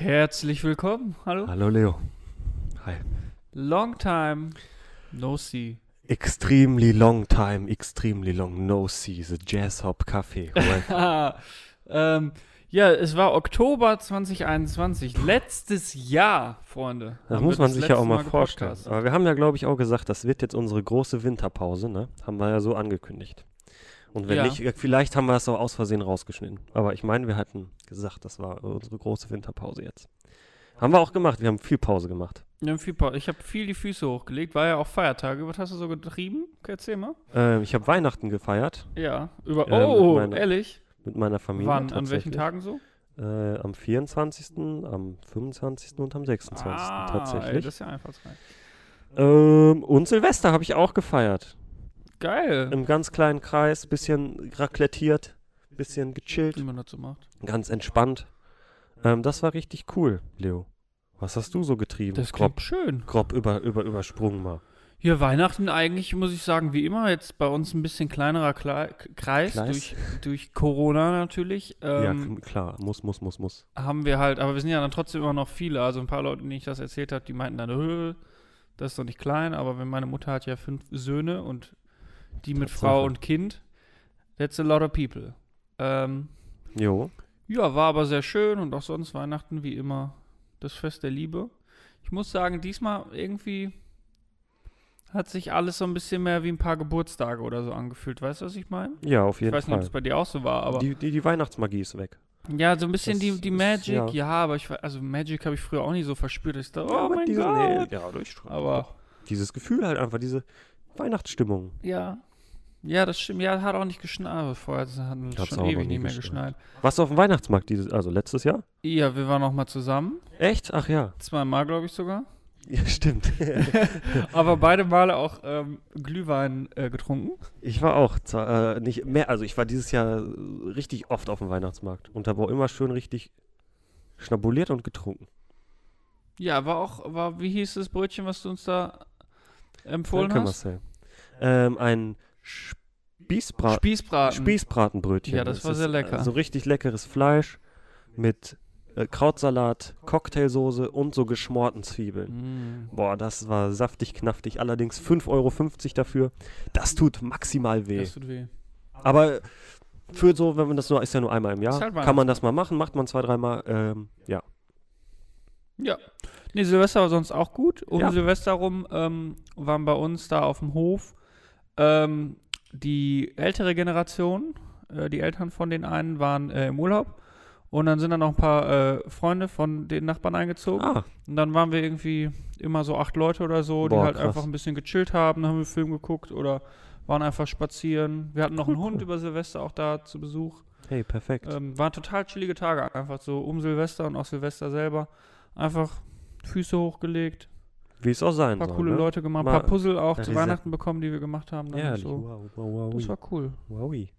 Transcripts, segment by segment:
Herzlich willkommen. Hallo. Hallo Leo. Hi. Long time no see. Extremely long time, extremely long no see. The Jazz Hop Café. Ähm, ja, es war Oktober 2021. Letztes Jahr, Freunde. das muss man sich ja auch mal letzte vorstellen. Aber wir haben ja, glaube ich, auch gesagt, das wird jetzt unsere große Winterpause, ne? Haben wir ja so angekündigt. Und wenn Ja. nicht, ja, vielleicht haben wir es auch aus Versehen rausgeschnitten. Aber ich meine, wir hatten gesagt, das war unsere große Winterpause jetzt. Haben wir auch gemacht. Wir haben viel Pause gemacht. Wir haben viel Pa- ich habe viel die Füße hochgelegt. War ja auch Feiertage. Was hast du so getrieben? Erzähl mal. Ähm, ich habe Weihnachten gefeiert Ja. Über. Ähm, oh, meine- ehrlich? mit meiner Familie. Wann? An welchen. Tagen so? Äh, am 24., am 25. und am 26. ah, Ey, tatsächlich. das ist ja einfallsreich. Ähm, und Silvester habe ich auch gefeiert. Geil. Im ganz kleinen Kreis, bisschen raclettiert, bisschen Wie gechillt, man das so macht. ganz entspannt. Ähm, das war richtig cool, Leo. Was hast du so getrieben? Das grob, schön. grob über, über, übersprungen mal. Hier Weihnachten eigentlich, muss ich sagen, wie immer, jetzt bei uns ein bisschen kleinerer Kle Kreis? Durch, durch Corona natürlich. ja, Ähm, k- klar, muss, muss, muss, muss. haben wir halt, aber wir sind ja dann trotzdem immer noch viele. Also ein paar Leute, denen ich das erzählt habe, die meinten dann, "Hö, das ist doch nicht klein, aber wenn meine Mutter hat ja fünf Söhne und die mit Tatsache. Frau und Kind, that's a lot of people. Ähm, Jo, ja, war aber sehr schön und auch sonst Weihnachten wie immer das Fest der Liebe. Ich muss sagen, diesmal irgendwie hat sich alles so ein bisschen mehr wie ein paar Geburtstage oder so angefühlt. Weißt du, was ich meine? ja, auf Ich jeden weiß nicht, ob Fall. es bei dir auch so war, aber Die, die, die Weihnachtsmagie ist weg. ja, so ein bisschen Das die, die ist- Magic, ja. ja. aber ich also Magic habe ich früher auch nicht so verspürt. Ich dachte, oh aber mein diese, Gott. ja, durchstrahlen. Aber Dieses Gefühl halt einfach, diese Weihnachtsstimmung. ja. Ja, das stimmt. Ja, hat auch nicht geschneit. Vorher hat es schon auch ewig nicht mehr geschneit. Warst du auf dem Weihnachtsmarkt dieses, also letztes Jahr? Ja, wir waren noch mal zusammen. Echt? Ach ja. Zweimal, glaube ich sogar. Ja, stimmt. Aber beide Male auch ähm, Glühwein äh, getrunken. Ich war auch zwar, äh, nicht mehr, also ich war dieses Jahr richtig oft auf dem Weihnachtsmarkt und da war immer schön richtig schnabuliert und getrunken. Ja, war auch, war, wie hieß das Brötchen, was du uns da empfohlen Danke, hast? Marcel. Ähm, ein Spießbra Spießbraten. Spießbratenbrötchen. Ja, das war sehr ist, lecker. äh, So richtig leckeres Fleisch mit äh, Krautsalat, Cocktailsoße und so geschmorten Zwiebeln. Mm, Boah, das war saftig, knaftig. Allerdings 5,50 Euro dafür. Das tut maximal weh. das tut weh. Aber für so, wenn man das nur, ist ja nur einmal im Jahr, halt kann man das mal machen, macht man zwei, dreimal. Ähm, ja. Ja. Nee, Silvester war sonst auch gut. Um Ja. Silvester rum ähm, waren bei uns da auf dem Hof ähm, die ältere Generation, äh, die Eltern von den einen waren äh, im Urlaub. Und dann sind dann noch ein paar äh, Freunde von den Nachbarn eingezogen. Ah, Und dann waren wir irgendwie immer so acht Leute oder so, die Boah, halt krass. einfach ein bisschen gechillt haben, dann haben wir Film geguckt oder waren einfach spazieren. Wir hatten noch Cool, einen Hund cool. über Silvester auch da zu Besuch. hey, perfekt. Ähm, waren total chillige Tage, einfach so um Silvester und auch Silvester selber. Einfach Füße hochgelegt, Wie es auch sein ein paar soll. coole ne? Leute gemacht, ein paar Puzzle auch zu Weihnachten bekommen, die wir gemacht haben. Dann und Ehrlich, so. wow, wow, wow, Das war cool. Wowi.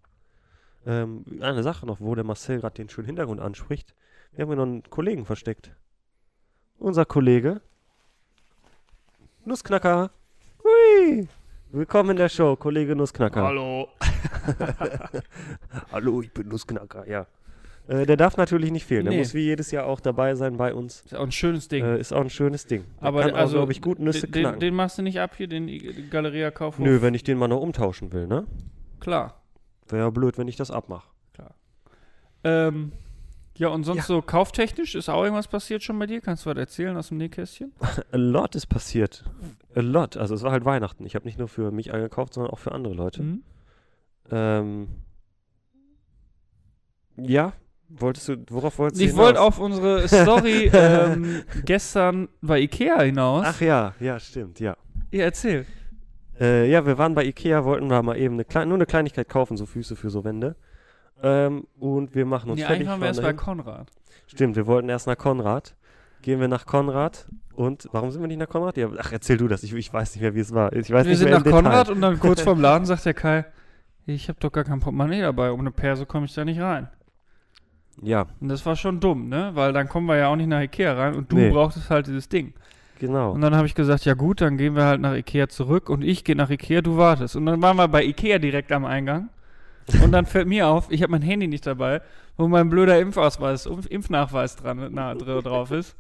Ähm, eine Sache noch, wo der Marcel gerade den schönen Hintergrund anspricht. Wir haben hier noch einen Kollegen versteckt. Unser Kollege. Nussknacker. Hui. Willkommen in der Show, Kollege Nussknacker. Hallo. Hallo, ich bin Nussknacker, ja. Äh, der darf natürlich nicht fehlen. Der Nee. muss wie jedes Jahr auch dabei sein bei uns. Ist auch ein schönes Ding. Äh, ist auch ein schönes Ding. Der Aber kann also, auch, glaube ich, gut Nüsse den, den, knacken. den machst du nicht ab hier, den Galeria Kaufhof? Nö, wenn ich den mal noch umtauschen will, ne? Klar. Wäre ja blöd, wenn ich das abmache. Ähm, ja, und sonst Ja. so kauftechnisch ist auch irgendwas passiert schon bei dir? Kannst du was erzählen aus dem Nähkästchen? A lot ist passiert. A lot. Also es war halt Weihnachten. Ich habe nicht nur für mich eingekauft, sondern auch für andere Leute. Mhm. Ähm, ja, wolltest du, worauf wolltest du Ich wollte auf unsere Story ähm, gestern bei Ikea hinaus. Ach ja, ja, stimmt, ja. Ja, erzähl. Äh, ja, wir waren bei Ikea, wollten wir mal eben eine nur eine Kleinigkeit kaufen, so Füße für so Wände. Ähm, und wir machen uns Nee, fertig. eigentlich waren wir erst bei. Konrad. Stimmt, wir wollten erst nach Konrad. Gehen wir nach Konrad und warum sind wir nicht nach Konrad? Ja, ach, erzähl du das. Ich, ich weiß nicht mehr, wie es war. Ich weiß wir nicht sind mehr nach im Detail. Konrad und dann kurz vorm Laden sagt der Kai, ich habe doch gar kein Portemonnaie dabei, ohne Perso komme ich da nicht rein. Ja, Und das war schon dumm, ne? Weil dann kommen wir ja auch nicht nach Ikea rein und du Nee. brauchtest halt dieses Ding. genau. Und dann habe ich gesagt, ja gut, dann gehen wir halt nach Ikea zurück und ich gehe nach Ikea, du wartest. Und dann waren wir bei Ikea direkt am Eingang. Und dann fällt mir auf, ich habe mein Handy nicht dabei, wo mein blöder Impfausweis, Impf- Impfnachweis dran na, dr- drauf ist.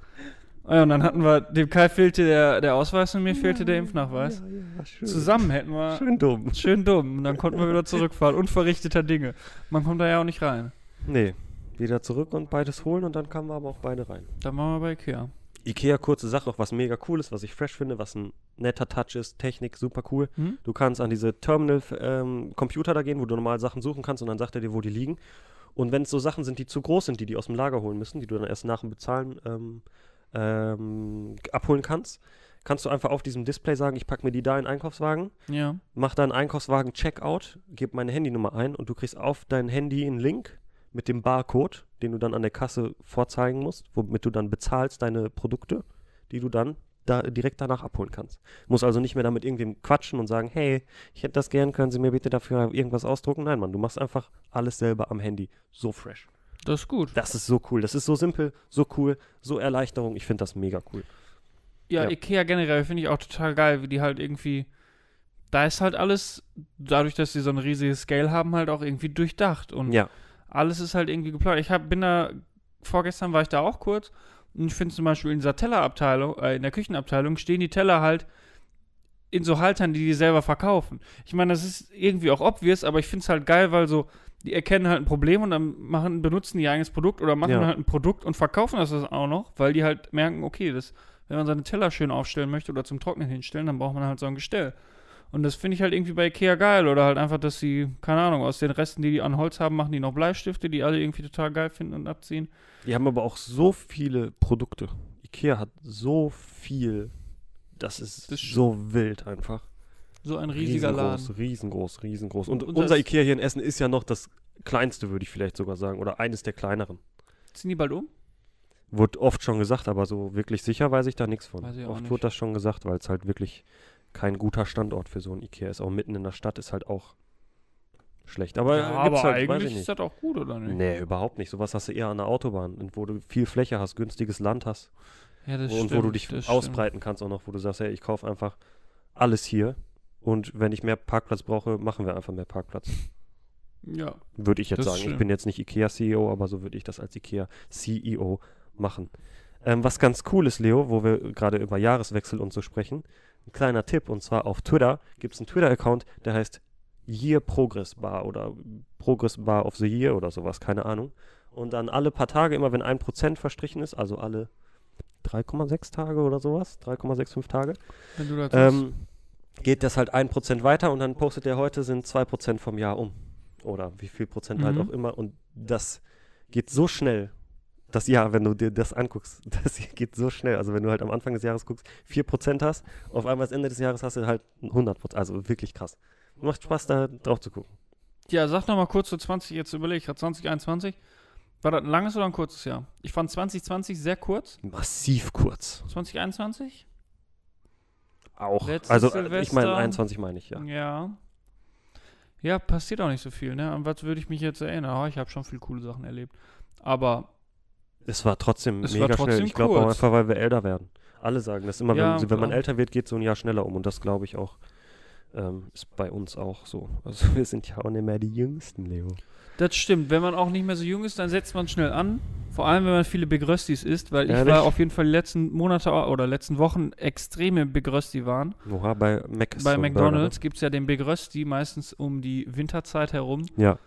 Ja, und dann hatten wir, dem Kai fehlte der, der Ausweis und mir fehlte der Impfnachweis. Ja, ja, schön. Zusammen hätten wir Schön dumm. schön dumm. Und dann konnten wir wieder zurückfahren. Unverrichteter Dinge. Man kommt da ja auch nicht rein. Nee, wieder zurück und beides holen und dann kamen wir aber auch beide rein. Dann waren wir bei Ikea. Ikea, kurze Sache, noch was mega cool ist, was ich fresh finde, was ein netter Touch ist, Technik, super cool. Hm? Du kannst an diese Terminal-Computer da gehen, wo du normal Sachen suchen kannst und dann sagt er dir, wo die liegen. Und wenn es so Sachen sind, die zu groß sind, die die aus dem Lager holen müssen, die du dann erst nach dem Bezahlen ähm, ähm, abholen kannst, kannst du einfach auf diesem Display sagen, ich packe mir die da in den Einkaufswagen, Ja. mach deinen Einkaufswagen Checkout, gib meine Handynummer ein und du kriegst auf dein Handy einen Link mit dem Barcode, den du dann an der Kasse vorzeigen musst, womit du dann bezahlst deine Produkte, die du dann da direkt danach abholen kannst. Muss also nicht mehr damit irgendwem quatschen und sagen, hey, ich hätte das gern, können Sie mir bitte dafür irgendwas ausdrucken? Nein, Mann, du machst einfach alles selber am Handy. So fresh. Das ist gut. Das ist so cool. Das ist so simpel, so cool, so Erleichterung. Ich finde das mega cool. Ja, Ja. Ikea generell finde ich auch total geil, wie die halt irgendwie. Da ist halt alles, dadurch, dass sie so ein riesiges Scale haben, halt auch irgendwie durchdacht. Und Ja, alles ist halt irgendwie geplant. Ich hab, bin da, vorgestern war ich da auch kurz und ich finde zum Beispiel in dieser Tellerabteilung, äh, in der Küchenabteilung stehen die Teller halt in so Haltern, die die selber verkaufen. Ich meine, das ist irgendwie auch obvious, aber ich finde es halt geil, weil so, die erkennen halt ein Problem und dann machen, benutzen die ihr eigenes Produkt oder machen Ja. halt ein Produkt und verkaufen das auch noch, weil die halt merken, okay, das, wenn man seine Teller schön aufstellen möchte oder zum Trocknen hinstellen, dann braucht man halt so ein Gestell. Und das finde ich halt irgendwie bei Ikea geil. Oder halt einfach, dass sie, keine Ahnung, aus den Resten, die die an Holz haben, machen die noch Bleistifte, die alle irgendwie total geil finden und abziehen. die haben aber auch so viele Produkte. Ikea hat so viel. Das ist Das st- so wild einfach. So ein riesiger Laden. riesengroß, riesengroß, riesengroß. Und Und unser Ikea hier in Essen ist ja noch das kleinste, würde ich vielleicht sogar sagen. Oder eines der kleineren. Sind die bald um? Wurde oft schon gesagt, aber so wirklich sicher weiß ich da nichts von. Oft nicht. wurde das schon gesagt, weil es halt wirklich kein guter Standort für so ein Ikea ist. Auch mitten in der Stadt ist halt auch schlecht. Aber, ja, gibt's aber halt, eigentlich nicht. ist das auch gut, oder nicht? Nee, überhaupt nicht. Sowas hast du eher an der Autobahn, wo du viel Fläche hast, günstiges Land hast Ja, das und stimmt. wo du dich ausbreiten kannst auch noch, wo du sagst, hey, ich kaufe einfach alles hier und wenn ich mehr Parkplatz brauche, machen wir einfach mehr Parkplatz. Stimmt. Ja. Würde ich jetzt sagen. Ich stimmt. bin jetzt nicht IKEA-CEO, aber so würde ich das als IKEA-CEO machen. Ähm, was ganz cool ist, Leo, wo wir gerade über Jahreswechsel und so sprechen, ein kleiner Tipp, und zwar auf Twitter gibt es einen Twitter-Account, der heißt Year Progress Bar oder Progress Bar of the Year oder sowas, keine Ahnung. Und dann alle paar Tage, immer wenn ein Prozent verstrichen ist, also alle 3,6 Tage oder sowas, 3,65 Tage, das ähm, geht das halt 1% weiter und dann postet er heute sind 2% vom Jahr um. Oder wie viel Prozent halt Mhm. auch immer. Und das geht so schnell. Das Jahr, wenn du dir das anguckst, das geht so schnell. Also wenn du halt am Anfang des Jahres guckst, 4% hast, auf einmal das Ende des Jahres hast du halt 100%. Also wirklich krass. Macht Spaß, da drauf zu gucken. Ja, sag noch mal kurz zu 20, jetzt überlege ich gerade 2021. War das ein langes oder ein kurzes Jahr? Ich fand 2020 sehr kurz. Massiv kurz. 2021? Auch. Letztes also äh, ich Silvester- meine 21 meine ich, ja. Ja. Ja, passiert auch nicht so viel, ne? An was würde ich mich jetzt erinnern? Oh, ich habe schon viele coole Sachen erlebt. Aber Es war trotzdem Es war mega trotzdem schnell. Ich glaube auch einfach, weil wir älter werden. Alle sagen das immer, Ja, wenn, wenn man älter wird, geht so ein Jahr schneller um. Und das glaube ich auch. Ähm, ist bei uns auch so. Also wir sind ja auch nicht mehr die Jüngsten, Leo. das stimmt. Wenn man auch nicht mehr so jung ist, dann setzt man schnell an. Vor allem, wenn man viele Big Röstis isst, weil ich Ehrlich? war auf jeden Fall die letzten Monate oder letzten Wochen extreme Big Rösti waren. Oha, bei Mac Bei so McDonalds gibt es ja den Big Rösti meistens um die Winterzeit herum. Ja.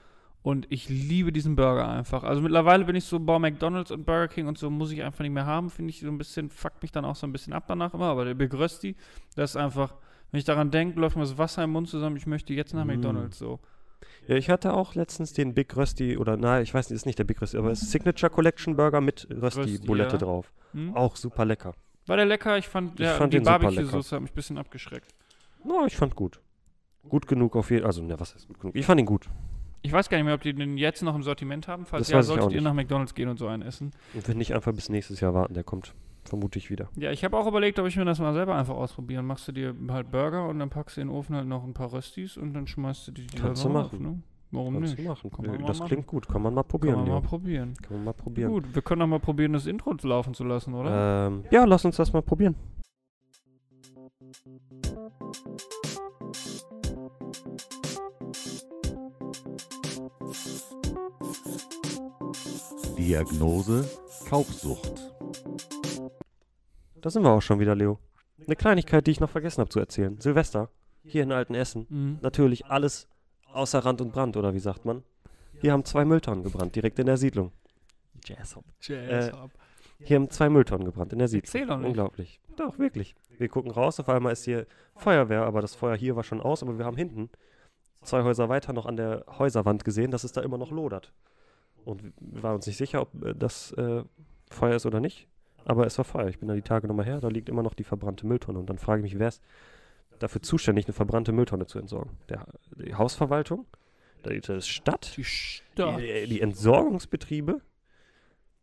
Und ich liebe diesen Burger einfach. Also mittlerweile bin ich so, boah, McDonalds und Burger King und so muss ich einfach nicht mehr haben. Finde ich so ein bisschen, fuckt mich dann auch so ein bisschen ab danach immer. Aber der Big Rösti, das ist einfach, wenn ich daran denke, läuft mir das Wasser im Mund zusammen. Ich möchte jetzt nach Mm. McDonalds so. ja, ich hatte auch letztens den Big Rösti, oder nein, ich weiß nicht, ist nicht der Big Rösti, aber es ist Signature Collection Burger mit Rösti, Rösti-Bulette ja. drauf. Hm? Auch super lecker. War der lecker? Ich fand, Ich der, fand die Barbecue-Soße hat mich ein bisschen abgeschreckt. No, ich fand gut. Gut genug auf jeden Also, ne, was heißt gut genug? Ich fand ihn gut. Ich weiß gar nicht mehr, ob die den jetzt noch im Sortiment haben. Falls Das ja, solltet ihr nach McDonalds gehen und so einen essen. Und wenn nicht einfach bis nächstes Jahr warten, der kommt vermutlich wieder. Ja, ich habe auch überlegt, ob ich mir das mal selber einfach ausprobieren. Machst du dir halt Burger und dann packst du in den Ofen halt noch ein paar Röstis und dann schmeißt du die, die Kannst du machen. Ne? Warum Kannst nicht? du machen. Kann man mal das machen. klingt gut. Kann man mal Kann probieren. man mal ja. probieren. Kann man mal probieren. Gut, wir können auch mal probieren, das Intro laufen zu lassen, oder? Ähm, ja, lass uns das mal probieren. Diagnose Kaufsucht. Da sind wir auch schon wieder, Leo. Eine Kleinigkeit, die ich noch vergessen habe zu erzählen. Silvester, hier in Altenessen. Mhm. Natürlich alles außer Rand und Brand, oder wie sagt man? Hier haben zwei Mülltonnen gebrannt, direkt in der Siedlung. Jazzhop. Jazz Äh. Hier haben zwei Mülltonnen gebrannt in der Siedlung. Erzähl doch nicht. Unglaublich. Doch, wirklich. Wir gucken raus, auf einmal ist hier Feuerwehr, aber das Feuer hier war schon aus, aber wir haben hinten zwei Häuser weiter noch an der Häuserwand gesehen, dass es da immer noch lodert. Und wir waren uns nicht sicher, ob äh, das äh, Feuer ist oder nicht, aber es war Feuer. Ich bin da die Tage nochmal her, da liegt immer noch die verbrannte Mülltonne. Und dann frage ich mich, wer ist dafür zuständig, eine verbrannte Mülltonne zu entsorgen? Der, die Hausverwaltung? Die, die Stadt? Die Stadt. Die, die Entsorgungsbetriebe?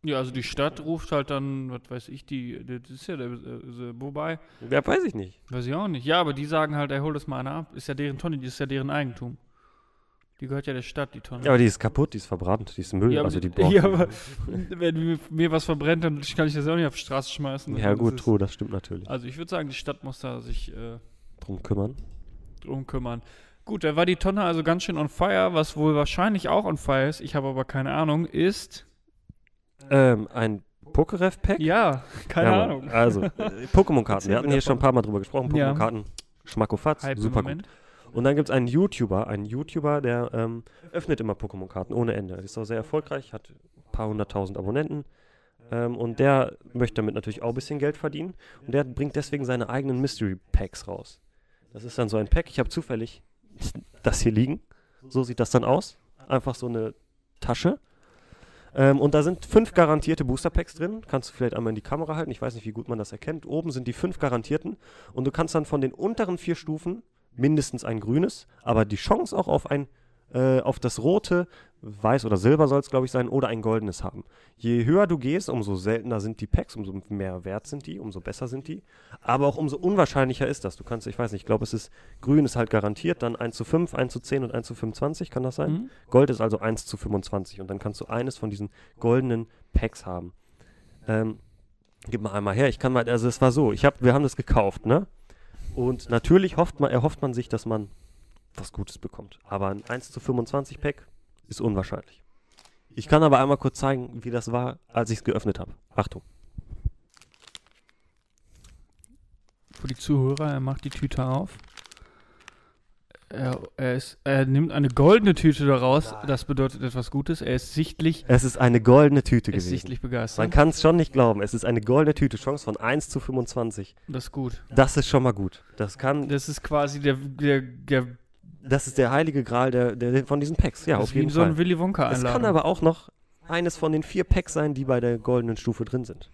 Ja, also die Stadt ruft halt dann, was weiß ich, die, das ist ja der, äh, wobei, Ja, weiß ich nicht. weiß ich auch nicht. Ja, aber die sagen halt, ey, hol das mal einer ab. Ist ja deren Tonne, die ist ja deren Eigentum. Die gehört ja der Stadt, die Tonne. Ja, aber die ist kaputt, die ist verbrannt, die ist Müll, Ja, aber also die braucht. ja, aber wenn mir, mir was verbrennt, dann kann ich das auch nicht auf die Straße schmeißen. Ja, gut, true, das stimmt natürlich. Also ich würde sagen, die Stadt muss da sich äh, Drum kümmern. drum kümmern. Gut, da war die Tonne also ganz schön on fire, was wohl wahrscheinlich auch on fire ist, ich habe aber keine Ahnung, ist, Ähm, ein Pokeref-Pack? ja, keine Ja. Ahnung. Also, äh, Pokémon-Karten. Wir hatten hier schon ein paar Mal drüber gesprochen. Ja. Pokémon-Karten. Schmackofatz. Hype Super gut. Moment. Und dann gibt es einen YouTuber, einen YouTuber, der ähm, öffnet immer Pokémon-Karten ohne Ende. Ist auch sehr erfolgreich, hat ein paar hunderttausend Abonnenten. Ähm, und der möchte damit natürlich auch ein bisschen Geld verdienen. Und der bringt deswegen seine eigenen Mystery Packs raus. Das ist dann so ein Pack. Ich habe zufällig das hier liegen. So sieht das dann aus. Einfach so eine Tasche. Ähm, und da sind fünf garantierte Booster Packs drin. Kannst du vielleicht einmal in die Kamera halten. Ich weiß nicht, wie gut man das erkennt. Oben sind die fünf garantierten. Und du kannst dann von den unteren vier Stufen mindestens ein grünes, aber die Chance auch auf ein äh, auf das rote, weiß oder silber soll es glaube ich sein, oder ein goldenes haben. Je höher du gehst, umso seltener sind die Packs, umso mehr wert sind die, umso besser sind die. Aber auch umso unwahrscheinlicher ist das. Du kannst, ich weiß nicht, ich glaube es ist, grün ist halt garantiert, dann 1 zu 5, 1 zu 10 und 1 zu 25, kann das sein? Mhm. Gold ist also 1 zu 25 und dann kannst du eines von diesen goldenen Packs haben. Ähm, gib mal einmal her, ich kann mal, also es war so, ich hab, wir haben das gekauft, ne? Und natürlich hofft man, erhofft man sich, dass man was Gutes bekommt. Aber ein 1 zu 25 Pack ist unwahrscheinlich. Ich kann aber einmal kurz zeigen, wie das war, als ich es geöffnet habe. Achtung. Für die Zuhörer, er macht die Tüte auf. Er, er, ist, er nimmt eine goldene Tüte daraus, das bedeutet etwas Gutes. Er ist sichtlich, Es ist eine goldene Tüte er ist gewesen. sichtlich Man begeistert. kann es schon nicht glauben. Es ist eine goldene Tüte. Chance von 1 zu 25. Das ist gut. Das ist schon mal gut. Das kann, Das ist quasi der, der, der das ist der heilige Gral der, der, von diesen Packs. Ja, das auf ist wie jeden so Fall. ein Willy Wonka Es kann aber auch noch eines von den vier Packs sein, die bei der goldenen Stufe drin sind.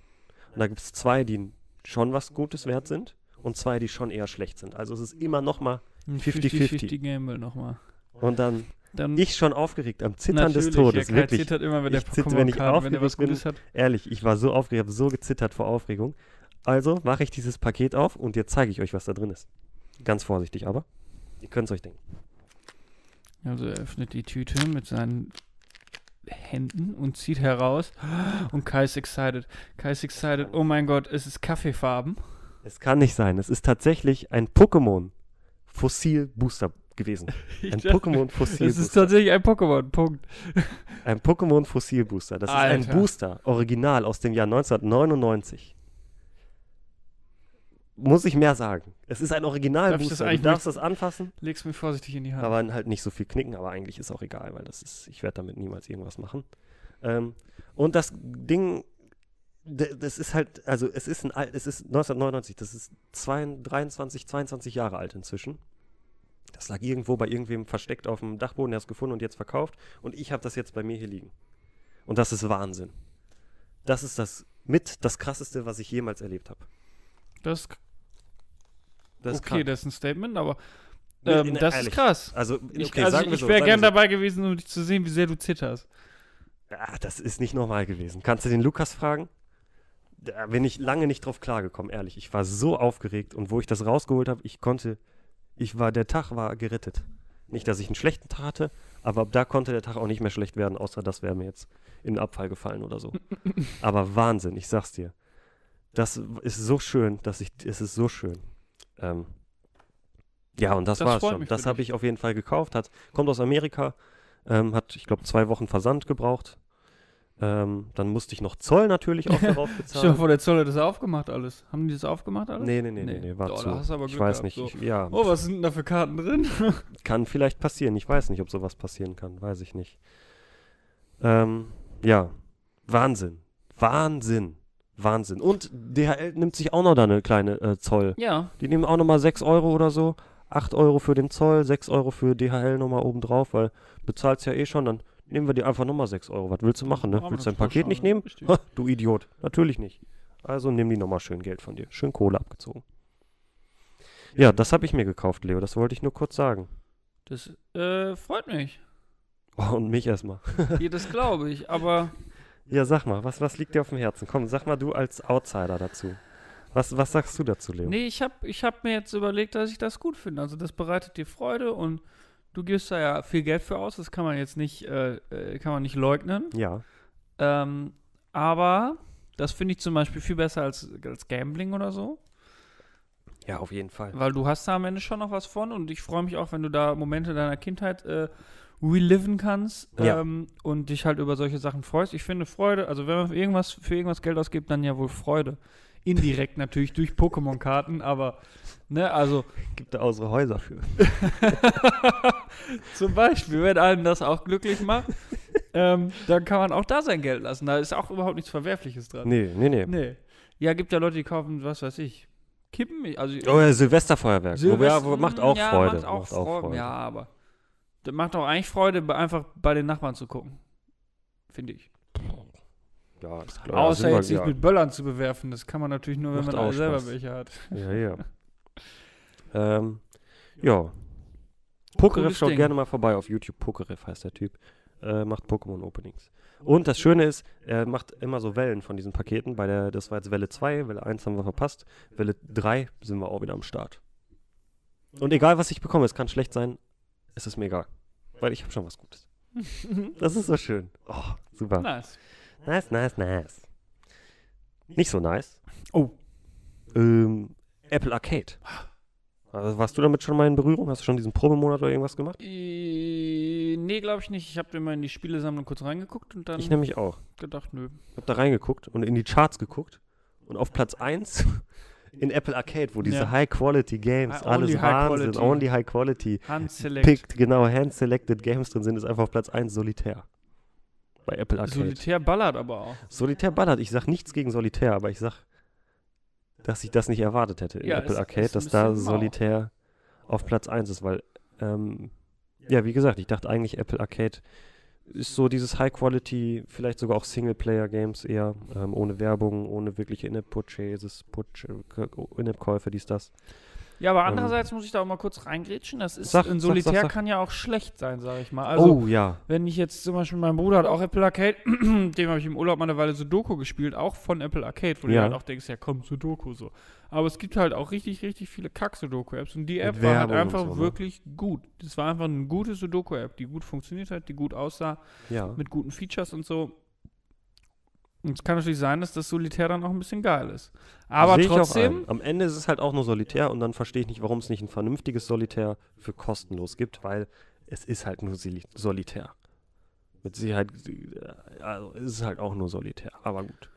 Und da gibt es zwei, die schon was Gutes wert sind und zwei, die schon eher schlecht sind. Also es ist immer noch mal Ein 50-50. 50-50 Gamble nochmal. und dann Dann ich schon aufgeregt am Zittern des Todes, ja, wirklich. zittert immer, wenn der Ich zitter, wenn ich Pokémon-Karten, wenn der was Gutes hat. Ehrlich, ich war so aufgeregt, habe so gezittert vor Aufregung. Also mache ich dieses Paket auf und jetzt zeige ich euch, was da drin ist. Ganz vorsichtig aber. Ihr könnt es euch denken. Also er öffnet die Tüte mit seinen Händen und zieht heraus. Und Kai ist excited. Kai ist excited. Oh mein Gott, es ist Kaffeefarben. Es kann nicht sein. Es ist tatsächlich ein Pokémon Fossil Booster gewesen. Ein Pokémon Fossil Es ist tatsächlich ein Pokémon. Punkt. Ein Pokémon Fossil Booster. Das ist Alter. ein Booster, original aus dem Jahr 1999. Muss ich mehr sagen. Es ist ein Original Darf. Du darfst das anfassen, Leg's mir vorsichtig in die Hand. aber halt nicht so viel knicken, aber eigentlich ist auch egal, weil das ist, ich werde damit niemals irgendwas machen. Ähm, und das Ding, das ist halt, also es ist ein alt, es ist 1999, das ist zwei, 23, 22 Jahre alt inzwischen. Das lag irgendwo bei irgendwem versteckt auf dem Dachboden, der hat es gefunden und jetzt verkauft. Und ich habe das jetzt bei mir hier liegen. Und das ist Wahnsinn. Das ist das mit das krasseste, was ich jemals erlebt habe. das Das ist okay, krank. das ist ein Statement, aber ähm, das ehrlich. ist krass. Also, okay, Ich, also ich so, wäre gern so. dabei gewesen, um dich zu sehen, wie sehr du zitterst. Ah, das ist nicht normal gewesen. Kannst du den Lukas fragen? Da bin ich lange nicht drauf klargekommen, ehrlich. Ich war so aufgeregt und wo ich das rausgeholt habe, ich konnte, ich war, der Tag war gerettet. Nicht, dass ich einen schlechten Tag hatte, aber ab da konnte der Tag auch nicht mehr schlecht werden, außer das wäre mir jetzt in den Abfall gefallen oder so. aber Wahnsinn, ich sag's dir. Das ist so schön, dass ich, es ist so schön. Ähm, ja, und das, Das war's schon. Das habe ich auf jeden Fall gekauft. Hat, kommt aus Amerika. Ähm, hat, ich glaube, zwei Wochen Versand gebraucht. Ähm, dann musste ich noch Zoll natürlich auch darauf bezahlen. vor, der Zoll hat das aufgemacht alles. Haben die das aufgemacht alles? Nee, nee, nee, nee, Nee. war Oh, zu. hast aber ich Glück weiß gehabt, nicht. so. Ich, ja, Oh, was sind denn da für Karten drin? kann vielleicht passieren. Ich weiß nicht, ob sowas passieren kann. Weiß ich nicht. Ähm, ja, Wahnsinn. Wahnsinn. Wahnsinn. Und DHL nimmt sich auch noch da eine kleine äh, Zoll. ja. Die nehmen auch nochmal 6 Euro oder so. 8 Euro für den Zoll, 6 Euro für DHL nochmal obendrauf, weil bezahlst ja eh schon, dann nehmen wir dir einfach nochmal 6 Euro. Was willst du machen, ne? Aber willst du dein Paket nicht nehmen? Ha, du Idiot. Natürlich nicht. Also nimm die nochmal schön Geld von dir. Schön Kohle abgezogen. Ja, das habe ich mir gekauft, Leo. Das wollte ich nur kurz sagen. Das äh, freut mich. Oh, und mich erstmal. Ja, das glaube ich. Aber Ja, sag mal, was, was liegt dir auf dem Herzen? Komm, sag mal du als Outsider dazu. Was, was sagst du dazu, Leo? nee, ich habe ich hab mir jetzt überlegt, dass ich das gut finde. Also das bereitet dir Freude und du gibst da ja viel Geld für aus. Das kann man jetzt nicht, äh, äh, kann man nicht leugnen. Ja. Ähm, aber das finde ich zum Beispiel viel besser als, als Gambling oder so. Ja, auf jeden Fall. Weil du hast da am Ende schon noch was von und ich freue mich auch, wenn du da Momente deiner Kindheit äh, reliven kannst Ja. ähm, und dich halt über solche Sachen freust. Ich finde Freude, also wenn man für irgendwas, für irgendwas Geld ausgibt, dann ja wohl Freude. Indirekt natürlich durch Pokémon-Karten, aber ne, also Gibt da unsere Häuser für. zum Beispiel, wenn einem das auch glücklich macht, ähm, dann kann man auch da sein Geld lassen. Da ist auch überhaupt nichts Verwerfliches dran. Nee, nee, nee. Nee. Ja, gibt ja Leute, die kaufen, was weiß ich, Kippen. Also, Oh ja, Silvesterfeuerwerk. Silvester- ja, wo- macht auch ja, Freude. Macht auch, macht auch. Freude. Ja, aber das macht auch eigentlich Freude, einfach bei den Nachbarn zu gucken. Finde ich. Ja, ist klar. Außer jetzt sich ja. mit Böllern zu bewerfen. Das kann man natürlich nur, wenn Macht man auch selber Spaß. welche hat. Ja, ja. ähm, ja. Pokeref Cooles schaut Ding. gerne mal vorbei auf YouTube. Pokeref heißt der Typ. Äh, macht Pokémon Openings. Und das Schöne ist, er macht immer so Wellen von diesen Paketen. Bei der, das war jetzt Welle 2, Welle 1 haben wir verpasst. Welle 3 sind wir auch wieder am Start. Und egal, was ich bekomme, es kann schlecht sein, es ist mir egal. Weil ich habe schon was Gutes. Das ist so schön. Oh, super. nice. Nice, nice, nice. Nicht so nice. Oh. Ähm, Apple Arcade. Also warst du damit schon mal in Berührung? Hast du schon diesen Probemonat oder irgendwas gemacht? Äh, nee, glaube ich nicht. Ich habe immer in die Spielesammlung kurz reingeguckt und dann Ich nämlich auch. gedacht, nö. Ich habe da reingeguckt und in die Charts geguckt. Und auf Platz 1 in Apple Arcade, wo diese Ja. High-Quality-Games, Ah, alles only high Wahnsinn, quality. only High-Quality, Hand Select. picked, genau, hand-selected Games drin sind, ist einfach auf Platz 1 Solitär. Bei Apple Arcade. Solitär ballert aber auch. Solitär ballert. Ich sag nichts gegen Solitär, aber ich sag, dass ich das nicht erwartet hätte in Ja, Apple es Arcade, ein dass da. Solitär auf Platz 1 ist, weil, ähm, ja, wie gesagt, ich dachte eigentlich, Apple Arcade ist so dieses High-Quality, vielleicht sogar auch Singleplayer-Games eher, ähm, ohne Werbung, ohne wirkliche In-App-Purchases, Purch In-App-Käufe, dies, das. Ja, aber Ähm, andererseits muss ich da auch mal kurz reingrätschen. Das ist Sag, in Solitär sag, sag. kann ja auch schlecht sein, sage ich mal. Also, oh, ja. wenn ich jetzt zum Beispiel, mein Bruder hat auch Apple Arcade, dem habe ich im Urlaub mal eine Weile Sudoku gespielt, auch von Apple Arcade, wo du Ja. halt auch denkst, ja komm, Sudoku so. Aber es gibt halt auch richtig, richtig viele Kack-Sudoku-Apps und die Mit App war halt Werbung einfach so, ne? wirklich gut. Das war einfach eine gute Sudoku-App, die gut funktioniert hat, die gut aussah, Ja. mit guten Features und so. Und es kann natürlich sein, dass das Solitär dann auch ein bisschen geil ist. Aber trotzdem. Am Ende ist es halt auch nur Solitär und dann verstehe ich nicht, warum es nicht ein vernünftiges Solitär für kostenlos gibt, weil es ist halt nur Solitär. Mit Sicherheit, also es ist halt auch nur Solitär, aber gut.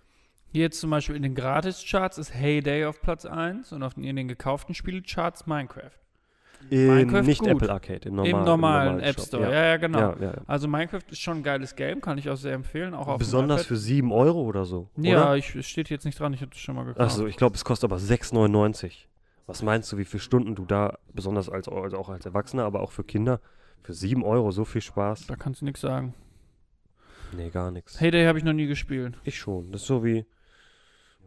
Hier jetzt zum Beispiel in den Gratis-Charts ist Heyday auf Platz 1 und auf den, in den gekauften Spielcharts Minecraft. In, Minecraft nicht gut. Apple Arcade, im, normal, Im normalen Shop, App Store. Ja. Ja, ja, genau. Ja, ja. Also Minecraft ist schon ein geiles Game, kann ich auch sehr empfehlen. Auch Besonders für 7 Euro oder so. Ja, oder? ich, es steht jetzt nicht dran, ich habe es schon mal gekauft. Achso, ich glaube, es kostet aber 6,99. Was meinst du, wie viele Stunden du da, besonders als, also auch als Erwachsener, aber auch für Kinder, für 7 Euro so viel Spaß? Da kannst du nichts sagen. Nee, gar nichts. Heyday habe ich noch nie gespielt. Ich schon. Das ist so wie,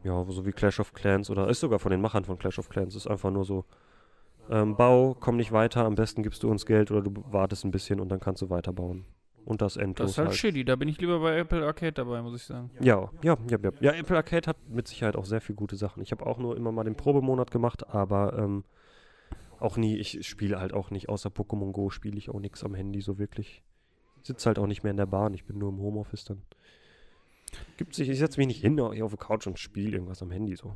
ja, so wie Clash of Clans oder ist sogar von den Machern von Clash of Clans. Ist einfach nur so, ähm, Bau, komm nicht weiter, am besten gibst du uns Geld oder du wartest ein bisschen und dann kannst du weiterbauen. Und das endlos Das ist halt, halt. shitty. Da bin ich lieber bei Apple Arcade dabei, muss ich sagen. Ja, ja, ja, ja. Ja, Apple Arcade hat mit Sicherheit auch sehr viele gute Sachen. Ich habe auch nur immer mal den Probemonat gemacht, aber ähm, auch nie, ich spiele halt auch nicht, außer Pokémon Go spiele ich auch nichts am Handy so wirklich. Ich sitze halt auch nicht mehr in der Bahn, ich bin nur im Homeoffice dann. Gibt sich, ich setze mich nicht hin hier auf der Couch und spiele irgendwas am Handy so.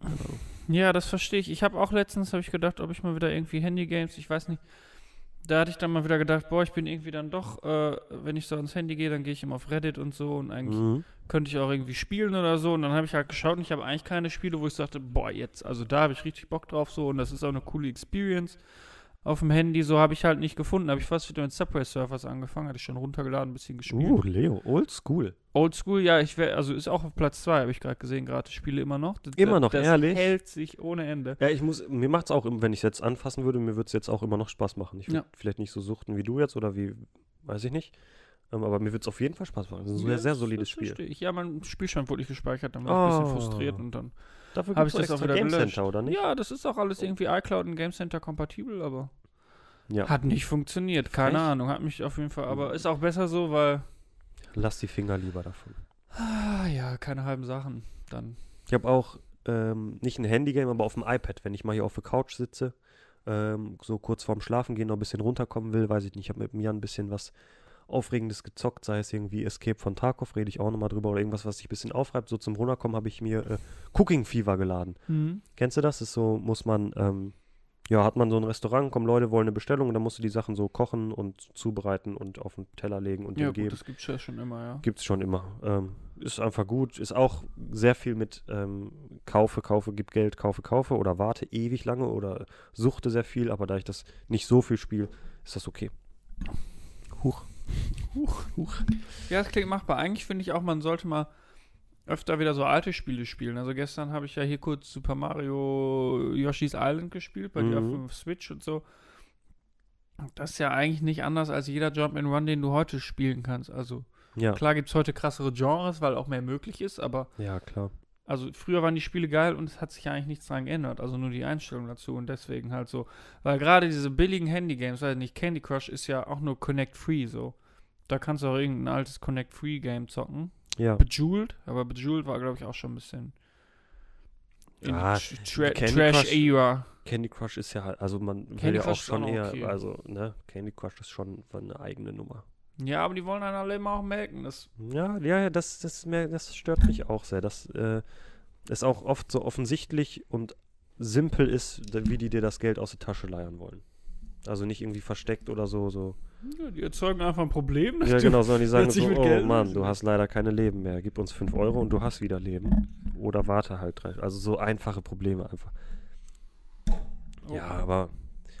Keine Ahnung. Ja, das verstehe ich. Ich habe auch letztens, habe ich gedacht, ob ich mal wieder irgendwie Handy-Games, ich weiß nicht, da hatte ich dann mal wieder gedacht, boah, ich bin irgendwie dann doch, äh, wenn ich so ans Handy gehe, dann gehe ich immer auf Reddit und so und eigentlich Mhm. könnte ich auch irgendwie spielen oder so. Und dann habe ich halt geschaut und ich habe eigentlich keine Spiele, wo ich sagte, boah, jetzt, also da habe ich richtig Bock drauf so und das ist auch eine coole Experience. Auf dem Handy, so habe ich halt nicht gefunden. Habe ich fast wieder mit Subway Surfers angefangen, hatte ich schon runtergeladen, ein bisschen gespielt. Uh, Leo, old school. Oldschool, ja, ich wäre, also ist auch auf Platz 2, habe ich gerade gesehen, gerade Spiele immer noch. Das, Immer noch, das ehrlich? hält sich ohne Ende. Ja, ich muss, mir macht's auch, im- wenn ich es jetzt anfassen würde, mir würde es jetzt auch immer noch Spaß machen. Ich würde Ja. vielleicht nicht so suchten wie du jetzt oder wie, weiß ich nicht. Ähm, aber mir wird es auf jeden Fall Spaß machen. Das ist ein Ja, sehr, sehr solides Spiel. Ich. Ja, mein Spielstand wurde nicht gespeichert, dann war ich ein bisschen Oh. frustriert und dann. Dafür gibt's ich das auch wieder Game gelöscht. Center, oder nicht? Ja, das ist auch alles irgendwie iCloud und Game Center kompatibel, aber Ja. hat nicht funktioniert. Keine Frech. Ahnung, hat mich auf jeden Fall, aber ist auch besser so, weil. Lass die Finger lieber davon. Ah, ja, keine halben Sachen. Dann. Ich habe auch ähm, nicht ein Handygame, aber auf dem iPad, wenn ich mal hier auf der Couch sitze, ähm, so kurz vorm Schlafen gehen, noch ein bisschen runterkommen will, weiß ich nicht. Ich habe mit mir ein bisschen was Aufregendes gezockt, sei es irgendwie Escape von Tarkov, rede ich auch nochmal drüber, oder irgendwas, was sich ein bisschen aufreibt. So zum Runterkommen habe ich mir äh, Cooking Fever geladen. Kennst du das? Ist so, muss man, ähm, ja, hat man so ein Restaurant, kommen Leute, wollen eine Bestellung und dann musst du die Sachen so kochen und zubereiten und auf den Teller legen und Ja, gut, geben. das gibt's ja schon immer, ja. Gibt's schon immer. Ähm, ist einfach gut. Ist auch sehr viel mit ähm, Kaufe, Kaufe, gib Geld, Kaufe, Kaufe oder warte ewig lange oder suchte sehr viel, aber da ich das nicht so viel spiele, ist das okay. Huch. Huch, huch. Ja, das klingt machbar. Eigentlich finde ich auch, man sollte mal öfter wieder so alte Spiele spielen. Also gestern habe ich ja hier kurz Super Mario Yoshi's Island gespielt, bei dir auf Mhm. dem Switch und so. Das ist ja eigentlich nicht anders als jeder Jump and Run, den du heute spielen kannst. Also Ja. klar gibt es heute krassere Genres, weil auch mehr möglich ist, aber Ja, klar. also früher waren die Spiele geil und es hat sich ja eigentlich nichts dran geändert, also nur die Einstellung dazu und deswegen halt so, weil gerade diese billigen Handy-Games, weiß nicht, Candy Crush ist ja auch nur Connect-Free so. Da kannst du auch irgendein altes Connect-Free-Game zocken. Ja. Bejeweled, aber Bejeweled war, glaube ich, auch schon ein bisschen in Ja, die Tra Candy Crush- Trash-Era. Candy Crush ist ja halt, also man will ja auch Crush ist schon auch eher, okay. also, ne, Candy Crush ist schon eine eigene Nummer. Ja, aber die wollen dann alle immer auch melken. Das, Ja, ja, ja, das, das, das stört mich auch sehr. dass äh, es auch oft so offensichtlich und simpel ist, wie die dir das Geld aus der Tasche leiern wollen. Also nicht irgendwie versteckt oder so, so. ja, die erzeugen einfach ein Problem. Ja, genau, sondern die sagen so, oh Geld Mann, du hast leider keine Leben mehr. Gib uns 5 Euro und du hast wieder Leben. Oder warte halt drei. Also so einfache Probleme einfach. Oh. Ja, aber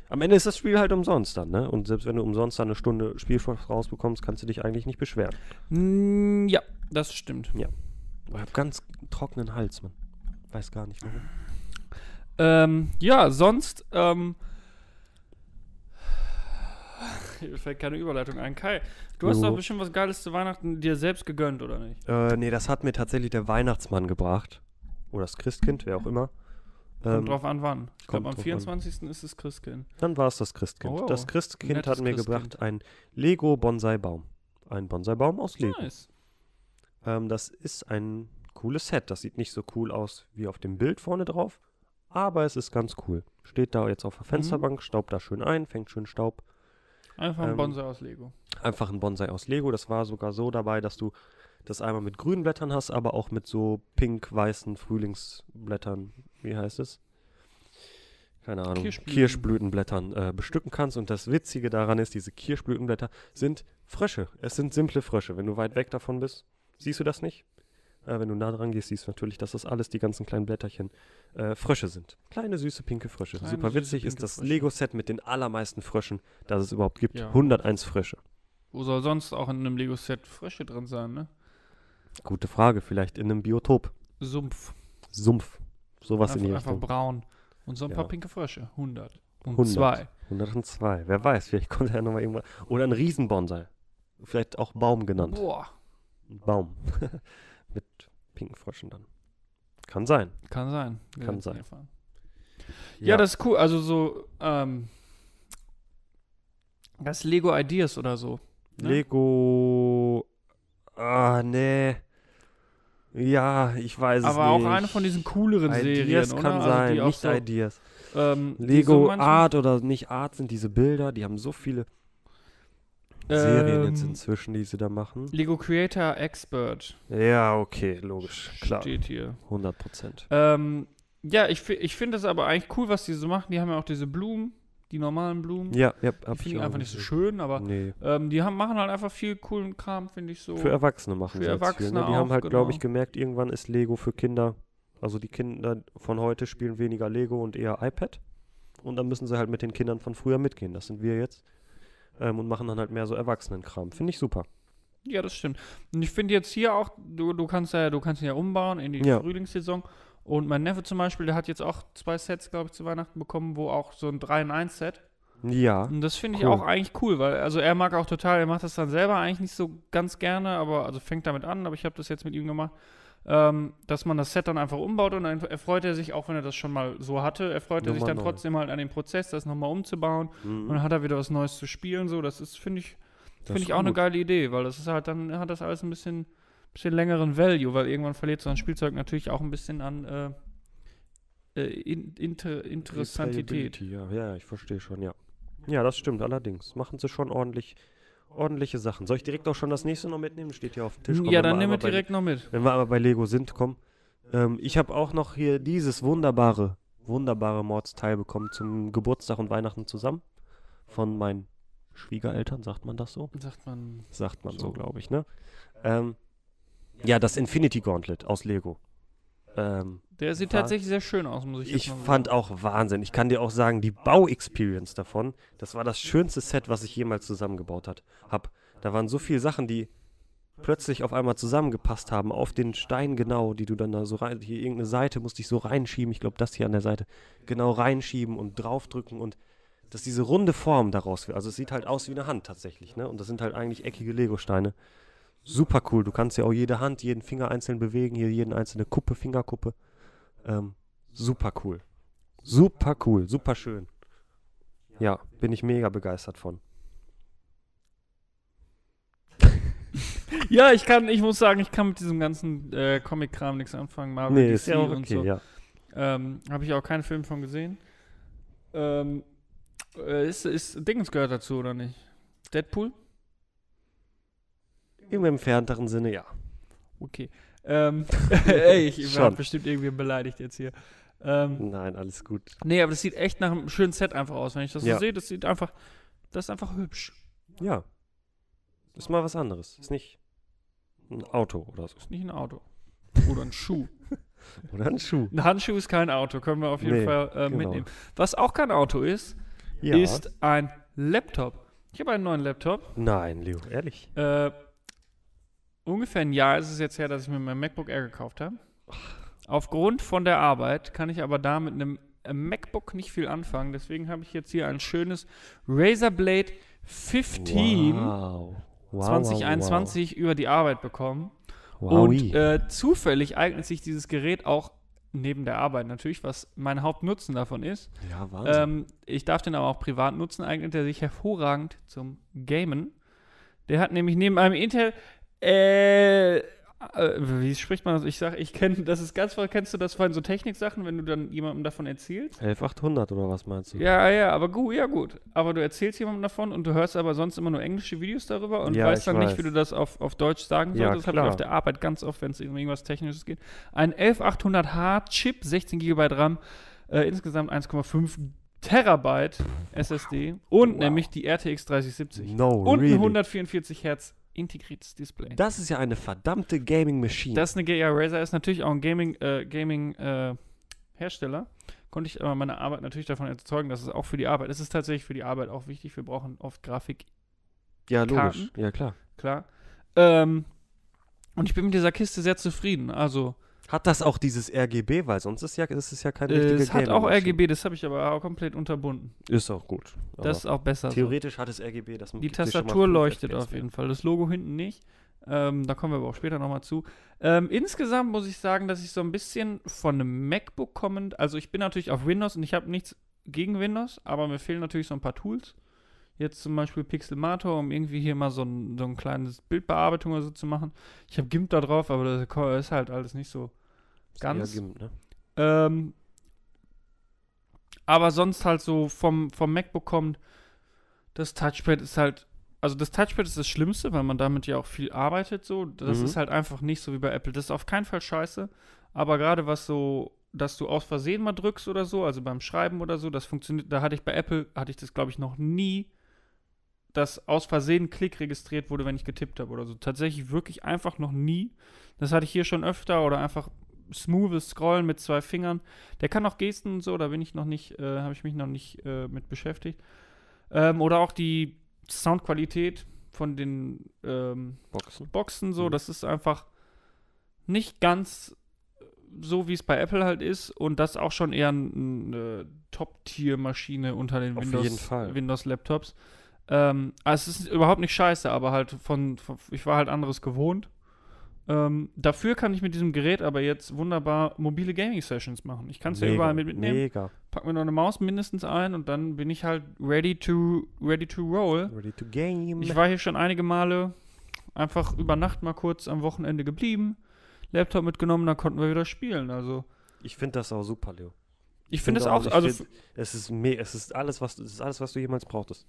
am Ende ist das Spiel halt umsonst dann, ne? Und selbst wenn du umsonst dann eine Stunde Spielstoff rausbekommst, kannst du dich eigentlich nicht beschweren. Mm, ja, das stimmt. Ich hab ganz trockenen Hals, man. Weiß gar nicht warum. Ähm, ja, sonst, ähm, fällt keine Überleitung ein. Kai, du hast Jo. doch bestimmt was Geiles zu Weihnachten dir selbst gegönnt, oder nicht? Äh, nee, das hat mir tatsächlich der Weihnachtsmann gebracht. Oder das Christkind, wer auch immer. Kommt Ähm, drauf an, wann. Ich glaube, kommt am drauf an. 24. ist es Christkind. Dann war es das Christkind. Oh, das Christkind hat mir Christkind. gebracht ein Lego Bonsai-Baum. Ein Bonsai-Baum aus Lego. Nice. Ähm, das ist ein cooles Set. Das sieht nicht so cool aus wie auf dem Bild vorne drauf. Aber es ist ganz cool. Steht da jetzt auf der Fensterbank, staubt da schön ein, fängt schön Staub. Einfach ein Ähm, Bonsai aus Lego. Einfach ein Bonsai aus Lego. Das war sogar so dabei, dass du das einmal mit grünen Blättern hast, aber auch mit so pink-weißen Frühlingsblättern. Wie heißt es? Keine Ahnung. Kirschblüten. Kirschblütenblättern äh, bestücken kannst. Und das Witzige daran ist, diese Kirschblütenblätter sind Frösche. Es sind simple Frösche. Wenn du weit weg davon bist, siehst du das nicht. Äh, wenn du nah dran gehst, siehst du natürlich, dass das alles die ganzen kleinen Blätterchen äh, Frösche sind. Kleine, süße, pinke Frösche. Kleine, Super witzig ist das. Lego-Set mit den allermeisten Fröschen, das es überhaupt gibt. Ja. 101 Frösche. Wo soll sonst auch in einem Lego-Set Frösche drin sein, ne? Gute Frage. Vielleicht in einem Biotop. Sumpf. Sumpf. Sowas in einfach, die einfach Richtung. braun. Und so ein Ja. paar pinke Frösche. 100. Und 100. zwei. 102. Wer weiß, vielleicht kommt ja nochmal irgendwann. Oder ein Riesenbonsai. Vielleicht auch Baum genannt. Boah. Ein Baum. Mit pinken Fröschen dann. Kann sein. Kann sein. Wir Kann sein. erfahren. Ja. das ist cool. Also so, ähm, das ist Lego Ideas oder so. ne? Lego. Ah, nee. Ja, ich weiß Aber es auch nicht. eine von diesen cooleren Ideas Serien, kann oder? sein, also die auch nicht so, Ideas. ähm, Lego so Art oder nicht Art sind diese Bilder, die haben so viele Serien jetzt Ähm, inzwischen, die sie da machen. Lego Creator Expert Ja, okay, logisch, klar, steht hier. 100 Prozent. Ähm, ja, ich, ich finde es aber eigentlich cool, was die so machen. Die haben ja auch diese Blumen, die normalen Blumen. Ja, ja, die finde ich einfach nicht so schön, aber Nee. ähm, die haben, machen halt einfach viel coolen Kram, finde ich so. Für Erwachsene machen Für sie jetzt viel, Erwachsene ne? Die haben auch, halt, glaube genau. ich, gemerkt, irgendwann ist Lego für Kinder, also die Kinder von heute spielen weniger Lego und eher iPad. Und dann müssen sie halt mit den Kindern von früher mitgehen. Das sind wir jetzt. Ähm, und machen dann halt mehr so Erwachsenenkram. Finde ich super. Ja, das stimmt. Und ich finde jetzt hier auch, du, du kannst ja, du kannst ihn ja umbauen in die Ja. Frühlingssaison. Und mein Neffe zum Beispiel, der hat jetzt auch zwei Sets, glaube ich, zu Weihnachten bekommen, wo auch so ein 3 in 1 Set. Ja. Und das finde ich Cool. auch eigentlich cool, weil, also er mag auch total, er macht das dann selber eigentlich nicht so ganz gerne, aber, also fängt damit an, aber ich habe das jetzt mit ihm gemacht, ähm, dass man das Set dann einfach umbaut und dann erfreut er sich, auch wenn er das schon mal so hatte, erfreut er sich dann neu. trotzdem halt an dem Prozess, das nochmal umzubauen. Mhm. Und dann hat er wieder was Neues zu spielen, so, das ist, finde ich, Finde ich auch eine gut. geile Idee, weil das ist halt dann hat das alles ein bisschen, bisschen längeren Value, weil irgendwann verliert so ein Spielzeug natürlich auch ein bisschen an äh, äh, in, inter, Interessantität. Ja, ja, ich verstehe schon, ja. Ja, das stimmt allerdings. Machen sie schon ordentlich, ordentliche Sachen. Soll ich direkt auch schon das nächste noch mitnehmen? Steht hier auf dem Tisch. Komm, Ja, dann wir nimm einmal es bei- direkt noch mit. Wenn wir aber bei Lego sind, komm. Ähm, ich habe auch noch hier dieses wunderbare, wunderbare Mordsteil bekommen zum Geburtstag und Weihnachten zusammen. Von meinen Schwiegereltern, sagt man das so? Sagt man. Sagt man so, So. glaube ich, ne? Ähm, ja, das Infinity Gauntlet aus Lego. Ähm, Der sieht War- tatsächlich sehr schön aus, muss ich ich jetzt mal fand sagen. auch Wahnsinn. Ich kann dir auch sagen, die Bau-Experience davon, das war das schönste Set, was ich jemals zusammengebaut hat, hab. Da waren so viele Sachen, die plötzlich auf einmal zusammengepasst haben, auf den Stein genau, die du dann da so rein, hier irgendeine Seite musste ich so reinschieben, ich glaube das hier an der Seite, genau reinschieben und draufdrücken und dass diese runde Form daraus wird. Also es sieht halt aus wie eine Hand tatsächlich, ne? Und das sind halt eigentlich eckige Lego-Steine. Super cool. Du kannst ja auch jede Hand, jeden Finger einzeln bewegen, hier jeden einzelne Kuppe, Fingerkuppe. Ähm, super cool. Super cool, super schön. Ja, bin ich mega begeistert von. Ja, ich kann, ich muss sagen, ich kann mit diesem ganzen äh, Comic-Kram nichts anfangen. Marvel, Nee, DC ist ja auch und okay, so. ja. Ähm, Habe ich auch keinen Film von gesehen. Ähm, äh, ist, ist Dingens gehört dazu, oder nicht? Deadpool? Im entfernteren Sinne, ja. Okay. Ähm, ey, ich werde bestimmt irgendwie beleidigt jetzt hier. Ähm, Nein, alles gut. nee, aber das sieht echt nach einem schönen Set einfach aus. Wenn ich das Ja. so sehe, das sieht einfach, das ist einfach hübsch. Ja. Ist mal was anderes. Ist nicht ein Auto oder so. Ist nicht ein Auto. Oder ein Schuh. Oder ein Schuh. Ein Handschuh ist kein Auto, können wir auf jeden Nee, Fall äh, genau. mitnehmen. Was auch kein Auto ist, Ja. ist ein Laptop. Ich habe einen neuen Laptop. Nein, Leo, ehrlich. Äh, ungefähr ein Jahr ist es jetzt her, dass ich mir mein MacBook Air gekauft habe. Aufgrund von der Arbeit kann ich aber da mit einem äh, MacBook nicht viel anfangen. Deswegen habe ich jetzt hier ein schönes Razer Blade 15 Wow. Wow, 2021 über die Arbeit bekommen. Wow. wow. Und äh, zufällig eignet sich dieses Gerät auch neben der Arbeit natürlich, was mein Hauptnutzen davon ist. ja. Ähm, ich darf den aber auch privat nutzen, eignet er sich hervorragend zum Gamen. Der hat nämlich neben einem Intel, äh, äh, wie spricht man das? Ich sag, ich kenne, das ist ganz, kennst du das von so Techniksachen, wenn du dann jemandem davon erzählst? 11800 oder was meinst du? Ja, ja, aber gut, ja gut. Aber du erzählst jemandem davon und du hörst aber sonst immer nur englische Videos darüber und Ja, weißt dann nicht, weiß. wie du das auf, auf Deutsch sagen Ja, solltest. Das habe ich auf der Arbeit ganz oft, wenn es um irgendwas Technisches geht. Ein 11800H Chip, 16 GB RAM, äh, insgesamt 1,5 Terabyte SSD und Wow. nämlich die RTX 3070. No, und really? ein 144 Hertz integriertes Display. Das ist ja eine verdammte Gaming-Machine. Das ist eine, ja, Razer ist natürlich auch ein Gaming, äh, Gaming äh, Hersteller. Konnte ich aber meine Arbeit natürlich davon erzeugen, dass es auch für die Arbeit, es ist tatsächlich für die Arbeit auch wichtig. Wir brauchen oft Grafik, ja, logisch. Ja, klar. klar. Ähm, und ich bin mit dieser Kiste sehr zufrieden. Also, Hat das auch dieses RGB? Weil sonst ist ja, ist ja keine äh, richtige es hat auch. RGB, das habe ich aber auch komplett unterbunden. Ist auch gut. Das ist auch besser. so. theoretisch hat es RGB. Das Die Tastatur 5 leuchtet auf jeden Fall. Das Logo hinten nicht. Ähm, da kommen wir aber auch später nochmal zu. Ähm, insgesamt muss ich sagen, dass ich so ein bisschen von einem MacBook kommend, also ich bin natürlich auf Windows und ich habe nichts gegen Windows, aber mir fehlen natürlich so ein paar Tools. Jetzt zum Beispiel Pixelmator, um irgendwie hier mal so ein, so ein kleines Bildbearbeitung oder so zu machen. Ich habe GIMP da drauf, aber das ist halt alles nicht so ganz. GIMP, ne? Ähm, aber sonst halt so vom, vom MacBook kommt, das Touchpad ist halt, also das Touchpad ist das Schlimmste, weil man damit ja auch viel arbeitet so. Das Mhm. ist halt einfach nicht so wie bei Apple. Das ist auf keinen Fall scheiße, aber gerade was so dass du aus Versehen mal drückst oder so, also beim Schreiben oder so, das funktioniert, da hatte ich bei Apple, hatte ich das glaube ich noch nie, dass aus Versehen Klick registriert wurde, wenn ich getippt habe oder so. Tatsächlich wirklich einfach noch nie. Das hatte ich hier schon öfter oder einfach smoothes Scrollen mit zwei Fingern. Der kann auch Gesten und so, da bin ich noch nicht, äh, habe ich mich noch nicht äh, mit beschäftigt. Ähm, oder auch die Soundqualität von den ähm, Boxen. Boxen so, Mhm. das ist einfach nicht ganz so, wie es bei Apple halt ist und das auch schon eher ein- eine Top-Tier-Maschine unter den Auf Windows. Windows-Laptops. Ähm, also es ist überhaupt nicht scheiße, aber halt von, von ich war halt anderes gewohnt. Ähm, dafür kann ich mit diesem Gerät aber jetzt wunderbar mobile Gaming-Sessions machen. Ich kann es ja überall mit mitnehmen, Mega. pack mir noch eine Maus mindestens ein und dann bin ich halt ready to, ready to roll. Ready to game. Ich war hier schon einige Male einfach über Nacht mal kurz am Wochenende geblieben, Laptop mitgenommen, dann konnten wir wieder spielen. Also ich finde das auch super, Leo. ich finde es auch, auch, ich also find- Es ist, es ist alles, was es ist alles, was du jemals brauchtest.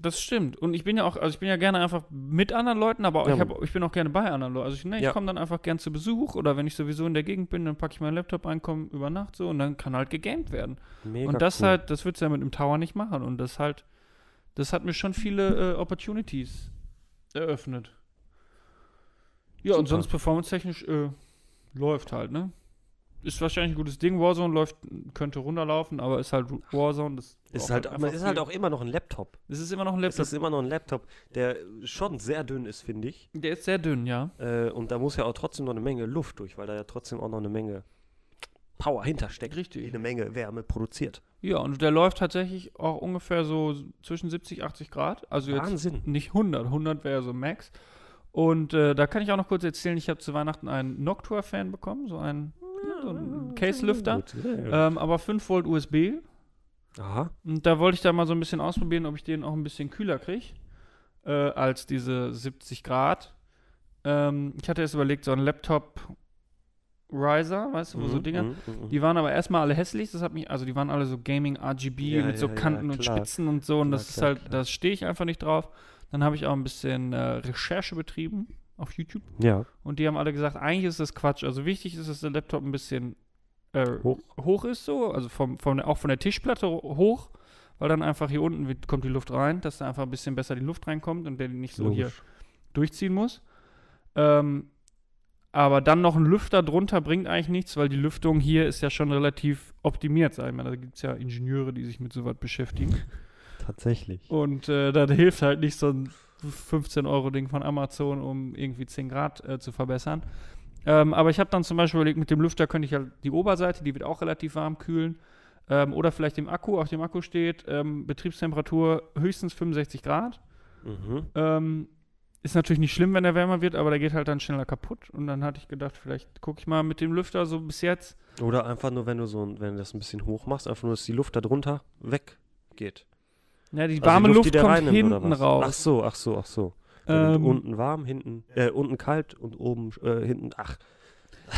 Das stimmt. Und ich bin ja auch, also ich bin ja gerne einfach mit anderen Leuten, aber Ja, ich, hab, ich bin auch gerne bei anderen Leuten. Also ich, ne, ich Ja. komme dann einfach gern zu Besuch oder wenn ich sowieso in der Gegend bin, dann packe ich meinen Laptop ein, komme über Nacht so und dann kann halt gegamed werden. Mega und das cool. halt, das würdest du ja mit dem Tower nicht machen. Und das halt, das hat mir schon viele äh, Opportunities eröffnet. Ja, und Super. sonst performance-technisch äh, läuft halt, ne? Ist wahrscheinlich ein gutes Ding. Warzone läuft, könnte runterlaufen, aber ist halt Warzone. Das ist halt, ist halt auch immer noch ein Laptop. Es ist immer noch ein Es Laptop. ist immer noch ein Laptop, der schon sehr dünn ist, finde ich. Der ist sehr dünn, ja. Äh, und da muss ja auch trotzdem noch eine Menge Luft durch, weil da ja trotzdem auch noch eine Menge Power hintersteckt. Richtig. Die eine Menge Wärme produziert. Ja, und der läuft tatsächlich auch ungefähr so zwischen 70, 80 Grad. Also jetzt Wahnsinn. nicht 100. 100 wäre so Max. Und äh, da kann ich auch noch kurz erzählen, ich habe zu Weihnachten einen Noctua-Fan bekommen, so einen, so einen Case-Lüfter, ja, ähm, aber 5 Volt USB. Aha. Und da wollte ich da mal so ein bisschen ausprobieren, ob ich den auch ein bisschen kühler kriege äh, als diese 70 Grad. Ähm, ich hatte erst überlegt, so ein Laptop-Riser, weißt du, wo so Mhm, Dinger. mhm, mhm. Die waren aber erstmal alle hässlich, das hat mich, also die waren alle so Gaming RGB Ja, mit so ja, ja, Kanten und. Spitzen und so und Klar, das ist klar, halt, klar. das stehe ich einfach nicht drauf. Dann habe ich auch ein bisschen äh, Recherche betrieben auf YouTube Ja. und die haben alle gesagt, eigentlich ist das Quatsch. Also wichtig ist, dass der Laptop ein bisschen äh, Hoch. hoch. ist so, also vom, vom, auch von der Tischplatte ho- hoch, weil dann einfach hier unten wird, kommt die Luft rein, dass da einfach ein bisschen besser die Luft reinkommt und der die nicht so hier Logisch. durchziehen muss. Ähm, aber dann noch ein Lüfter drunter bringt eigentlich nichts, weil die Lüftung hier ist ja schon relativ optimiert, sag ich mal. Da gibt es ja Ingenieure, die sich mit sowas beschäftigen. Tatsächlich. Und äh, da hilft halt nicht so ein 15-Euro-Ding von Amazon, um irgendwie 10 Grad äh, zu verbessern. Ähm, aber ich habe dann zum Beispiel überlegt, mit dem Lüfter könnte ich halt die Oberseite, die wird auch relativ warm kühlen. Ähm, oder vielleicht dem Akku, auf dem Akku steht, ähm, Betriebstemperatur höchstens 65 Grad. Mhm. Ähm, ist natürlich nicht schlimm, wenn er wärmer wird, aber der geht halt dann schneller kaputt. Und dann hatte ich gedacht, vielleicht gucke ich mal mit dem Lüfter so bis jetzt. Oder einfach nur, wenn du so, wenn du das ein bisschen hoch machst, einfach nur, dass die Luft da drunter weggeht. Ja, die Also warme die Luft, die der kommt reinnimmt, hinten raus. Ach so, ach so, ach so. Ähm, unten warm, hinten, äh, unten kalt und oben, äh, hinten, ach.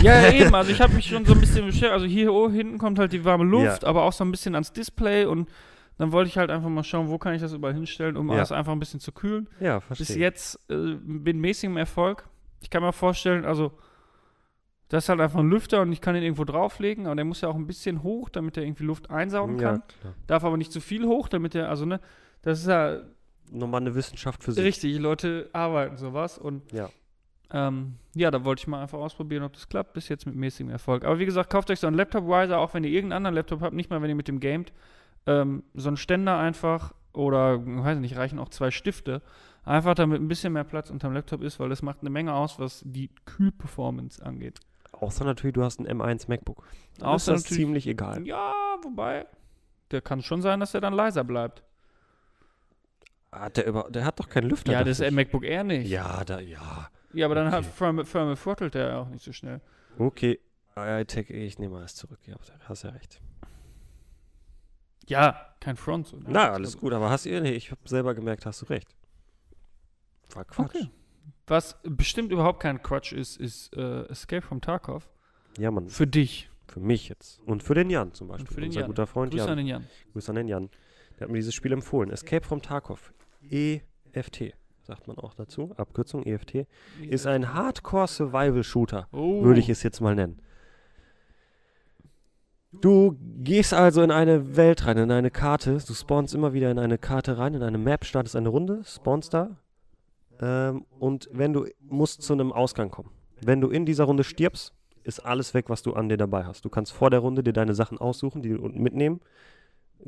Ja, ja, eben. Also ich habe mich schon so ein bisschen beschäftigt. Also hier oh, hinten kommt halt die warme Luft, Ja. aber auch so ein bisschen ans Display. Und dann wollte ich halt einfach mal schauen, wo kann ich das überall hinstellen, um Ja. alles einfach ein bisschen zu kühlen. Ja, verstehe. Bis jetzt äh, bin mäßigem Erfolg. Ich kann mir vorstellen, also das ist halt einfach ein Lüfter und ich kann ihn irgendwo drauflegen, aber der muss ja auch ein bisschen hoch, damit er irgendwie Luft einsaugen ja, kann. klar. Darf aber nicht zu viel hoch, damit er, also ne, das ist ja Nochmal eine Wissenschaft für sich. richtig, Leute arbeiten sowas und Ja. ähm, ja, da wollte ich mal einfach ausprobieren, ob das klappt. Bis jetzt mit mäßigem Erfolg. Aber wie gesagt, kauft euch so einen Laptop-Riser, auch wenn ihr irgendeinen anderen Laptop habt, nicht mal wenn ihr mit dem gamet. Ähm, so einen Ständer einfach oder, weiß nicht, reichen auch zwei Stifte. Einfach damit ein bisschen mehr Platz unterm Laptop ist, weil das macht eine Menge aus, was die Kühlperformance angeht. Außer natürlich, du hast ein M1 MacBook. Dann Außer ist das ziemlich egal. Ja, wobei, der kann schon sein, dass er dann leiser bleibt. Hat der, über, der hat doch keinen Lüfter. ja, das ist ich. MacBook Air nicht. Ja, da, ja. Ja, aber dann hat Okay. Firmware, Firmware throttelt der ja auch nicht so schnell. Okay. iTech, ich nehme alles zurück. Ja, hast ja recht. Ja, kein Front. So, ne? Na, alles gut, aber hast du, nee, ich habe selber gemerkt, hast du recht. War Quatsch. Okay. Was bestimmt überhaupt kein Quatsch ist, ist äh, Escape from Tarkov. Ja, Mann, Für dich. für mich jetzt. Und für den Jan zum Beispiel. für den unser Jan. guter Freund Grüße Jan. an den Jan. Grüße an den Jan. Der hat mir dieses Spiel empfohlen. Escape from Tarkov. EFT, sagt man auch dazu. Abkürzung EFT. Ist ein Hardcore-Survival-Shooter, oh. würde ich es jetzt mal nennen. Du gehst also in eine Welt rein, in eine Karte. Du spawnst immer wieder in eine Karte rein, in eine Map, startest eine Runde, spawnst da. Ähm, und wenn du musst zu einem Ausgang kommen. Wenn du in dieser Runde stirbst, ist alles weg, was du an dir dabei hast. Du kannst vor der Runde dir deine Sachen aussuchen, die du mitnehmen.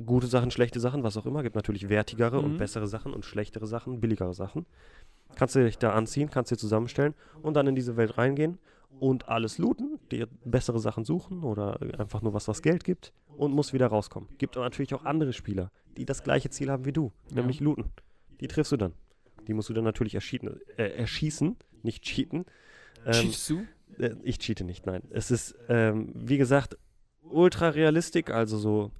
Gute Sachen, schlechte Sachen, was auch immer. Gibt natürlich wertigere und Mhm. bessere Sachen und schlechtere Sachen, billigere Sachen. Kannst du dich da anziehen, kannst dir zusammenstellen und dann in diese Welt reingehen und alles looten, dir bessere Sachen suchen oder einfach nur was, was Geld gibt und musst wieder rauskommen. Gibt aber natürlich auch andere Spieler, die das gleiche Ziel haben wie du, Ja. nämlich looten. Die triffst du dann. Die musst du dann natürlich erschießen, äh, erschießen nicht cheaten. Ähm, Cheatst du? äh, ich cheate nicht, nein. Es ist, ähm, wie gesagt, ultra realistisch, also so.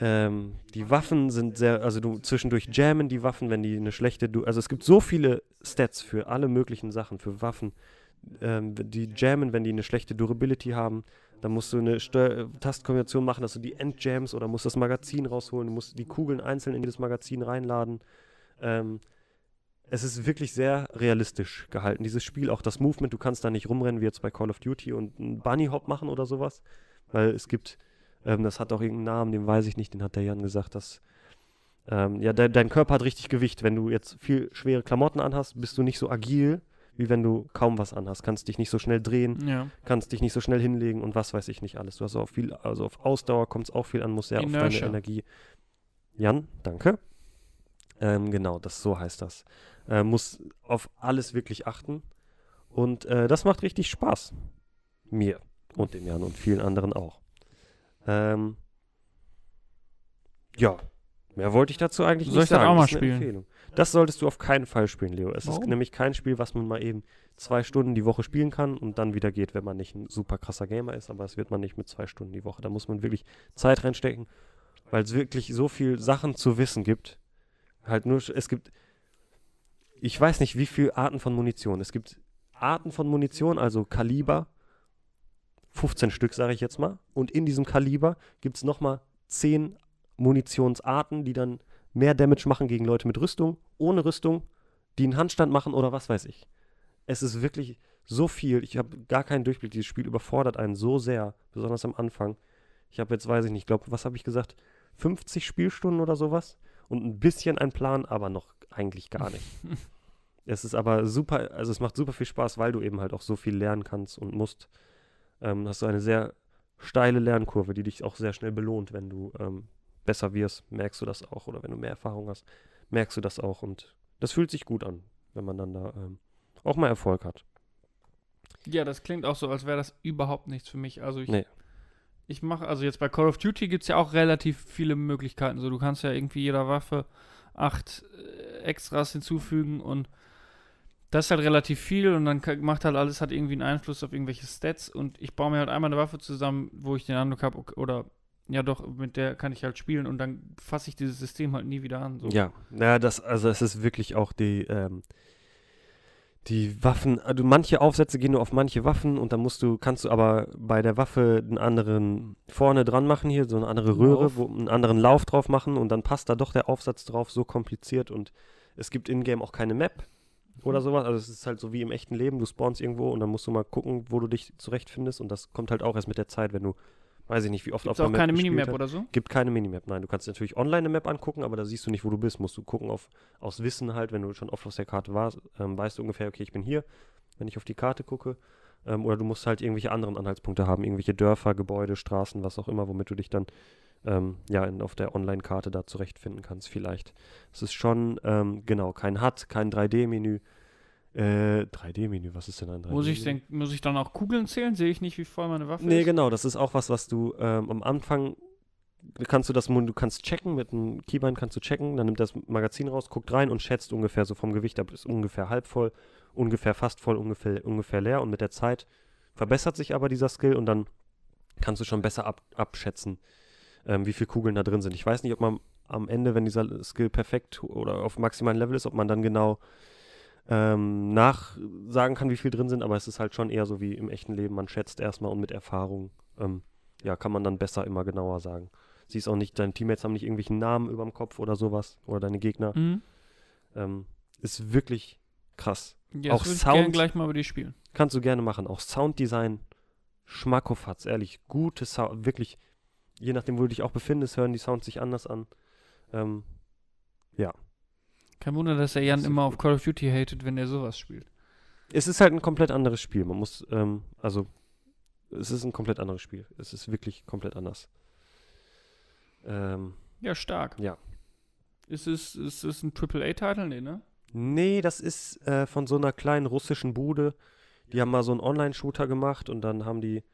Ähm, die Waffen sind sehr, also du zwischendurch jammen die Waffen, wenn die eine schlechte, du, also es gibt so viele Stats für alle möglichen Sachen, für Waffen, ähm, die jammen, wenn die eine schlechte Durability haben. Dann musst du eine Steuer Tastkombination machen, dass du die entjamst oder musst das Magazin rausholen, du musst die Kugeln einzeln in dieses Magazin reinladen. Ähm, es ist wirklich sehr realistisch gehalten, dieses Spiel. Auch das Movement, du kannst da nicht rumrennen wie jetzt bei Call of Duty und einen Bunny Hop machen oder sowas. Weil es gibt, ähm, das hat auch irgendeinen Namen, den weiß ich nicht, den hat der Jan gesagt, dass ähm, ja, de dein Körper hat richtig Gewicht. Wenn du jetzt viel schwere Klamotten anhast, bist du nicht so agil, wie wenn du kaum was anhast. Kannst dich nicht so schnell drehen, Ja. kannst dich nicht so schnell hinlegen und was weiß ich nicht alles. Du hast auch viel, also auf Ausdauer kommt es auch viel an, muss sehr auf deine Inertia. Energie. Jan, danke. Ähm, genau, das so heißt das. Äh, muss auf alles wirklich achten. Und äh, das macht richtig Spaß. Mir und dem Jan und vielen anderen auch. Ähm, ja, mehr wollte ich dazu eigentlich Soll nicht ich das sagen. auch mal ist eine spielen? Empfehlung. Das solltest du auf keinen Fall spielen, Leo. Es ist Warum? nämlich kein Spiel, was man mal eben zwei Stunden die Woche spielen kann und dann wieder geht, wenn man nicht ein super krasser Gamer ist. Aber es wird man nicht mit zwei Stunden die Woche. Da muss man wirklich Zeit reinstecken, weil es wirklich so viel Sachen zu wissen gibt. Halt nur, es gibt, ich weiß nicht, wie viele Arten von Munition. Es gibt Arten von Munition, also Kaliber, 15 Stück, sage ich jetzt mal. Und in diesem Kaliber gibt es nochmal 10 Munitionsarten, die dann mehr Damage machen gegen Leute mit Rüstung, ohne Rüstung, die einen Handstand machen oder was weiß ich. Es ist wirklich so viel. Ich habe gar keinen Durchblick. Dieses Spiel überfordert einen so sehr, besonders am Anfang. Ich habe jetzt, weiß ich nicht, glaube, was habe ich gesagt? 50 Spielstunden oder sowas und ein bisschen ein Plan, aber noch eigentlich gar nicht. es ist aber super, also es macht super viel Spaß, weil du eben halt auch so viel lernen kannst und musst. Ähm, hast du eine sehr steile Lernkurve, die dich auch sehr schnell belohnt, wenn du ähm, besser wirst, merkst du das auch. Oder wenn du mehr Erfahrung hast, merkst du das auch. Und das fühlt sich gut an, wenn man dann da ähm, auch mal Erfolg hat. Ja, das klingt auch so, als wäre das überhaupt nichts für mich. Also ich, Nee. ich mache, also jetzt bei Call of Duty gibt es ja auch relativ viele Möglichkeiten. So, du kannst ja irgendwie jeder Waffe acht äh, Extras hinzufügen und das ist halt relativ viel und dann macht halt alles hat irgendwie einen Einfluss auf irgendwelche Stats und ich baue mir halt einmal eine Waffe zusammen, wo ich den Eindruck habe, okay, oder ja doch, mit der kann ich halt spielen und dann fasse ich dieses System halt nie wieder an. So. Ja, ja, das, also es ist wirklich auch die, ähm, die Waffen, also manche Aufsätze gehen nur auf manche Waffen und dann musst du, kannst du aber bei der Waffe einen anderen vorne dran machen hier, so eine andere Röhre, Lauf. wo einen anderen Lauf drauf machen und dann passt da doch der Aufsatz drauf, so kompliziert und es gibt in-game auch keine Map oder sowas, also es ist halt so wie im echten Leben, du spawnst irgendwo und dann musst du mal gucken, wo du dich zurechtfindest und das kommt halt auch erst mit der Zeit, wenn du, weiß ich nicht, wie oft Gibt's auf auch einer keine gespielt Minimap hast. oder so? Gibt keine Minimap, nein. Du kannst natürlich online eine Map angucken, aber da siehst du nicht, wo du bist. Musst du gucken auf, aus Wissen halt, wenn du schon oft auf der Karte warst, ähm, weißt du ungefähr, okay, ich bin hier, wenn ich auf die Karte gucke. Ähm, oder du musst halt irgendwelche anderen Anhaltspunkte haben, irgendwelche Dörfer, Gebäude, Straßen, was auch immer, womit du dich dann ähm, ja in, auf der Online-Karte da zurechtfinden kannst, vielleicht. Es ist schon, ähm, genau, kein HUD, kein 3D-Menü. Äh, 3D-Menü, was ist denn ein 3D-Menü? Muss ich, denk, muss ich dann auch Kugeln zählen? Sehe ich nicht, wie voll meine Waffe Nee, ist? genau, das ist auch was, was du ähm, am Anfang kannst du das, du kannst checken, mit einem Keybind kannst du checken, dann nimmt das Magazin raus, guckt rein und schätzt ungefähr so vom Gewicht ab, ist ungefähr halb voll, ungefähr fast voll, ungefähr, ungefähr leer und mit der Zeit verbessert sich aber dieser Skill und dann kannst du schon besser ab, abschätzen, ähm, wie viele Kugeln da drin sind. Ich weiß nicht, ob man am Ende, wenn dieser Skill perfekt oder auf maximalen Level ist, ob man dann genau ähm, nachsagen kann, wie viel drin sind, aber es ist halt schon eher so wie im echten Leben. Man schätzt erstmal und mit Erfahrung, ähm, ja, kann man dann besser immer genauer sagen. Siehst auch nicht, deine Teammates haben nicht irgendwelchen Namen über dem Kopf oder sowas oder deine Gegner. Mhm. Ähm, ist wirklich krass. Ja, Auch würde ich Sound- gleich mal über die spielen. Kannst du gerne machen. Auch Sounddesign Schmackofatz, ehrlich. Gute Sound, wirklich. Je nachdem, wo du dich auch befindest, hören die Sounds sich anders an. Ähm, Kein Wunder, dass der Jan Das immer auf. Call of Duty hatet, wenn er sowas spielt. es ist halt ein komplett anderes Spiel. Man muss, ähm, also, es ist ein komplett anderes Spiel. Es ist wirklich komplett anders. Ähm, Ja, stark. Ja. Ist es, ist es ein AAA-Titel? Nee, ne? nee, das ist äh, von so einer kleinen russischen Bude. Die haben mal so einen Online-Shooter gemacht und dann haben die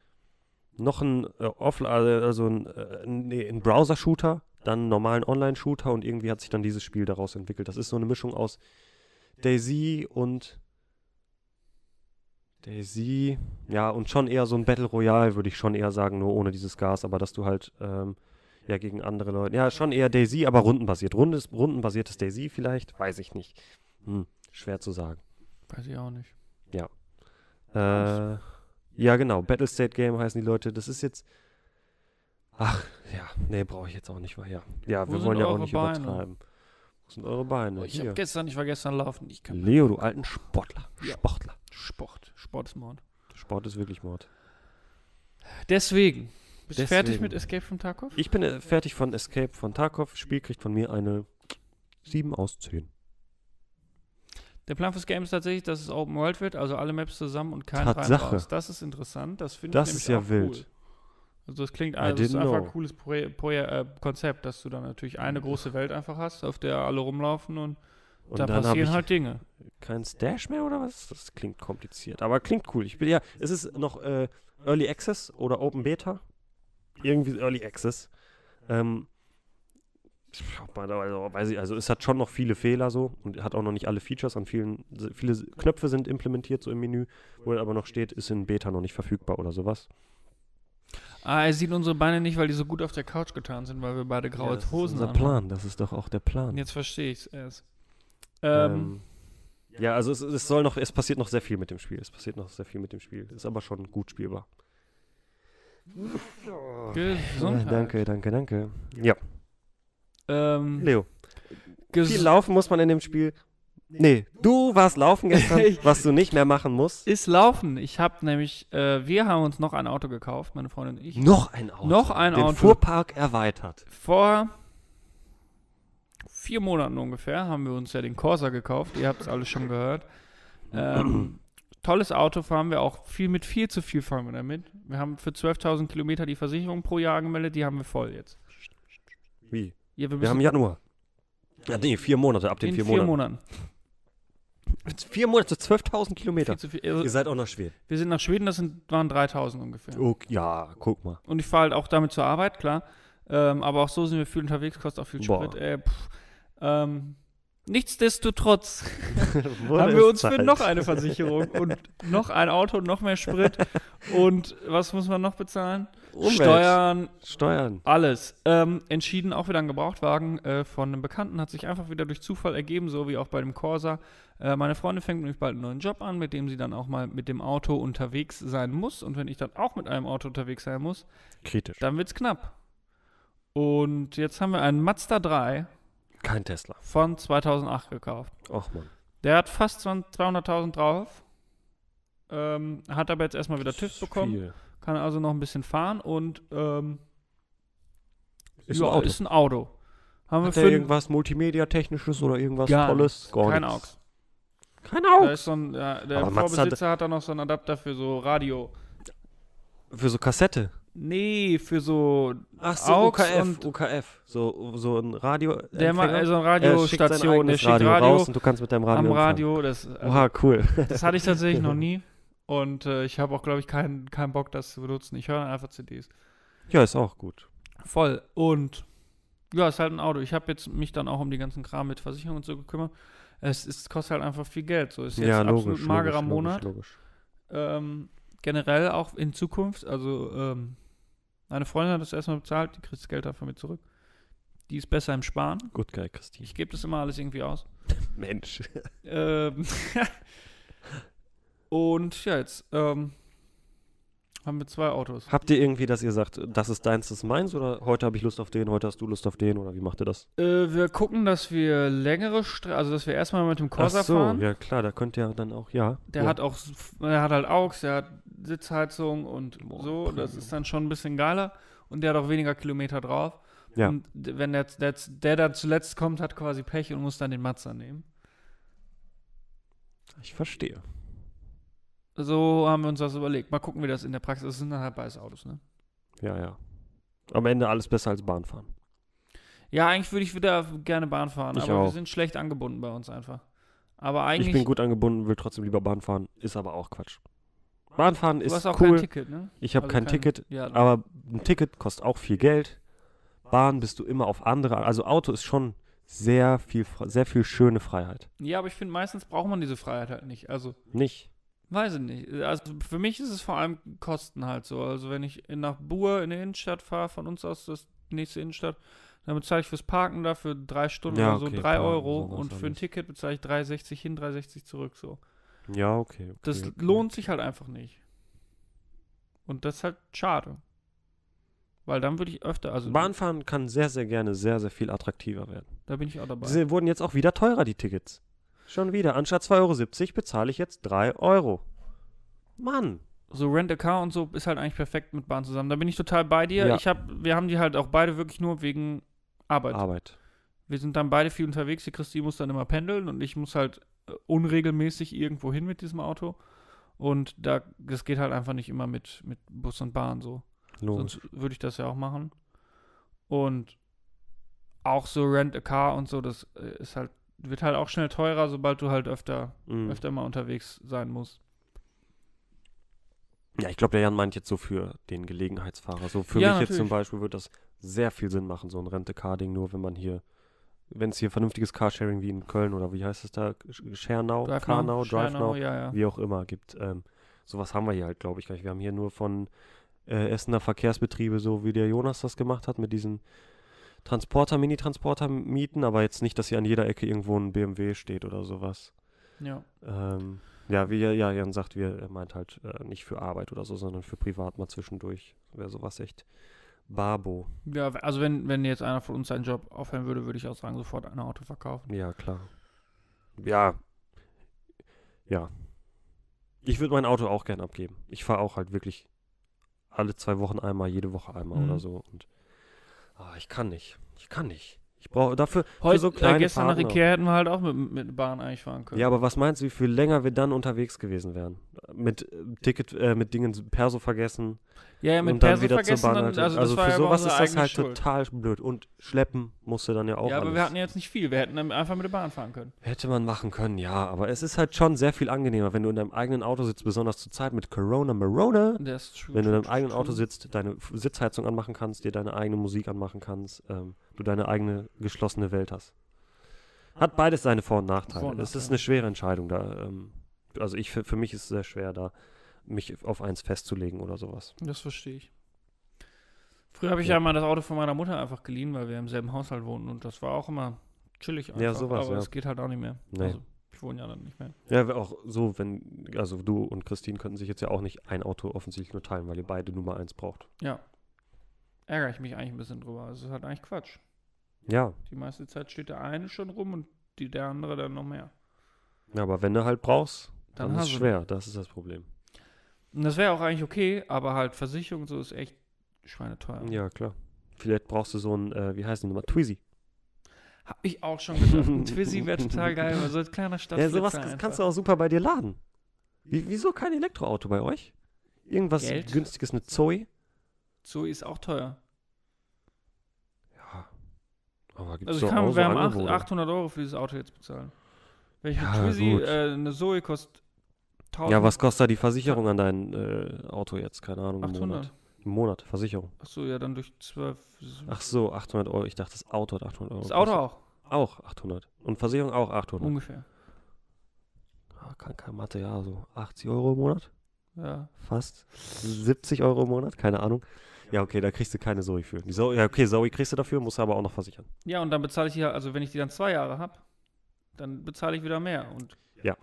noch einen äh, Off also einen, äh, nee, einen Browser-Shooter, dann einen normalen Online-Shooter und irgendwie hat sich dann dieses Spiel daraus entwickelt. Das ist so eine Mischung aus Daisy und Daisy, ja, und schon eher so ein Battle Royale, würde ich schon eher sagen, nur ohne dieses Gas, aber dass du halt ähm, ja gegen andere Leute, ja, schon eher Daisy, aber rundenbasiert. Rundes, rundenbasiertes Daisy vielleicht, weiß ich nicht. Hm, schwer zu sagen. Weiß ich auch nicht. Äh, ja, genau. Battlestate Game heißen die Leute. Das ist jetzt. Ach, ja. Nee, brauche ich jetzt auch nicht. Weil ja, ja Wo wir wollen ja auch nicht Beine? übertreiben. Wo sind eure Beine? Oh, ich habe gestern, ich war gestern laufen. Ich kann Leo, du alten Sportler. Ja. Sportler. Sport. Sport ist Mord. Sport ist wirklich Mord. Deswegen. Bist du fertig mit Escape from Tarkov? Ich bin äh, fertig von Escape von Tarkov. Spiel kriegt von mir eine 7 aus 10. Der Plan fürs Game ist tatsächlich, dass es Open World wird, also alle Maps zusammen und kein Tatsache. rein. Das ist interessant. Das finde ich Das nämlich ist ja auch wild. cool. Also es klingt also es ist einfach know. ein cooles Pro Pro äh, Konzept, dass du dann natürlich eine große Welt einfach hast, auf der alle rumlaufen und, Und da passieren halt Dinge. kein Stash mehr oder was? Das klingt kompliziert. Aber klingt cool. Ich bin ja, es ist noch äh, Early Access oder Open Beta. Irgendwie Early Access. Ähm, also, weiß ich, also es hat schon noch viele Fehler so und hat auch noch nicht alle Features an vielen, viele Knöpfe sind implementiert so im Menü, wo aber noch steht, ist in Beta noch nicht verfügbar oder sowas. Ah, er sieht unsere Beine nicht, weil die so gut auf der Couch getan sind, weil wir beide graue das Hosen ist unser haben. Plan, das ist doch auch der Plan. Jetzt verstehe ich es erst. Ähm, Ähm, ja, also es, es soll noch, es passiert noch sehr viel mit dem Spiel. Es passiert noch sehr viel mit dem Spiel. Ist aber schon gut spielbar. Gesundheit. Danke, danke, danke. Ja, Ähm, Leo. ges Viel laufen muss man in dem Spiel. Nee, du warst laufen gestern, was du nicht mehr machen musst. ist laufen. Ich habe nämlich, äh, wir haben uns noch ein Auto gekauft, meine Freundin und ich. Noch ein Auto. Noch ein Den Auto. Fuhrpark erweitert. Vor vier Monaten ungefähr haben wir uns ja den Corsa gekauft. Ihr habt es alles schon gehört. Ähm, tolles Auto fahren wir auch viel mit viel zu viel fahren wir damit. Wir haben für 12.000 Kilometer die Versicherung pro Jahr angemeldet, die haben wir voll jetzt. Wie? Ja, wir Wir haben Januar. Ja, nee, vier Monate, ab den in vier, vier Monaten. Monaten. Vier Monate, 12.000 Kilometer. Viel viel. Also, Ihr seid auch nach Schweden. wir sind nach Schweden, das sind, waren 3.000 ungefähr. Okay, ja, guck mal. Und ich fahre halt auch damit zur Arbeit, klar. Ähm, aber auch so sind wir viel unterwegs, kostet auch viel. Sprit. Äh, pff, ähm, nichtsdestotrotz haben wir es uns für Zeit. noch eine Versicherung und noch ein Auto und noch mehr Sprit. Und was muss man noch bezahlen? Umwelt. Steuern, Steuern. alles. Ähm, entschieden, auch wieder ein Gebrauchtwagen äh, von einem Bekannten, hat sich einfach wieder durch Zufall ergeben, so wie auch bei dem Corsa. Äh, meine Freundin fängt nämlich bald einen neuen Job an, mit dem sie dann auch mal mit dem Auto unterwegs sein muss. Und wenn ich dann auch mit einem Auto unterwegs sein muss, Kritisch. dann wird's knapp. Und jetzt haben wir einen Mazda 3 Kein Tesla. von 2008 gekauft. Och man. Der hat fast 20 200.000 drauf. Ähm, hat aber jetzt erstmal wieder TÜV bekommen. Viel. Kann also noch ein bisschen fahren und ähm, Ist ja, ein Auto. ist ein Auto. Haben Hat wir für irgendwas Multimedia-Technisches oder irgendwas Gar Tolles? Gar kein nichts. AUX. Kein Da Auge. ist so ein, ja, der Aber Vorbesitzer hat da noch so einen Adapter für so Radio. Für so Kassette. Nee, für so Ach so, AUX UKF. und- UKF. So, so ein Radio. der ma- also eine Er Radiostation, der schickt Radio, Radio, raus und du kannst mit deinem Radio am. Radio. Das, also, Oha, cool. das hatte ich tatsächlich noch nie. Und äh, ich habe auch, glaube ich, keinen keinen Bock, das zu benutzen. Ich höre einfach CDs. ja, ist auch gut. Voll. Und ja, ist halt ein Auto. Ich habe jetzt mich dann auch um die ganzen Kram mit Versicherung und so gekümmert. Es ist, kostet halt einfach viel Geld. So ist jetzt ja, absolut logisch. magerer logisch, Monat. Logisch, logisch. Ähm, generell auch in Zukunft. Also ähm, meine Freundin hat das erstmal bezahlt. Die kriegt das Geld dafür mit zurück. Die ist besser im Sparen. Gut, geil, Christine. Ich gebe das immer alles irgendwie aus. Mensch. Ähm, und ja, jetzt ähm, haben wir zwei Autos. Habt ihr irgendwie, dass ihr sagt, das ist deins, das ist meins? Oder heute habe ich Lust auf den, heute hast du Lust auf den? Oder wie macht ihr das? Äh, wir gucken, dass wir längere Strecke, also dass wir erstmal mit dem Corsa Ach so, fahren. ja klar, da könnt ihr dann auch, ja. Der ja. hat auch, der hat halt AUX, der hat Sitzheizung und Boah, so. Das Premium. ist dann schon ein bisschen geiler. Und der hat auch weniger Kilometer drauf. Ja. Und wenn der, der, der da zuletzt kommt, hat quasi Pech und muss dann den Mazda nehmen. Ich verstehe. So haben wir uns das überlegt. Mal gucken, wie das in der Praxis ist. Es sind dann halt beides Autos, ne? Ja, ja. Am Ende alles besser als Bahnfahren. Ja, eigentlich würde ich wieder gerne Bahn fahren, Ich aber wir auch. sind schlecht angebunden bei uns einfach. Aber eigentlich. Ich bin gut angebunden, will trotzdem lieber Bahn fahren, ist aber auch Quatsch. Bahnfahren Du ist hast auch cool. kein Ticket, ne? Ich habe Also kein Ticket, Ja, aber ein Ticket kostet auch viel Geld. Bahn bist du immer auf andere, also Auto ist schon sehr viel, sehr viel schöne Freiheit. ja, aber ich finde, meistens braucht man diese Freiheit halt nicht. Also, Nicht? weiß ich nicht. Also, für mich ist es vor allem Kosten halt so. Also, wenn ich in- nach Buhr in die Innenstadt fahre, von uns aus das nächste Innenstadt, dann bezahle ich fürs Parken da für drei Stunden Ja, oder so okay, drei Euro und für ein. Ticket bezahle ich 3,60 hin, 3,60 zurück so. Ja, okay. okay Das okay. lohnt sich halt einfach nicht. Und das ist halt schade. Weil dann würde ich öfter, also Bahnfahren kann sehr, sehr gerne sehr, sehr viel attraktiver werden. da bin ich auch dabei. Sie wurden jetzt auch wieder teurer, die Tickets. Schon wieder. Anstatt 2,70 Euro bezahle ich jetzt 3 Euro. Mann. so Rent a Car und so ist halt eigentlich perfekt mit Bahn zusammen. Da bin ich total bei dir. Ja. Ich hab, wir haben die halt auch beide wirklich nur wegen Arbeit. Arbeit. Wir sind dann beide viel unterwegs. Die Christi muss dann immer pendeln und ich muss halt unregelmäßig irgendwo hin mit diesem Auto. Und da, das geht halt einfach nicht immer mit, mit Bus und Bahn so. Logisch. Sonst würde ich das ja auch machen. Und auch so Rent a Car und so, das äh, ist halt, wird halt auch schnell teurer, sobald du halt öfter, Mhm. öfter mal unterwegs sein musst. Ja, ich glaube, der Jan meint jetzt so für den Gelegenheitsfahrer. So für Ja, mich jetzt zum natürlich. Beispiel würde das sehr viel Sinn machen, so ein Rente-Car-Ding, nur wenn man hier, wenn es hier vernünftiges Carsharing wie in Köln oder wie heißt es da, Sch- Schernau, Drive Karnau, Now, Drive Schernau, Now, ja, ja. wie auch immer gibt. Ähm, sowas haben wir hier halt, glaube ich, gar nicht. Wir haben hier nur von äh, Essener Verkehrsbetriebe, so wie der Jonas das gemacht hat, mit diesen Transporter, Mini-Transporter mieten, aber jetzt nicht, dass hier an jeder Ecke irgendwo ein BMW steht oder sowas. Ja. Ähm, ja, wie ja, Jan sagt, wir, er meint halt äh, nicht für Arbeit oder so, sondern für privat mal zwischendurch. Wäre sowas echt Babo. Ja, also wenn, wenn jetzt einer von uns seinen Job aufhören würde, würde ich auch sagen, sofort ein Auto verkaufen. Ja, klar. Ja. Ja. Ich würde mein Auto auch gern abgeben. Ich fahre auch halt wirklich alle zwei Wochen einmal, jede Woche einmal Mhm. oder so. Und ah, ich kann nicht. Ich kann nicht. Ich brauche dafür. Heute, so äh, kleine gestern nach Fahrten auch. Ikea hätten wir halt auch mit, mit Bahn eigentlich fahren können. Ja, aber was meinst du, wie viel länger wir dann unterwegs gewesen wären? Mit äh, Ticket, äh, mit Dingen Perso vergessen. Ja, ja mit und dann Perso wieder zur Bahn. dann, also, also für ja sowas ist das halt Schuld. total blöd. Und schleppen musste dann ja auch Ja, aber alles. wir hatten ja jetzt nicht viel. Wir hätten dann einfach mit der Bahn fahren können. Hätte man machen können, ja. Aber es ist halt schon sehr viel angenehmer, wenn du in deinem eigenen Auto sitzt, besonders zur Zeit mit Corona Marona. Das ist true, Wenn du in deinem eigenen Auto sitzt, deine Sitzheizung anmachen kannst, dir deine eigene Musik anmachen kannst, ähm, du deine eigene geschlossene Welt hast. Hat beides seine Vor- und Nachteile. Vor- und es ist Nachteile. eine schwere Entscheidung da. Ähm, also ich für, für mich ist es sehr schwer da, mich auf eins festzulegen oder sowas. Das verstehe ich. Früher habe ich Ja. ja. mal das Auto von meiner Mutter einfach geliehen, weil wir im selben Haushalt wohnten und das war auch immer chillig einfach. Ja, sowas, aber ja. es geht halt auch nicht mehr. Nee. Also, ich wohne ja dann nicht mehr. Ja, auch so, wenn, also du und Christine könnten sich jetzt ja auch nicht ein Auto offensichtlich nur teilen, weil ihr beide Nummer eins braucht. Ja. Ärgere ich mich eigentlich ein bisschen drüber. Also, es ist halt eigentlich Quatsch. Ja, Die meiste Zeit steht der eine schon rum und die, der andere dann noch mehr. ja aber wenn du halt brauchst, Dann dann, ist es schwer. Das ist das Problem. Und das wäre auch eigentlich okay, aber halt Versicherung so ist echt schweineteuer. Ja, klar. Vielleicht brauchst du so ein, äh, wie heißt die nochmal, Twizy. Hab ich auch schon gedacht. Ein Twizy wäre total geil, weil so als kleiner Stadt. Ja, sowas kannst du auch super bei dir laden. Wie, wieso kein Elektroauto bei euch? Irgendwas Geld? günstiges, eine Zoe? Zoe ist auch teuer. Ja. Aber gibt's Also ich kann, wir haben acht- Angebote. 800 Euro für dieses Auto jetzt bezahlen. Wenn ich Ja, Twizy, äh, eine Zoe kostet 1000. Ja, was kostet da die Versicherung an dein äh, Auto jetzt? Keine Ahnung, im 800. Monat. Im Monat, Versicherung. Achso, ja, dann durch 12. Ach so, 800 Euro. Ich dachte, das Auto hat 800 Euro. Das Auto auch, Auch 800. Und Versicherung auch 800. ungefähr. Ah, kann kein Mathe, ja, so 80 Euro im Monat? Ja. Fast. 70 Euro im Monat? Keine Ahnung. Ja, okay, da kriegst du keine Zoe für. Die Zoe, ja, okay, Zoe kriegst du dafür, musst du aber auch noch versichern. ja, und dann bezahle ich die, also wenn ich die dann zwei Jahre habe, dann bezahle ich wieder mehr. Und Ja,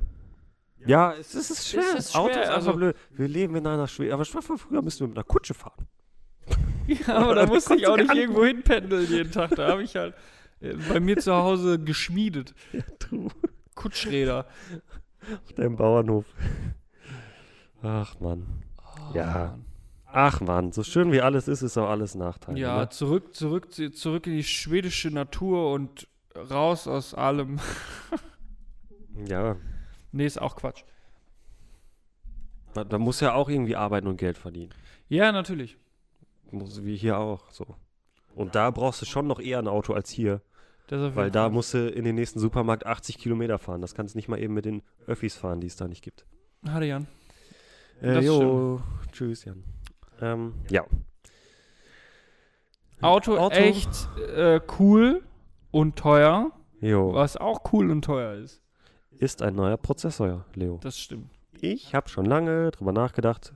es ist, es ist schwer. Es ist Auto schwer, ist einfach also- blöd. Wir leben in einer schwer. Aber von früher müssen wir mit einer Kutsche fahren. ja, aber da musste ich auch nicht irgendwo hinpendeln jeden Tag. Da habe ich halt äh, bei mir zu Hause geschmiedet. Du, Kutschräder. auf deinem Bauernhof. Ach, Mann. Ja. Mann. Ach man, so schön wie alles ist, ist auch alles Nachteil. Ja, Ne? zurück, zurück, zurück in die schwedische Natur und raus aus allem. Ja, nee, ist auch Quatsch. da, da muss ja auch irgendwie arbeiten und Geld verdienen. Ja, natürlich. Muss, wie hier auch, so. Und da brauchst du schon noch eher ein Auto als hier, weil da musst du in den nächsten Supermarkt 80 Kilometer fahren. Das kannst du nicht mal eben mit den Öffis fahren, die es da nicht gibt. Hatte Jan. Äh, jo, tschüss, Jan. Ähm, ja. Auto, Auto. echt äh, cool und teuer. Jo, Was auch cool und teuer ist. Ist ein neuer Prozessor, Leo. Das stimmt. Ich habe schon lange drüber nachgedacht,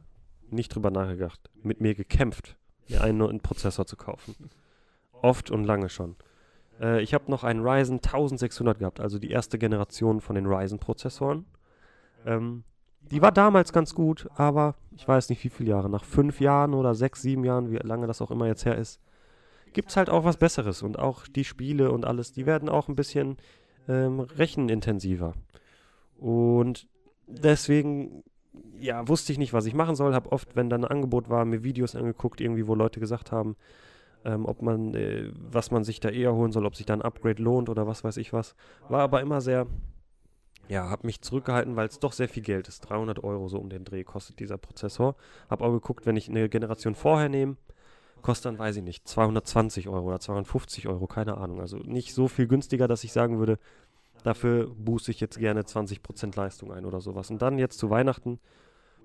nicht drüber nachgedacht, mit mir gekämpft, mir einen neuen Prozessor zu kaufen. Oft und lange schon. Äh, ich habe noch einen Ryzen 1600 gehabt, also die erste Generation von den Ryzen-Prozessoren. Ähm, die war damals ganz gut, aber ich weiß nicht wie viele Jahre, nach fünf Jahren oder sechs, sieben Jahren, wie lange das auch immer jetzt her ist, gibt es halt auch was Besseres. Und auch die Spiele und alles, die werden auch ein bisschen ähm, rechenintensiver. Und deswegen, ja, wusste ich nicht, was ich machen soll. Habe oft, wenn dann ein Angebot war, mir Videos angeguckt, irgendwie, wo Leute gesagt haben, ähm, ob man, äh, was man sich da eher holen soll, ob sich da ein Upgrade lohnt oder was weiß ich was. War aber immer sehr, ja, habe mich zurückgehalten, weil es doch sehr viel Geld ist. 300 Euro so um den Dreh kostet dieser Prozessor. Habe auch geguckt, wenn ich eine Generation vorher nehme, kostet dann, weiß ich nicht, 220 Euro oder 250 Euro, keine Ahnung. Also nicht so viel günstiger, dass ich sagen würde, dafür booste ich jetzt gerne 20% Leistung ein oder sowas. Und dann jetzt zu Weihnachten,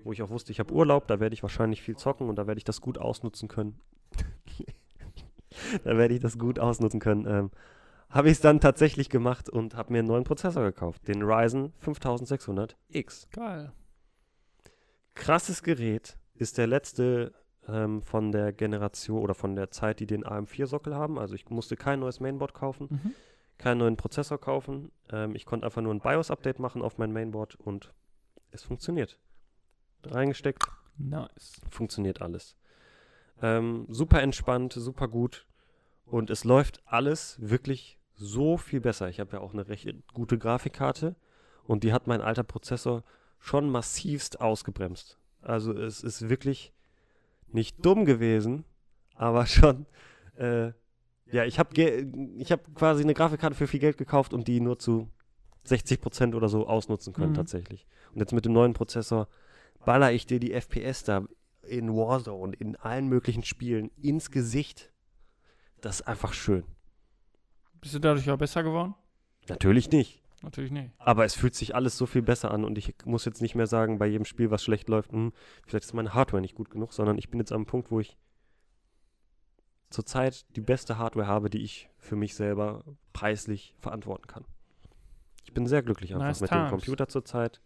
wo ich auch wusste, ich habe Urlaub, da werde ich wahrscheinlich viel zocken und da werde ich das gut ausnutzen können. da werde ich das gut ausnutzen können. Ähm, habe ich es dann tatsächlich gemacht und habe mir einen neuen Prozessor gekauft, den Ryzen 5600X. Geil. Krasses Gerät, ist der letzte ähm, von der Generation oder von der Zeit, die den AM4-Sockel haben. Also ich musste kein neues Mainboard kaufen, Mhm. keinen neuen Prozessor kaufen. Ähm, ich konnte einfach nur ein BIOS-Update machen auf mein Mainboard und es funktioniert. Reingesteckt, Nice. funktioniert alles. Ähm, super entspannt, super gut. Und es läuft alles wirklich so viel besser. Ich habe ja auch eine recht gute Grafikkarte und die hat mein alter Prozessor schon massivst ausgebremst. Also es ist wirklich nicht dumm gewesen, aber schon, äh, ja, ich habe ich hab quasi eine Grafikkarte für viel Geld gekauft und die nur zu 60% oder so ausnutzen können Mhm. tatsächlich. Und jetzt mit dem neuen Prozessor baller ich dir die FPS da in Warzone, in allen möglichen Spielen ins Gesicht. Das ist einfach schön. Bist du dadurch auch besser geworden? Natürlich nicht. Natürlich nicht. Aber es fühlt sich alles so viel besser an und ich muss jetzt nicht mehr sagen, bei jedem Spiel, was schlecht läuft, hm, vielleicht ist meine Hardware nicht gut genug, sondern ich bin jetzt am Punkt, wo ich zurzeit die beste Hardware habe, die ich für mich selber preislich verantworten kann. Ich bin sehr glücklich einfach Nice mit times. dem Computer zurzeit.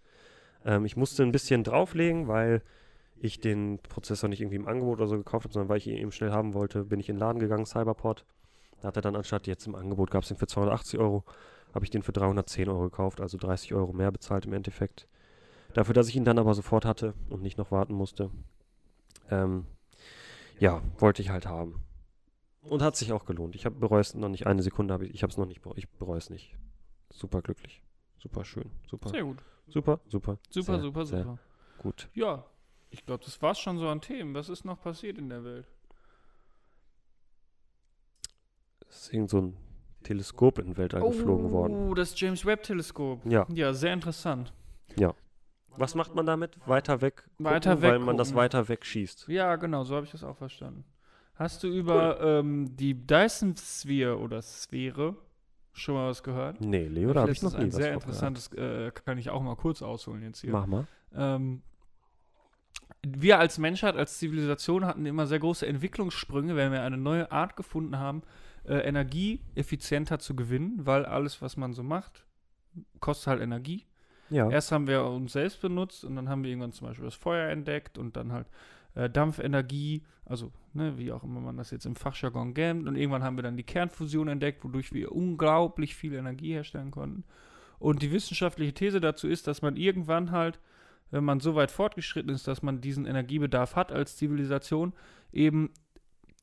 Ähm, ich musste ein bisschen drauflegen, weil ich den Prozessor nicht irgendwie im Angebot oder so gekauft habe, sondern weil ich ihn eben schnell haben wollte, bin ich in den Laden gegangen, Cyberport. Da hat er dann anstatt jetzt im Angebot gab es den für 280 Euro, habe ich den für 310 Euro gekauft, also 30 Euro mehr bezahlt im Endeffekt. Dafür, dass ich ihn dann aber sofort hatte und nicht noch warten musste. Ähm, ja, wollte ich halt haben. Und hat sich auch gelohnt. Ich bereue es noch nicht eine Sekunde, habe ich, ich habe es noch nicht, ich bereue es nicht. Super glücklich. Super schön. Super, Sehr gut. super, super. Super, sehr, super, sehr super. Gut. Ja, ich glaube, das war's schon so an Themen. Was ist noch passiert in der Welt? Es ist irgend so ein Teleskop in den Weltall geflogen worden. Oh, das James Webb Teleskop. Ja. Ja, sehr interessant. Was macht man damit? Weiter weg? Weiter gucken, Weil weg man das weiter weg schießt. Ja, genau, so habe ich das auch verstanden. Hast du über ähm, die Dyson Sphere oder Sphäre schon mal was gehört? Nee, Leo, da habe ich noch ist nie ein was sehr interessantes, äh, kann ich auch mal kurz ausholen jetzt hier. Mach mal. Ähm, wir als Menschheit, als Zivilisation hatten immer sehr große Entwicklungssprünge, wenn wir eine neue Art gefunden haben, äh, Energie effizienter zu gewinnen, weil alles, was man so macht, kostet halt Energie. Ja. Erst haben wir uns selbst benutzt und dann haben wir irgendwann zum Beispiel das Feuer entdeckt und dann halt äh, Dampfenergie, also ne, wie auch immer man das jetzt im Fachjargon nennt. Und irgendwann haben wir dann die Kernfusion entdeckt, wodurch wir unglaublich viel Energie herstellen konnten. Und die wissenschaftliche These dazu ist, dass man irgendwann halt, wenn man so weit fortgeschritten ist, dass man diesen Energiebedarf hat als Zivilisation, eben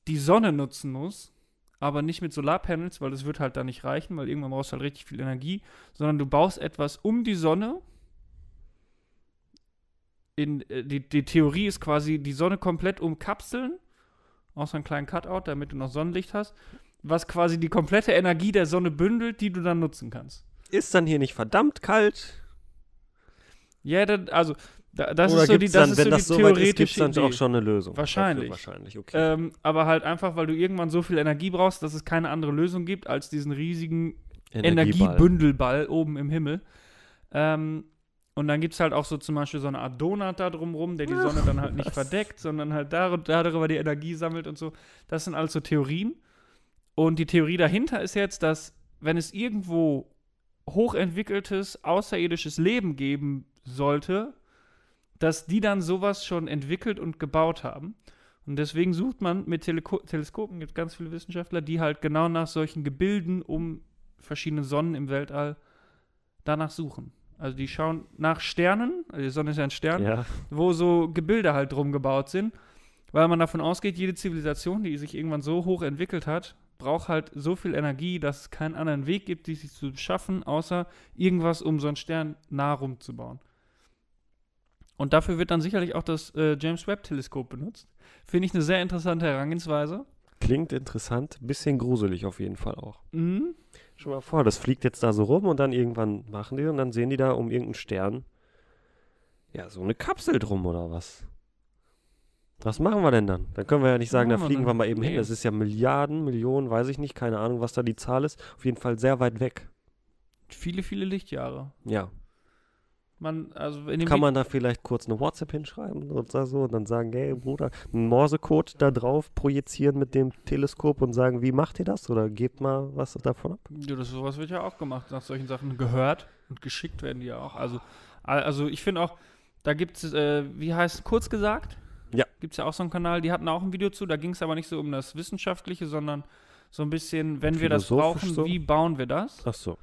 die Sonne nutzen muss, aber nicht mit Solarpanels, weil das wird halt da nicht reichen, weil irgendwann brauchst du halt richtig viel Energie, sondern du baust etwas um die Sonne, in, äh, die, die Theorie ist quasi, die Sonne komplett umkapseln, außer einen kleinen Cutout, damit du noch Sonnenlicht hast, was quasi die komplette Energie der Sonne bündelt, die du dann nutzen kannst. Ist dann hier nicht verdammt kalt? Ja, dann, also, da, das Oder ist so die, das dann, ist wenn so das die so weit ist, gibt es dann Idee. auch schon eine Lösung? Wahrscheinlich. Dafür wahrscheinlich, okay. Ähm, aber halt einfach, weil du irgendwann so viel Energie brauchst, dass es keine andere Lösung gibt als diesen riesigen Energieball. Energiebündelball oben im Himmel. Ähm, und dann gibt es halt auch so zum Beispiel so eine Art Donut da drumrum, der die Sonne dann halt nicht was? verdeckt, sondern halt dar darüber die Energie sammelt und so. Das sind alles so Theorien. Und die Theorie dahinter ist jetzt, dass wenn es irgendwo hochentwickeltes, außerirdisches Leben geben sollte, dass die dann sowas schon entwickelt und gebaut haben. Und deswegen sucht man mit Teleko Teleskopen, gibt ganz viele Wissenschaftler, die halt genau nach solchen Gebilden um verschiedene Sonnen im Weltall danach suchen. Also die schauen nach Sternen, also die Sonne ist ja ein Stern, Ja, wo so Gebilde halt drum gebaut sind, weil man davon ausgeht, jede Zivilisation, die sich irgendwann so hoch entwickelt hat, braucht halt so viel Energie, dass es keinen anderen Weg gibt, die sich zu schaffen, außer irgendwas, um so einen Stern nah rumzubauen. Und dafür wird dann sicherlich auch das äh, James Webb Teleskop benutzt. Finde ich eine sehr interessante Herangehensweise. klingt interessant, bisschen gruselig auf jeden Fall auch. Mhm. Schon mal vor, das fliegt jetzt da so rum und dann irgendwann machen die und dann sehen die da um irgendeinen Stern ja so eine Kapsel drum oder was? Was machen wir denn dann? Dann können wir ja nicht sagen, da wir fliegen wir dann? mal eben hin. Nee. Das ist ja Milliarden, Millionen, weiß ich nicht, keine Ahnung, was da die Zahl ist. Auf jeden Fall sehr weit weg. Viele, viele Lichtjahre. Ja. Man, also Kann man da vielleicht kurz eine WhatsApp hinschreiben oder so und dann sagen, hey Bruder, einen Morsecode da drauf projizieren mit dem Teleskop und sagen, wie macht ihr das? Oder gebt mal was davon ab? Ja, das, sowas wird ja auch gemacht. Nach solchen Sachen gehört und geschickt werden die ja auch. Also, al- also ich finde auch, da gibt es, äh, wie heißt kurz gesagt? Ja. Gibt es ja auch so einen Kanal, die hatten auch ein Video zu, da ging es aber nicht so um das Wissenschaftliche, sondern so ein bisschen, wenn wir das brauchen, so? wie bauen wir das? Ach so.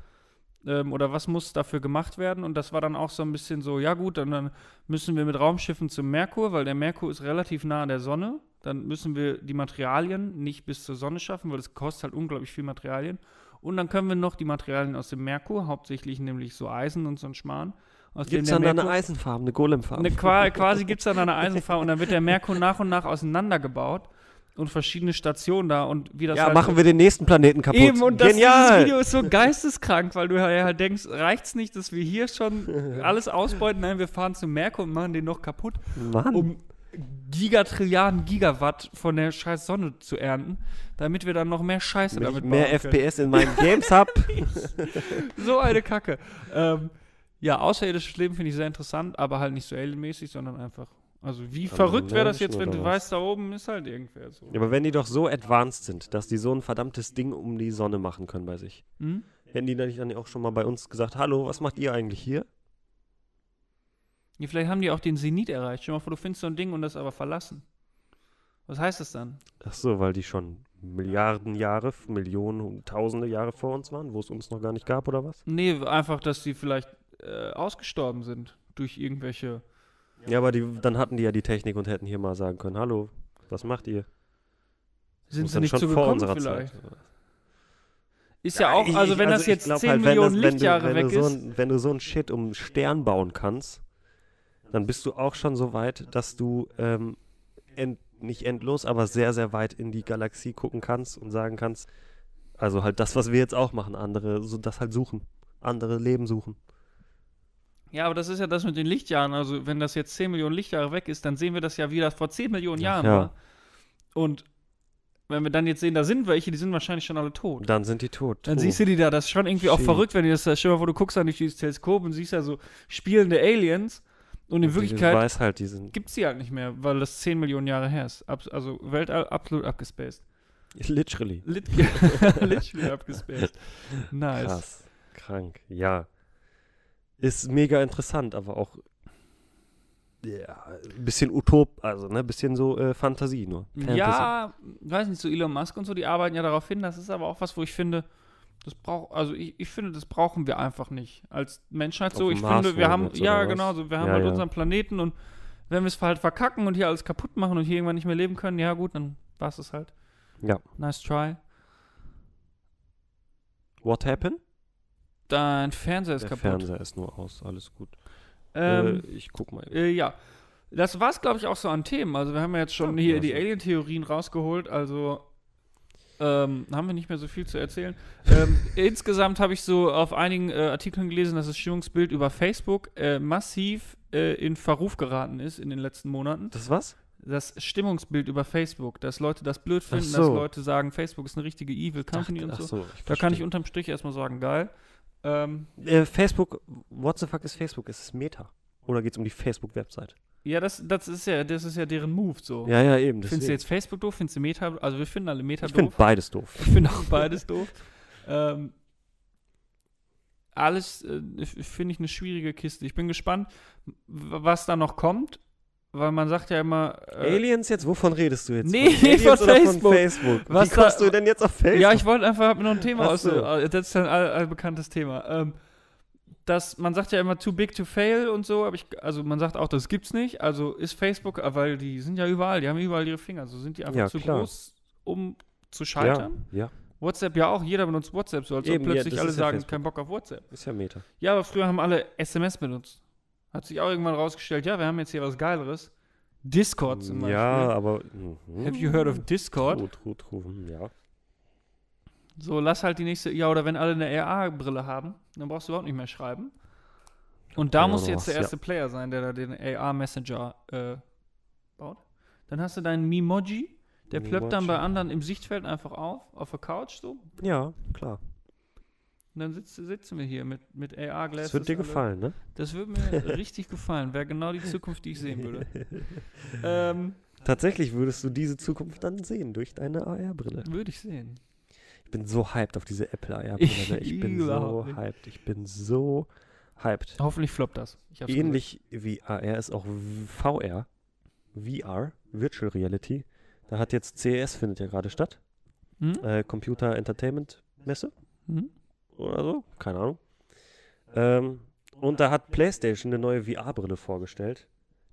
Ähm, oder was muss dafür gemacht werden? Und das war dann auch so ein bisschen so, ja gut, dann, dann müssen wir mit Raumschiffen zum Merkur, weil der Merkur ist relativ nah an der Sonne. Dann müssen wir die Materialien nicht bis zur Sonne schaffen, weil es kostet halt unglaublich viel Materialien. Und dann können wir noch die Materialien aus dem Merkur, hauptsächlich nämlich so Eisen und so ein Schmarrn. Gibt es dann da eine Eisenfarbe, eine Golemfarbe? eine, qua quasi gibt es dann eine Eisenfarbe und dann wird der Merkur nach und nach auseinandergebaut und verschiedene Stationen da und wie das ja, halt machen wir den nächsten Planeten kaputt. Eben, und das, dieses! Video ist so geisteskrank, weil du ja halt denkst, reicht's nicht, dass wir hier schon alles ausbeuten? Nein, wir fahren zum Merkur und machen den noch kaputt, Mann. um Gigatrilliarden Gigawatt von der scheiß Sonne zu ernten, damit wir dann noch mehr Scheiße Damit ich mehr. FPS in meinen Games hab. So eine Kacke. Ähm, ja, außerirdisches Leben finde ich sehr interessant, aber halt nicht so alienmäßig, sondern einfach. Also wie verrückt wäre das jetzt, wenn du was? weißt, da oben ist halt irgendwer so. Ja, aber wenn die doch so advanced sind, dass die so ein verdammtes Ding um die Sonne machen können bei sich, Hm? hätten die dann nicht dann auch schon mal bei uns gesagt, hallo, was macht ihr eigentlich hier? Ja, vielleicht haben die auch den Zenit erreicht. Stell mal vor, du findest so ein Ding und das aber verlassen. Was heißt das dann? Ach so, weil die schon Milliarden Jahre, Millionen, Tausende Jahre vor uns waren, wo es uns noch gar nicht gab oder was? Nee, einfach, dass die vielleicht äh, ausgestorben sind durch irgendwelche. Ja, aber die, dann hatten die ja die Technik und hätten hier mal sagen können, hallo, was macht ihr? Das Sind sie nicht schon vor zugekommen unserer vielleicht? Zeit. Ist ja, auch, ich- also ich- wenn das ich jetzt glaub 10 halt, Millionen das- Lichtjahre du, wenn weg du so ist. ein, Wenn du so ein Shit um einen Stern bauen kannst, dann bist du auch schon so weit, dass du ähm, end, nicht endlos, aber sehr, sehr weit in die Galaxie gucken kannst und sagen kannst, also halt das, was wir jetzt auch machen, andere, so das halt suchen, andere Leben suchen. Ja, aber das ist ja das mit den Lichtjahren. Also wenn das jetzt 10 Millionen Lichtjahre weg ist, dann sehen wir das ja wieder vor 10 Millionen Jahren Ja. war. Und wenn wir dann jetzt sehen, da sind welche, die sind wahrscheinlich schon alle tot. Dann sind die tot. Dann Oh. siehst du die da, das ist schon irgendwie auch Shit. verrückt, wenn du das, stell dir mal vor, du guckst dann durch dieses Teleskop und siehst ja so spielende Aliens und in Und Wirklichkeit Du weißt halt, gibt es die halt nicht mehr, weil das 10 Millionen Jahre her ist. Abs also Weltall absolut abgespaced. literally Lit Literally abgespaced. Nice. krass, krank, ja. Ist mega interessant, aber auch ja, ein bisschen Utop, also ne, bisschen so äh, Fantasie nur. Fantasy. Ja, weiß nicht, so Elon Musk und so, die arbeiten ja darauf hin. Das ist aber auch was, wo ich finde, das braucht, also ich, ich finde, das brauchen wir einfach nicht als Menschheit so. Auf Ich finde, wir haben, ja genau, so, wir haben Ja, halt ja. unseren Planeten und wenn wir es halt verkacken und hier alles kaputt machen und hier irgendwann nicht mehr leben können, ja gut, dann war es halt. Ja. Nice try. What happened? Dein Fernseher ist Der kaputt. Fernseher ist nur aus, alles gut. Ähm, äh, ich guck mal. Äh, ja. Das war es, glaube ich, auch so an Themen. Also wir haben ja jetzt schon Ja, hier also. die Alien-Theorien rausgeholt, also ähm, haben wir nicht mehr so viel zu erzählen. ähm, insgesamt habe ich so auf einigen äh, Artikeln gelesen, dass das Stimmungsbild über Facebook äh, massiv äh, in Verruf geraten ist in den letzten Monaten. Das was? Das Stimmungsbild über Facebook, dass Leute das blöd Ach finden, so. dass Leute sagen, Facebook ist eine richtige Evil Company Ach, und ach so. so ich Da kann ich unterm Strich erstmal sagen, geil. Ähm, Äh, Facebook, what the fuck ist Facebook? Ist es Meta? Oder geht es um die Facebook-Website? ja, das, das ist ja, das ist ja deren Move so. Ja, ja, eben. Findest du jetzt Facebook doof? Findest du Meta? Also wir finden alle Meta ich finde doof. beides doof. Ich finde auch beides doof. Ähm, alles äh, finde ich eine schwierige Kiste. Ich bin gespannt, was da noch kommt, weil man sagt ja immer. Äh, Aliens jetzt? Wovon redest du jetzt? Nee, von von Facebook. Facebook? Was Wie kommst da- du denn jetzt auf Facebook? ja, ich wollte einfach noch ein Thema aus. so. äh, Das ist ein all, allbekanntes Thema. Ähm, das, man sagt ja immer too big to fail und so, aber ich, also man sagt auch, das gibt's nicht. Also ist Facebook, äh, weil die sind ja überall, die haben überall ihre Finger. So sind die einfach Ja, zu klar. groß, um zu ja, scheitern. ja, WhatsApp ja auch, jeder benutzt WhatsApp, so als ob Eben, ja, plötzlich alle ja sagen, Facebook. kein Bock auf WhatsApp. ist ja Meta. Ja, aber früher haben alle SMS benutzt. Hat sich auch irgendwann rausgestellt, ja, wir haben jetzt hier was Geileres. Discord zum Beispiel. Ja, aber. Mhm. Have you heard of Discord? True, true, true. Ja. So, lass halt die nächste, ja, oder wenn alle eine AR-Brille haben, dann brauchst du überhaupt nicht mehr schreiben. Und da Ja, muss oder jetzt der ja. erste Player sein, der da den AR-Messenger äh, baut. Dann hast du deinen Mimoji, der plöppt dann bei Mimoji. anderen im Sichtfeld einfach auf, auf der Couch so. ja, klar. Und dann sitz, sitzen wir hier mit, mit AR-Glasses. Das wird dir alle. gefallen, ne? Das würde mir richtig gefallen. Wäre genau die Zukunft, die ich sehen würde. ähm, Tatsächlich würdest du diese Zukunft dann sehen durch deine AR-Brille. würde ich sehen. Ich bin so hyped auf diese Apple AR-Brille. ne? Ich bin so hyped. Ich bin so hyped. Hoffentlich floppt das. Ähnlich wie AR ist auch VR, VR, Virtual Reality. Da hat jetzt CES findet ja gerade statt. Hm? Äh, Computer Entertainment Messe Hm? Oder so, keine Ahnung. Ähm, und da hat PlayStation eine neue VR-Brille vorgestellt.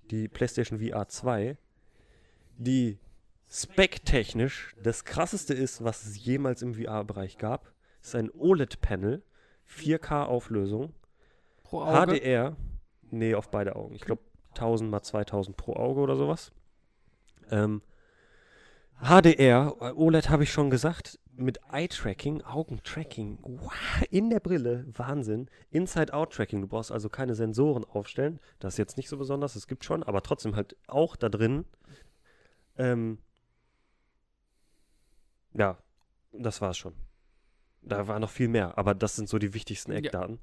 Die PlayStation VR 2, die specktechnisch das krasseste ist, was es jemals im VR-Bereich gab. Es ist ein OLED-Panel, 4K-Auflösung, Pro Auge. HDR, nee, auf beide Augen. Ich glaube 1000 mal 2000 pro Auge oder sowas. Ähm, HDR, OLED habe ich schon gesagt, mit Eye-Tracking, Augentracking, wow, in der Brille, Wahnsinn. Inside-Out-Tracking, du brauchst also keine Sensoren aufstellen, das ist jetzt nicht so besonders, es gibt schon, aber trotzdem halt auch da drin. Ähm, ja, das war's schon. Da war noch viel mehr, aber das sind so die wichtigsten Ja. Eckdaten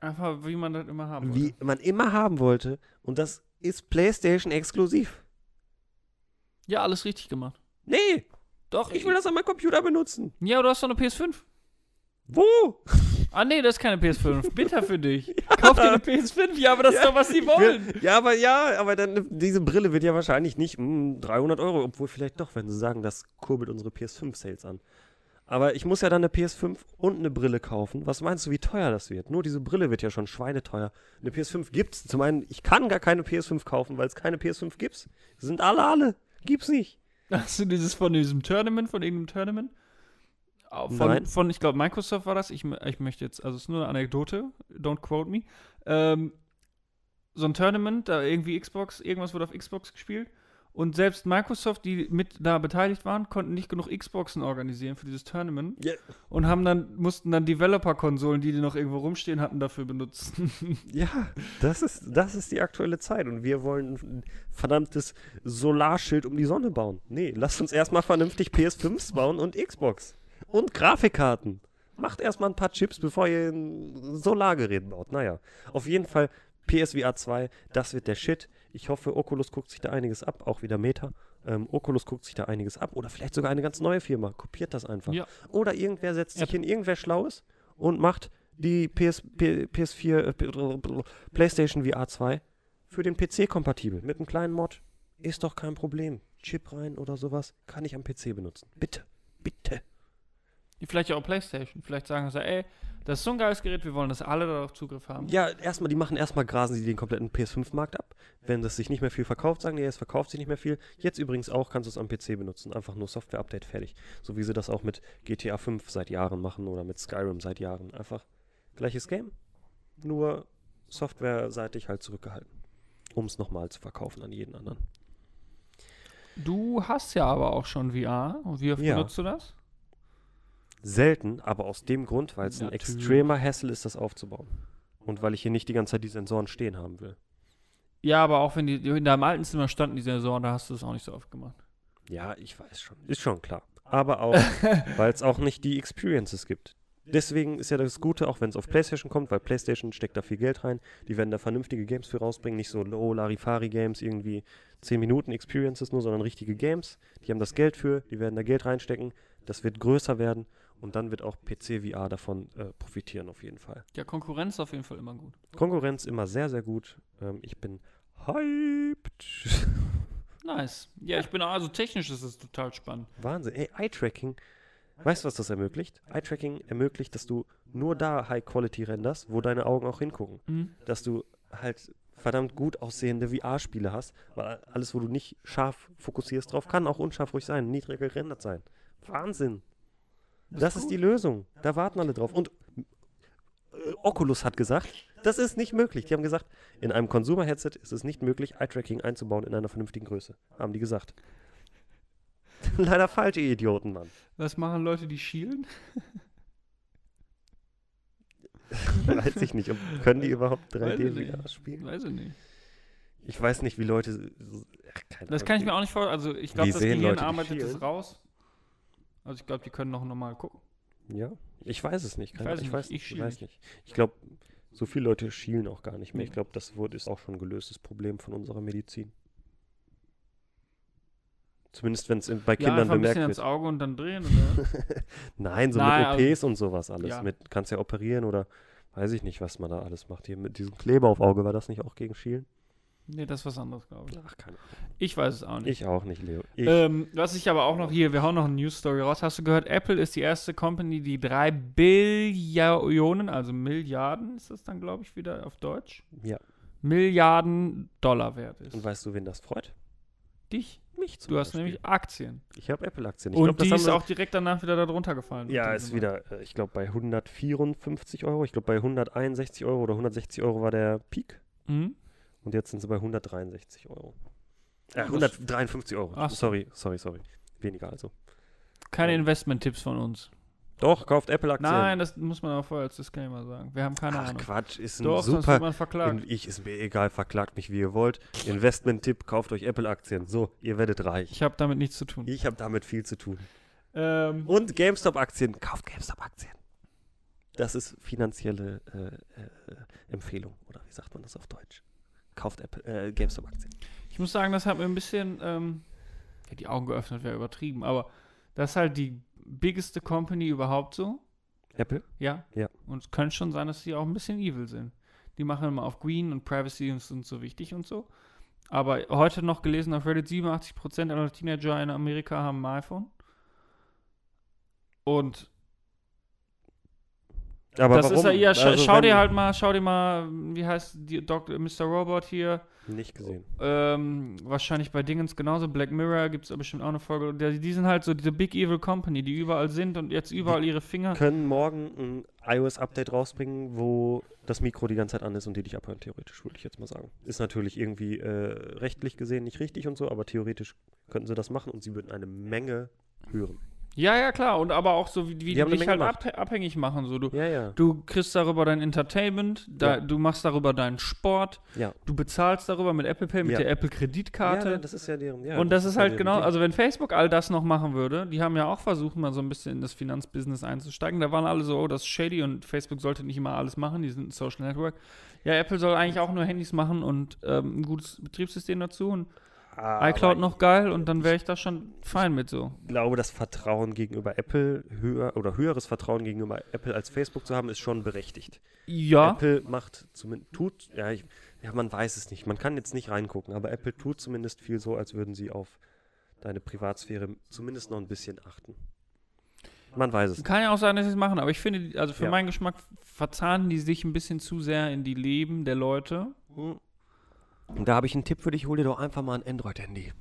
Einfach, wie man das immer haben wie wollte. man immer haben wollte. Und das ist PlayStation exklusiv. Ja, alles richtig gemacht. Nee, Doch, ich will das an meinem Computer benutzen. Ja, du hast doch eine PS5. Wo? Ah, nee, das ist keine PS5. Bitter für dich. Kauf dir eine PS5. Ja, aber das ist Ja, doch, was sie wollen. ja, aber ja, aber dann diese Brille wird ja wahrscheinlich nicht mm, 300 Euro, obwohl vielleicht doch, wenn sie sagen, das kurbelt unsere PS5-Sales an. Aber ich muss ja dann eine PS5 und eine Brille kaufen. Was meinst du, wie teuer das wird? Nur diese Brille wird ja schon schweineteuer. Eine PS5 gibt's. Zum einen, ich kann gar keine PS5 kaufen, weil es keine PS5 gibt. Sind alle alle. Gibt's nicht. Hast du dieses von diesem Tournament, von irgendeinem Tournament? Au- Von, Nein. von ich glaube, Microsoft war das. Ich, ich möchte jetzt, also es ist nur eine Anekdote, don't quote me. Ähm, so ein Tournament, da irgendwie Xbox, irgendwas wurde auf Xbox gespielt. Und selbst Microsoft, die mit da beteiligt waren, konnten nicht genug Xboxen organisieren für dieses Tournament. Ja. Und haben dann, mussten dann Developer-Konsolen, die die noch irgendwo rumstehen hatten, dafür benutzen. Ja, das ist, das ist die aktuelle Zeit und wir wollen ein verdammtes Solarschild um die Sonne bauen. Nee, lasst uns erstmal vernünftig PS5s bauen und Xbox. Und Grafikkarten. Macht erstmal ein paar Chips, bevor ihr ein Solargerät baut. Naja, auf jeden Fall PSVR 2, das wird der Shit. Ich hoffe, Oculus guckt sich da einiges ab, auch wieder Meta. Ähm, Oculus guckt sich da einiges ab oder vielleicht sogar eine ganz neue Firma. Kopiert das einfach. Ja. Oder irgendwer setzt sich hin, irgendwer Schlaues und macht die PS, P, PS4, äh, P- PlayStation VR 2 für den PC kompatibel. Mit einem kleinen Mod. Ist doch kein Problem. Chip rein oder sowas. Kann ich am PC benutzen. Bitte. Bitte. Vielleicht auch PlayStation. Vielleicht sagen sie, ey, das ist so ein geiles Gerät, wir wollen, dass alle darauf Zugriff haben. Ja, erstmal, die machen erstmal grasen sie den kompletten PS5-Markt ab. Wenn das sich nicht mehr viel verkauft, sagen die, es verkauft sich nicht mehr viel. Jetzt übrigens auch kannst du es am PC benutzen. Einfach nur Software-Update fertig. So wie sie das auch mit GTA 5 seit Jahren machen oder mit Skyrim seit Jahren. Einfach gleiches Game. Nur softwareseitig halt zurückgehalten. um es nochmal zu verkaufen an jeden anderen. Du hast ja aber auch schon VR. Und wie oft Ja. benutzt du das? Selten, aber aus dem Grund, weil es ein Natürlich. extremer Hassel ist, das aufzubauen. Und weil ich hier nicht die ganze Zeit die Sensoren stehen haben will. Ja, aber auch wenn die in deinem alten Zimmer standen, die Sensoren, da hast du es auch nicht so oft gemacht. Ja, ich weiß schon. Ist schon klar. Aber auch, weil es auch nicht die Experiences gibt. Deswegen ist ja das Gute, auch wenn es auf PlayStation kommt, weil PlayStation steckt da viel Geld rein. Die werden da vernünftige Games für rausbringen, nicht so low Larifari Games, irgendwie 10 Minuten Experiences nur, sondern richtige Games. Die haben das Geld für, die werden da Geld reinstecken. Das wird größer werden und dann wird auch PC VR davon äh, profitieren auf jeden Fall. Ja, Konkurrenz auf jeden Fall immer gut. Konkurrenz immer sehr, sehr gut. Ähm, ich bin hyped. Nice. Ja, ich bin auch, also technisch ist es total spannend. Wahnsinn. Ey, Eye-Tracking. Weißt du, was das ermöglicht? Eye-Tracking ermöglicht, dass du nur da High-Quality renderst, wo deine Augen auch hingucken. Mhm. Dass du halt verdammt gut aussehende VR-Spiele hast, weil alles, wo du nicht scharf fokussierst drauf, kann auch unscharf ruhig sein, niedrig gerendert sein. Wahnsinn. Das, ist die Lösung. Da warten alle drauf. Und äh, Oculus hat gesagt, das ist nicht möglich. Die haben gesagt, in einem Consumer-Headset ist es nicht möglich, Eye-Tracking einzubauen in einer vernünftigen Größe. Haben die gesagt. Leider falsch, ihr Idioten, Mann. Was machen Leute, die schielen? Weiß ich nicht. Können die überhaupt Weiß ich 3D nicht. VR spielen? Weiß ich nicht. Ich weiß nicht, wie Leute. so- Ach, keine Das Ahnung. kann ich mir auch nicht vorstellen. Also ich glaube, Wie das sehen Gehirn Leute, die arbeitet das raus. Also ich glaube, die können noch normal gucken. Ja, ich weiß es nicht. Ich weiß ich nicht, weiß, ich ich schiel weiß nicht. nicht. Ich glaube, so viele Leute schielen auch gar nicht mehr. Ich glaube, das wurde, ist auch schon ein gelöstes Problem von unserer Medizin. Zumindest wenn es bei ja, Kindern einfach ein bisschen bemerkt ins wird. Auge und dann drehen. Oder? Nein, so Nein, mit also- OPs und sowas alles. Ja. Mit, kannst ja operieren oder weiß ich nicht, was man da alles macht. Hier mit diesem Kleber auf Auge, war das nicht auch gegen Schielen? Nee, das ist was anderes, glaube ich. Ach, keine Ahnung. Ich weiß es auch nicht. Ich auch nicht, Leo. Ich, Ähm, was ich aber auch noch hier, wir hauen noch eine News Story raus. Hast du gehört, Apple ist die erste Company, die drei Billionen, also Milliarden ist das dann, glaube ich, wieder auf Deutsch, ja. Milliarden Dollar wert ist. Und weißt du, wen das freut? Dich? Mich zum Du hast Beispiel. nämlich Aktien. Ich habe Apple-Aktien. Und glaub, das die ist auch direkt danach wieder darunter gefallen. Ja, ist wieder, äh, ich glaube, bei 154 Euro. Ich glaube, bei 161 Euro oder 160 Euro war der Peak. Mhm. Und jetzt sind sie bei 163 Euro. Äh, Ja, das- 153 Euro. Ach so. Sorry, sorry, sorry. Weniger also. Keine Ja. Investment-Tipps von uns. Doch, kauft Apple-Aktien. Nein, das muss man auch vorher als Disclaimer sagen. Wir haben keine Ach Ahnung. Quatsch, ist ein Doch, sonst wird super. man verklagt. Ich ist mir egal, verklagt mich wie ihr wollt. Investment-Tipp, kauft euch Apple-Aktien. So, ihr werdet reich. Ich habe damit nichts zu tun. Ich habe damit viel zu tun. Ähm, Und GameStop-Aktien, kauft GameStop-Aktien. Das ist finanzielle äh, äh, Empfehlung, oder wie sagt man das auf Deutsch? Kauft Apple, äh, GameStop-Aktien. Ich muss sagen, das hat mir ein bisschen ähm, ja, die Augen geöffnet, wäre übertrieben, aber das ist halt die biggeste Company überhaupt so. Apple? Ja. Ja. Und es könnte schon sein, dass die auch ein bisschen evil sind. Die machen immer auf Green und Privacy und sind so wichtig und so. Aber heute noch gelesen auf Reddit, 87% aller Teenager in Amerika haben ein iPhone. Und Aber das warum? ist ja eher, Also, schau dir halt mal, schau dir mal, wie heißt die Dr. Mr. Robot hier, Nicht gesehen. ähm, wahrscheinlich bei Dingens genauso, Black Mirror gibt es bestimmt auch eine Folge, die, die sind halt so diese Big Evil Company, die überall sind und jetzt überall ihre Finger. Können morgen ein iOS-Update rausbringen, wo das Mikro die ganze Zeit an ist und die dich abhören, theoretisch, würde ich jetzt mal sagen. Ist natürlich irgendwie äh, rechtlich gesehen nicht richtig und so, aber theoretisch könnten sie das machen und sie würden eine Menge hören. Ja, ja, klar, und aber auch so, wie, wie Die die dich halt abhä- abhängig machen, so, du, Ja, ja. du kriegst darüber dein Entertainment, da, Ja. du machst darüber deinen Sport, du bezahlst darüber mit Apple Pay, mit der Apple Ja, Kreditkarte. das ist ja deren. Und das ist ja halt genau, Ding. also wenn Facebook all das noch machen würde, die haben ja auch versucht, mal so ein bisschen in das Finanzbusiness einzusteigen. Da waren alle so, oh, das ist shady und Facebook sollte nicht immer alles machen, die sind ein Social Network. Ja, Apple soll eigentlich auch nur Handys machen und ähm, ein gutes Betriebssystem dazu und ICloud noch geil und dann wäre ich da schon fein mit so. Ich glaube, das Vertrauen gegenüber Apple höher oder höheres Vertrauen gegenüber Apple als Facebook zu haben, ist schon berechtigt. Ja, Apple macht zumindest, tut, ja, ich, ja, man weiß es nicht. Man kann jetzt nicht reingucken, aber Apple tut zumindest viel so, als würden sie auf deine Privatsphäre zumindest noch ein bisschen achten. Man weiß es nicht. kann ja auch sein, dass sie es machen, aber ich finde, also für Ja. meinen Geschmack verzahnen die sich ein bisschen zu sehr in die Leben der Leute. Und da habe ich einen Tipp für dich, hol dir doch einfach mal ein Android-Handy.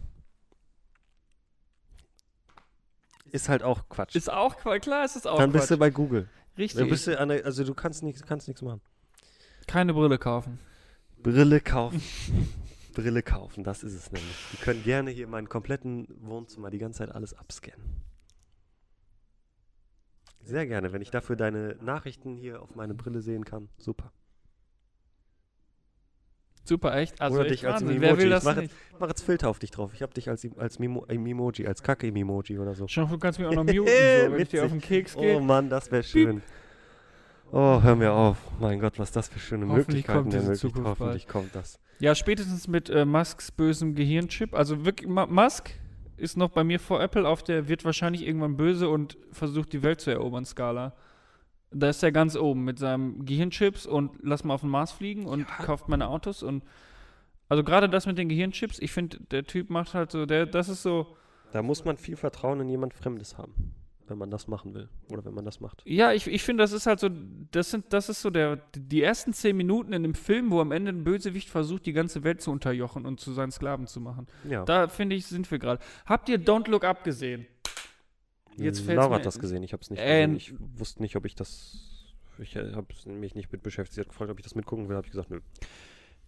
Ist halt auch Quatsch. Ist auch Quatsch, klar ist es auch Dann bist du Quatsch. bei Google. Richtig. Dann bist du an der, also du kannst nichts kannst nichts machen. Keine Brille kaufen. Brille kaufen. Brille kaufen, das ist es nämlich. Die können gerne hier meinen kompletten Wohnzimmer die ganze Zeit alles abscannen. Sehr gerne, wenn ich dafür deine Nachrichten hier auf meine Brille sehen kann. Super. Super, echt. Also Oder dich als. Emoji. Wer will Ich das mach nicht? Mach jetzt Filter auf dich drauf. Ich hab dich als, als Mimo, als Kacke-Emoji oder so. Schon, du kannst mich auch noch muten, so, wenn ich dir auf den Keks Oh gehe. Mann, das wäre schön. Oh, hör mir auf. Mein Gott, was das für schöne Möglichkeiten kommt Möglichkeit. Zukunft Hoffentlich kommt das. Ja, spätestens mit äh, Musks bösem Gehirnchip. Also wirklich, Ma Musk ist noch bei mir vor Apple auf der, wird wahrscheinlich irgendwann böse und versucht die Welt zu erobern, Skala. Da ist er ganz oben mit seinem Gehirnchips und lass mal auf den Mars fliegen und kauft meine Autos und also gerade das mit den Gehirnchips, ich finde, der Typ macht halt so, der, das ist so, Da muss man viel Vertrauen in jemand Fremdes haben, wenn man das machen will. Oder wenn man das macht. Ja, ich, ich finde, das ist halt so, das sind, das ist so der, die ersten zehn Minuten in dem Film, wo am Ende ein Bösewicht versucht, die ganze Welt zu unterjochen und zu seinen Sklaven zu machen. Ja. Da finde ich, sind wir gerade. Habt ihr Don't Look Up gesehen? Jetzt fällt's Laura hat das gesehen, ich habe es nicht Äh, gesehen. Ich wusste nicht, ob ich das. Ich habe mich nicht mit beschäftigt. Sie hat gefragt, ob ich das mitgucken will. habe ich gesagt, nö.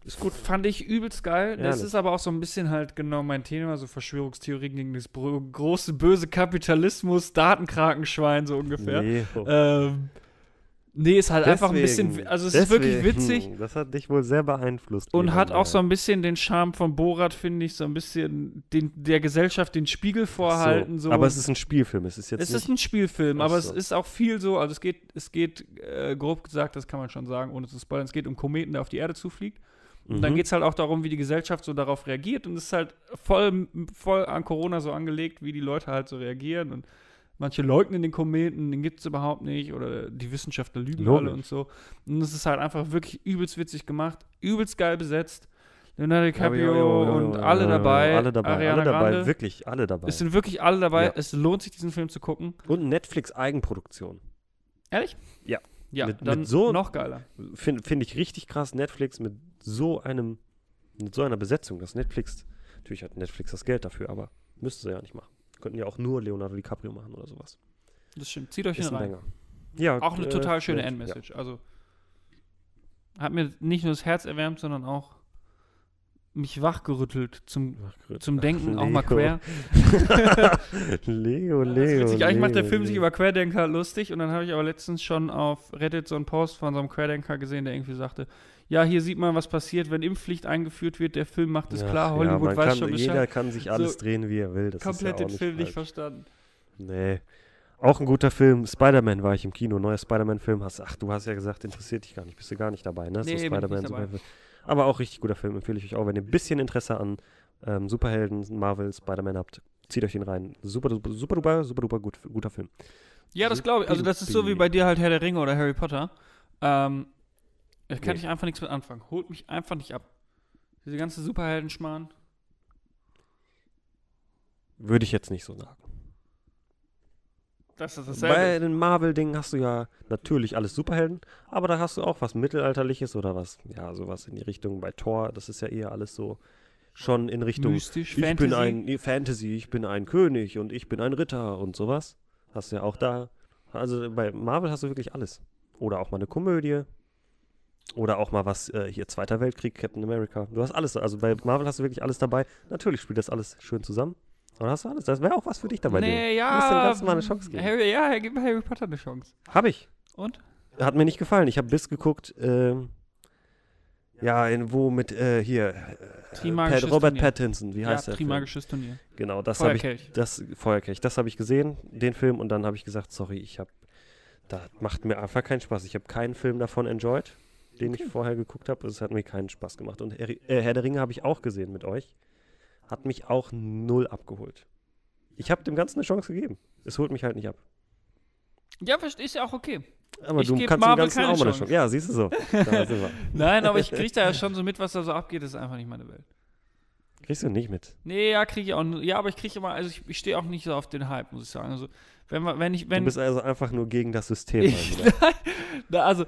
Ist gut, fand ich übelst geil. Das Ehrlich. ist aber auch so ein bisschen halt genau mein Thema, so Verschwörungstheorien gegen das große böse Kapitalismus, Datenkrakenschwein so ungefähr. Nee. Ähm, nee, ist halt einfach ein bisschen, Deswegen- also es ist wirklich deswegen, witzig. hm, Das hat dich wohl sehr beeinflusst. Und hat auch so ein bisschen den Charme von Borat, finde ich, so ein bisschen den, der Gesellschaft den Spiegel vorhalten. So. Aber es ist ein Spielfilm. Es ist jetzt es nicht. ist ein Spielfilm, aber so. es ist auch viel so, also es geht, es geht, äh, grob gesagt, das kann man schon sagen, ohne zu spoilern, es geht um Kometen, der auf die Erde zufliegt. Und dann Mhm. geht es halt auch darum, wie die Gesellschaft so darauf reagiert. Und es ist halt voll, voll an Corona so angelegt, wie die Leute halt so reagieren. Und manche leugnen den Kometen, den gibt es überhaupt nicht. Oder die Wissenschaftler lügen Logisch. alle und so. Und es ist halt einfach wirklich übelst witzig gemacht, übelst geil besetzt. Leonardo DiCaprio und alle dabei. Alle dabei. Ariana alle dabei. Grande. Wirklich, alle dabei. Es sind wirklich alle dabei. Ja. Es lohnt sich, diesen Film zu gucken. Und Netflix-Eigenproduktion. Ehrlich? Ja. Ja, Mit- mit dann so- noch geiler. Finde find ich richtig krass. Netflix mit so einem. Mit so einer Besetzung. Das Netflix. Natürlich hat Netflix das Geld dafür, aber müsste sie ja nicht machen. Könnten ja auch nur Leonardo DiCaprio machen oder sowas. Das stimmt. Zieht euch Ist rein. Banger. Ja, Auch eine äh, total schöne ja. Endmessage. Also hat mir nicht nur das Herz erwärmt, sondern auch mich wachgerüttelt zum, Ach, zum ach, Denken, auch Leo. mal quer. Leo, Das Leo. witzig. Eigentlich macht der Leo, Film sich Leo. über Querdenker lustig und dann habe ich aber letztens schon auf Reddit so einen Post von so einem Querdenker gesehen, der irgendwie sagte, ja, hier sieht man, was passiert, wenn Impfpflicht eingeführt wird. Der Film macht es Ach klar, ja, Hollywood man weiß kann, schon Jeder Bescheid. kann sich alles So drehen, wie er will. Das Komplett ist ja den Film nicht falsch. verstanden. Nee. Auch ein guter Film. Spider-Man war ich im Kino. Neuer Spider-Man-Film. Hast, ach, du hast ja gesagt, interessiert dich gar nicht. Bist du gar nicht dabei, ne? Nee, nicht dabei. Superhelden. Aber auch richtig guter Film. Empfehle ich euch auch. Wenn ihr ein bisschen Interesse an ähm, Superhelden, Marvel, Spider-Man habt, zieht euch den rein. Super, super, super, duper, super, duper gut, guter Film. Ja, das glaube ich. Also das ist so wie bei dir halt Herr der Ringe oder Harry Potter. Ähm, da kann Nee. ich einfach nichts mit anfangen. Holt mich einfach nicht ab. Diese ganze Superheldenschmarrn. Würde ich jetzt nicht so sagen. Das ist Bei dasselbe. den Marvel-Dingen hast du ja natürlich alles Superhelden, aber da hast du auch was Mittelalterliches oder was, ja, sowas in die Richtung. Bei Thor, das ist ja eher alles so schon in Richtung Mystisch, Ich Fantasy. bin ein Fantasy, ich bin ein König und ich bin ein Ritter und sowas. Hast du ja auch da. Also bei Marvel hast du wirklich alles. Oder auch mal eine Komödie. Oder auch mal was, äh, hier Zweiter Weltkrieg, Captain America. Du hast alles. Also bei Marvel hast du wirklich alles dabei. Natürlich spielt das alles schön zusammen. Da hast du alles. Das wäre auch was für dich dabei. nee, Leo. ja. Du musst dem Ganzen mal eine Chance geben. Harry, ja, gib Harry Potter eine Chance. Hab ich. Und? Hat mir nicht gefallen. Ich habe bis geguckt, ähm, ja, in wo mit, äh, hier, äh, Pat, Robert Turnier. Pattinson, wie Ja, heißt der? Film? Trimagisches Turnier. Genau, das habe ich das Feuerkelch, das habe ich gesehen, den Film, und dann habe ich gesagt, sorry, ich habe, da macht mir einfach keinen Spaß. Ich habe keinen Film davon enjoyed, den ich vorher geguckt habe. Es hat mir keinen Spaß gemacht. Und Herr, äh, Herr der Ringe habe ich auch gesehen mit euch. Hat mich auch null abgeholt. Ich habe dem Ganzen eine Chance gegeben. Es holt mich halt nicht ab. Ja, verstehe ist ja auch okay. Aber Ich du kannst dem Marvel Ganzen keine auch mal eine Chance. Ja, siehst du so. Da. Nein, aber ich kriege da ja schon so mit, was da so abgeht. Das ist einfach nicht meine Welt. Kriegst du nicht mit. Nee, ja, kriege ich auch. Ja, aber ich kriege immer, also ich, ich stehe auch nicht so auf den Hype, muss ich sagen. Also, wenn, wenn ich, wenn. du bist also einfach nur gegen das System. ich, also,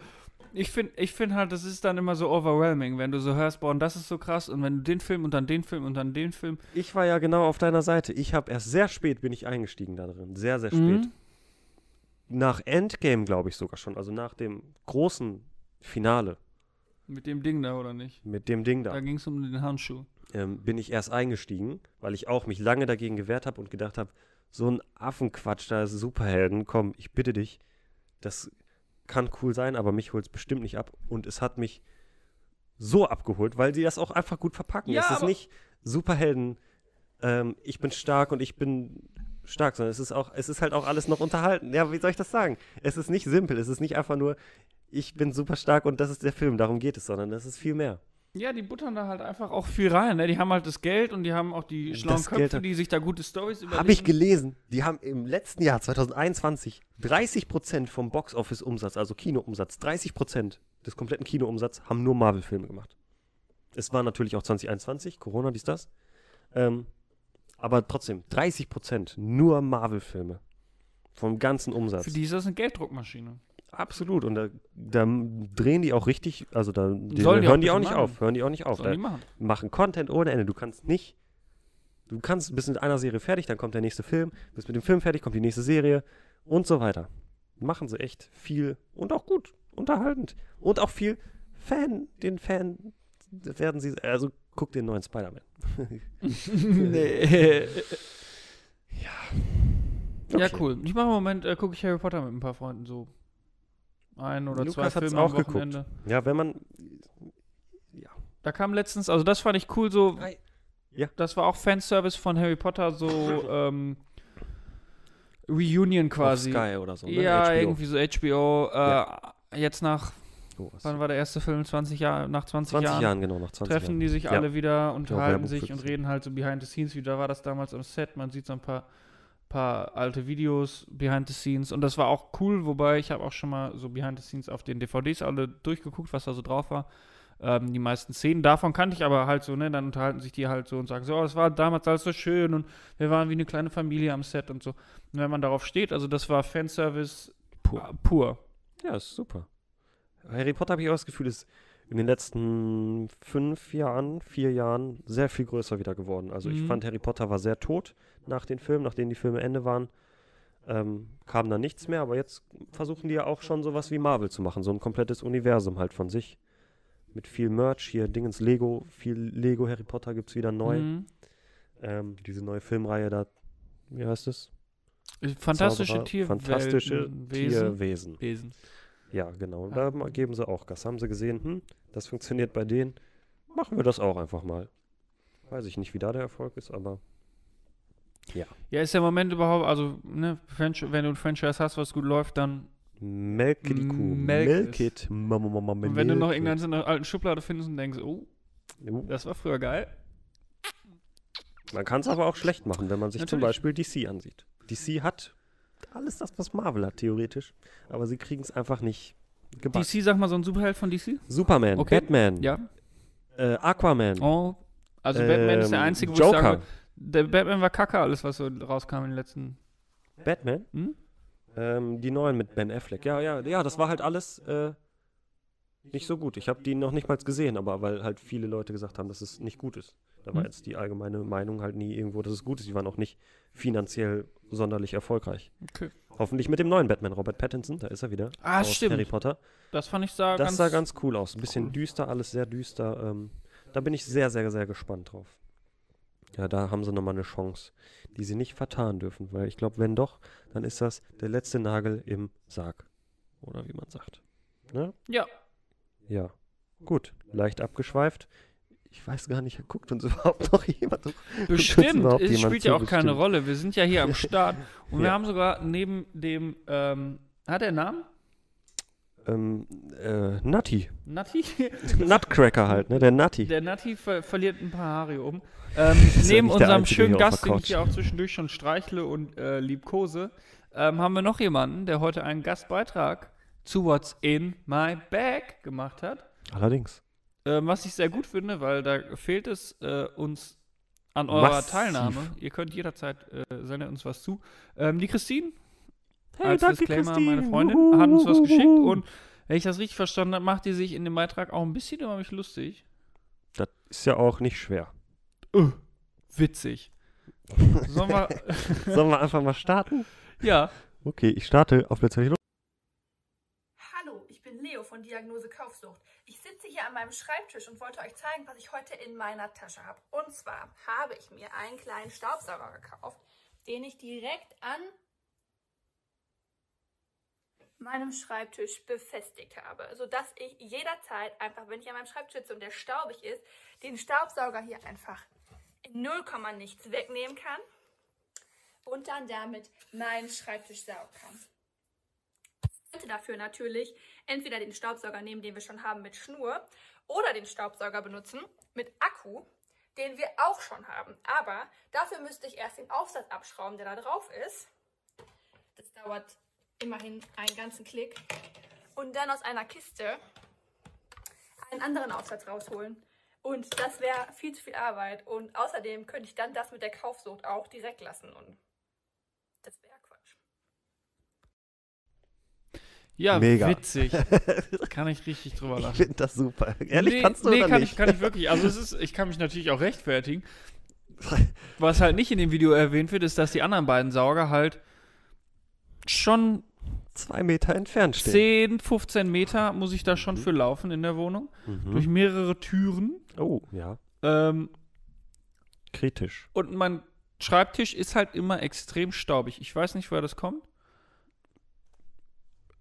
ich finde ich find halt, das ist dann immer so overwhelming, wenn du so hörst, boah, und das ist so krass, und wenn du den Film und dann den Film und dann den Film. Ich war ja genau auf deiner Seite. Ich habe erst sehr spät bin ich eingestiegen da drin. Sehr, sehr spät. Mhm. Nach Endgame, glaube ich sogar schon. Also nach dem großen Finale Mit dem Ding da, oder nicht? mit dem Ding Da da. ging es um den Handschuh. ähm, bin ich erst eingestiegen, weil ich auch mich lange dagegen gewehrt habe und gedacht habe, so ein Affenquatsch, da ist Superhelden, komm, ich bitte dich, das kann cool sein, aber mich holt es bestimmt nicht ab. Und es hat mich so abgeholt, weil sie das auch einfach gut verpacken. Ja, es ist nicht Superhelden, ähm, ich bin stark und ich bin stark, sondern es ist auch, es ist halt auch alles noch unterhalten. Ja, wie soll ich das sagen? Es ist nicht simpel, es ist nicht einfach nur, ich bin super stark und das ist der Film, darum geht es, sondern es ist viel mehr. Ja, die buttern da halt einfach auch viel rein. Ne? Die haben halt das Geld und die haben auch die schlauen Das Köpfe, Geld- die sich da gute Stories überlegen. Habe ich gelesen, die haben im letzten Jahr, 2021, 30% vom Box-Office-Umsatz, also Kinoumsatz, 30% des kompletten Kinoumsatzes haben nur Marvel-Filme gemacht. Es war natürlich auch 2021, Corona, dies, das. Ähm, aber trotzdem, 30% nur Marvel-Filme. Vom ganzen Umsatz. Für die ist das eine Gelddruckmaschine. Absolut. Und da, da drehen die auch richtig, also da die, hören auch die auch nicht machen. auf. Hören die auch nicht auf. Die machen. machen Content ohne Ende. Du kannst nicht, du kannst bis mit einer Serie fertig, dann kommt der nächste Film, bist mit dem Film fertig, kommt die nächste Serie und so weiter. Machen sie echt viel und auch gut, unterhaltend. Und auch viel Fan, den Fan werden sie, also guck den neuen Spider-Man. nee. Ja, Okay. cool. Ich mache im Moment, äh, gucke ich Harry Potter mit ein paar Freunden so. Ein oder Lukas zwei hat's Filme auch am geguckt. Wochenende. Ja, wenn man, Da kam letztens, also das fand ich cool so. Ja. Das war auch Fanservice von Harry Potter, so ähm, Reunion quasi. auf Sky oder so. Ne? ja, HBO. irgendwie so HBO. Äh, Jetzt nach, Oh, wann war der erste Film? 20 Jahre, nach 20, 20 Jahren. Jahren, genau, nach 20 treffen Jahren. die sich Ja. alle wieder, unterhalten sich und reden halt so behind the scenes. Wie da war das damals am Set. Man sieht so ein paar, paar alte Videos behind the scenes. Und das war auch cool, wobei ich habe auch schon mal so behind the scenes auf den DVDs alle durchgeguckt, was da so drauf war. Ähm, die meisten Szenen davon kannte ich aber halt so, ne? Dann unterhalten sich die halt so und sagen so, oh, es war damals alles so schön und wir waren wie eine kleine Familie am Set und so. Und wenn man darauf steht, also das war Fanservice pur. pur. Ja, ist super. Harry Potter habe ich auch das Gefühl, ist in den letzten fünf Jahren, vier Jahren sehr viel größer wieder geworden. Also ich Mhm. fand Harry Potter war sehr tot nach den Filmen, nachdem die Filme Ende waren. Ähm, kam da nichts mehr, aber jetzt versuchen die ja auch schon sowas wie Marvel zu machen, so ein komplettes Universum halt von sich. Mit viel Merch, hier Dingens Lego, viel Lego Harry Potter gibt es wieder neu. Mhm. Ähm, diese neue Filmreihe da, wie heißt es? Fantastische Zauberer, Tierwesen. Fantastische Wesen. Tierwesen. Wesen. Ja, genau. Da geben sie auch Gas. Haben sie gesehen, hm, das funktioniert bei denen. Machen wir das auch einfach mal. Weiß ich nicht, wie da der Erfolg ist, aber Ja, ist ja im Moment überhaupt, also, ne, wenn du ein Franchise hast, was gut läuft, dann. melke die Kuh. Melk it. Und wenn du noch milk irgendwann in einer alten Schublade findest und denkst, oh. Uh, das war früher geil. Man kann es aber auch schlecht machen, wenn man sich zum. Beispiel DC ansieht. DC hat alles das, was Marvel hat, theoretisch. Aber sie kriegen es einfach nicht gebacken. DC, sag mal, so ein Superheld von DC? Superman, Okay. Batman, Ja. äh, Aquaman, Oh. Also Batman ist der ähm, einzige, wo ich Joker. sage, der Batman war kacke, alles, was so rauskam in den letzten. Batman, Hm? Ähm, die neuen mit Ben Affleck. Ja, ja, ja, das war halt alles äh, nicht so gut. Ich habe die noch nicht mal gesehen, aber weil halt viele Leute gesagt haben, dass es nicht gut ist. Da war Hm. jetzt die allgemeine Meinung halt nie irgendwo, dass es gut ist. Die waren auch nicht finanziell sonderlich erfolgreich. Okay. Hoffentlich mit dem neuen Batman, Robert Pattinson, da ist er wieder. Ah, aus stimmt. Harry Potter. Das fand ich da Das ganz. sah ganz cool aus. Ein bisschen cool. düster, alles sehr düster. Ähm, da bin ich sehr, sehr, sehr gespannt drauf. Ja, da haben sie nochmal eine Chance, die sie nicht vertan dürfen, weil ich glaube, wenn doch, dann ist das der letzte Nagel im Sarg. Oder wie man sagt. Ne? Ja. Ja. Gut, leicht abgeschweift. Ich weiß gar nicht, guckt uns überhaupt noch jemand? Bestimmt. Es jemand spielt ja auch keine bestimmt. Rolle. Wir sind ja hier am Start. Und wir Ja. haben sogar neben dem. Ähm, hat er einen Namen? Ähm, äh, Nutty. Nati? Nutcracker halt, ne? Der Nutty. Der Nati ver verliert ein paar Haare oben. Ähm, ja neben der unserem Einzige schönen Gast, den ich hier auch zwischendurch schon streichle und äh, liebkose, ähm, haben wir noch jemanden, der heute einen Gastbeitrag zu What's in My Bag gemacht hat. Allerdings. Ähm, was ich sehr gut finde, weil da fehlt es äh, uns an eurer Massiv. Teilnahme. Ihr könnt jederzeit, äh, sendet uns was zu. Ähm, die Christine, Hey, als danke, Disclaimer, Christine. meine Freundin, hat uns was geschickt und wenn ich das richtig verstanden habe, macht die sich in dem Beitrag auch ein bisschen über mich lustig. Das ist ja auch nicht schwer. Witzig. Sollen wir, Sollen wir einfach mal starten? ja, Okay, ich starte auf der Zeit. Hallo, ich bin Leo von Diagnose Kaufsucht. Ich sitze hier an meinem Schreibtisch und wollte euch zeigen, was ich heute in meiner Tasche habe. Und zwar habe ich mir einen kleinen Staubsauger gekauft, den ich direkt an meinem Schreibtisch befestigt habe, sodass ich jederzeit einfach, wenn ich an meinem Schreibtisch sitze und der staubig ist, den Staubsauger hier einfach in 0, nichts wegnehmen kann und dann damit meinen Schreibtisch saugen kann. Könnte dafür natürlich entweder den Staubsauger nehmen, den wir schon haben mit Schnur, oder den Staubsauger benutzen mit Akku, den wir auch schon haben. Aber dafür müsste ich erst den Aufsatz abschrauben, der da drauf ist. Das dauert immerhin einen ganzen Klick. Und dann aus einer Kiste einen anderen Aufsatz rausholen. Und das wäre viel zu viel Arbeit. Und außerdem könnte ich dann das mit der Kaufsucht auch direkt lassen. Und das wäre Quatsch. Ja, Mega. witzig. kann ich richtig drüber Ich lachen. finde das super. Ehrlich, nee, kannst du nee, oder kann nicht? Ich, kann ich wirklich. Also es ist, ich kann mich natürlich auch rechtfertigen. Was halt nicht in dem Video erwähnt wird, ist, dass die anderen beiden Sauger halt schon Zwei Meter entfernt stehen. 10, 15 Meter muss ich da schon für laufen in der Wohnung. Durch Mhm. mehrere Türen. Oh, ja. Ähm, Kritisch. und mein Schreibtisch ist halt immer extrem staubig. Ich weiß nicht, woher das kommt.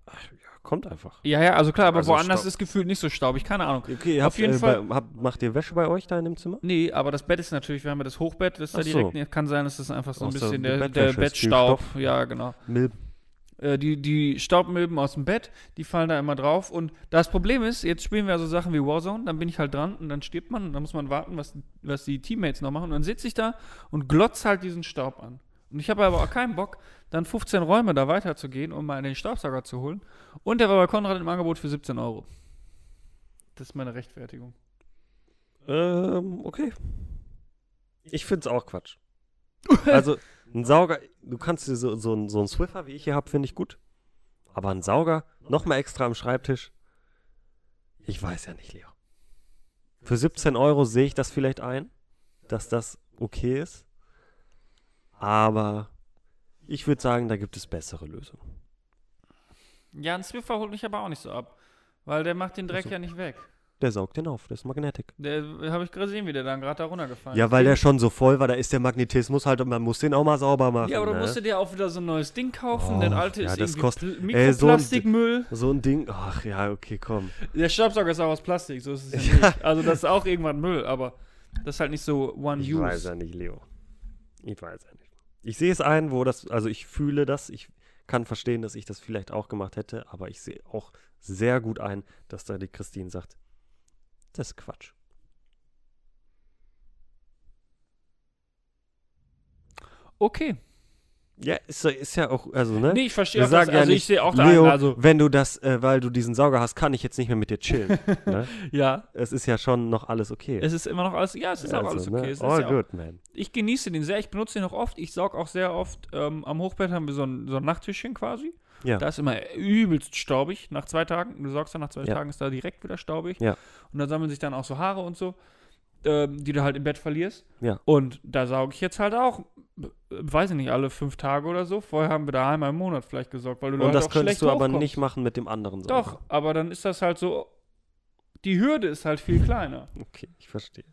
Ach, ja, kommt einfach. Ja, ja, also klar, aber Also woanders Staub. ist gefühlt nicht so staubig. Keine Ahnung. Okay, Auf habt, jeden äh, Fall- Bei, habt, macht ihr Wäsche bei euch da in dem Zimmer? Nee, aber das Bett ist natürlich, wir haben ja das Hochbett, das ist da Ach so. direkt. Kann sein, dass das einfach so ein Aus bisschen der, der Bettstaub. Ja, genau. Milben. Äh, die, die Staubmilben aus dem Bett, die fallen da immer drauf. Und das Problem ist, jetzt spielen wir so Sachen wie Warzone, dann bin ich halt dran und dann stirbt man und dann muss man warten, was, was die Teammates noch machen. Und dann sitze ich da und glotz halt diesen Staub an. Und ich habe aber auch keinen Bock, dann 15 Räume da weiterzugehen, um mal den Staubsauger zu holen. Und der war bei Konrad im Angebot für 17 Euro. Das ist meine Rechtfertigung. Ähm, okay. Ich find's auch Quatsch. Also, ein Sauger, du kannst dir so, so, ein- so einen Swiffer, wie ich hier habe, finde ich gut. Aber ein Sauger, nochmal extra am Schreibtisch. Ich weiß ja nicht, Leo. Für 17 Euro sehe ich das vielleicht ein, dass das okay ist. Aber ich würde sagen, da gibt es bessere Lösungen. Ja, ein Swiffer holt mich aber auch nicht so ab. Weil der macht den Dreck Ach so. ja nicht weg. Der saugt den auf, das ist Magnetic. Der habe ich gesehen, wie der dann gerade da runtergefallen Ja, ist. weil der schon so voll war, da ist der Magnetismus halt und man muss den auch mal sauber machen. Ja, aber ne? musst du dir auch wieder so ein neues Ding kaufen. Och, der alte ja, ist das irgendwie kostet- Pl- ey, so ein- Mikroplastikmüll. So ein Ding, ach ja, okay, komm. Der Staubsauger ist auch aus Plastik, so ist es ja, Ja. nicht. Also das ist auch irgendwann Müll, aber das ist halt nicht so Ich One-Use. weiß ja nicht, Leo. Ich weiß ja nicht. Ich sehe es ein, wo das, also ich fühle das, ich kann verstehen, dass ich das vielleicht auch gemacht hätte, aber ich sehe auch sehr gut ein, dass da die Christine sagt, das ist Quatsch. Okay. Ja, ist, ja- ist ja auch, also, ne? Nee, ich verstehe auch das. ja Also nicht, ich sehe auch da Leo, einen, also wenn du das, äh, weil du diesen Sauger hast, kann ich jetzt nicht mehr mit dir chillen. ne? ja, Es ist ja schon noch alles okay. es ist immer noch alles, ja, es ist auch Also, alles ne? okay. Es ist All ja auch, good, man. ich genieße den sehr, ich benutze den auch oft. Ich saug auch sehr oft, ähm, am Hochbett haben wir so ein, so ein Nachttischchen quasi. Ja. Da ist immer übelst staubig nach zwei Tagen. Du saugst dann nach zwei Ja. Tagen, ist da direkt wieder staubig. Ja. Und da sammeln sich dann auch so Haare und so, ähm, die du halt im Bett verlierst. Ja. Und da sauge ich jetzt halt auch, äh, weiß ich nicht, alle fünf Tage oder so. Vorher haben wir da einmal im Monat vielleicht gesorgt, weil du Und halt das auch könntest schlecht du aber hochkommst. nicht machen mit dem anderen Sauger. Doch, aber dann ist das halt so, die Hürde ist halt viel kleiner. Okay, ich verstehe.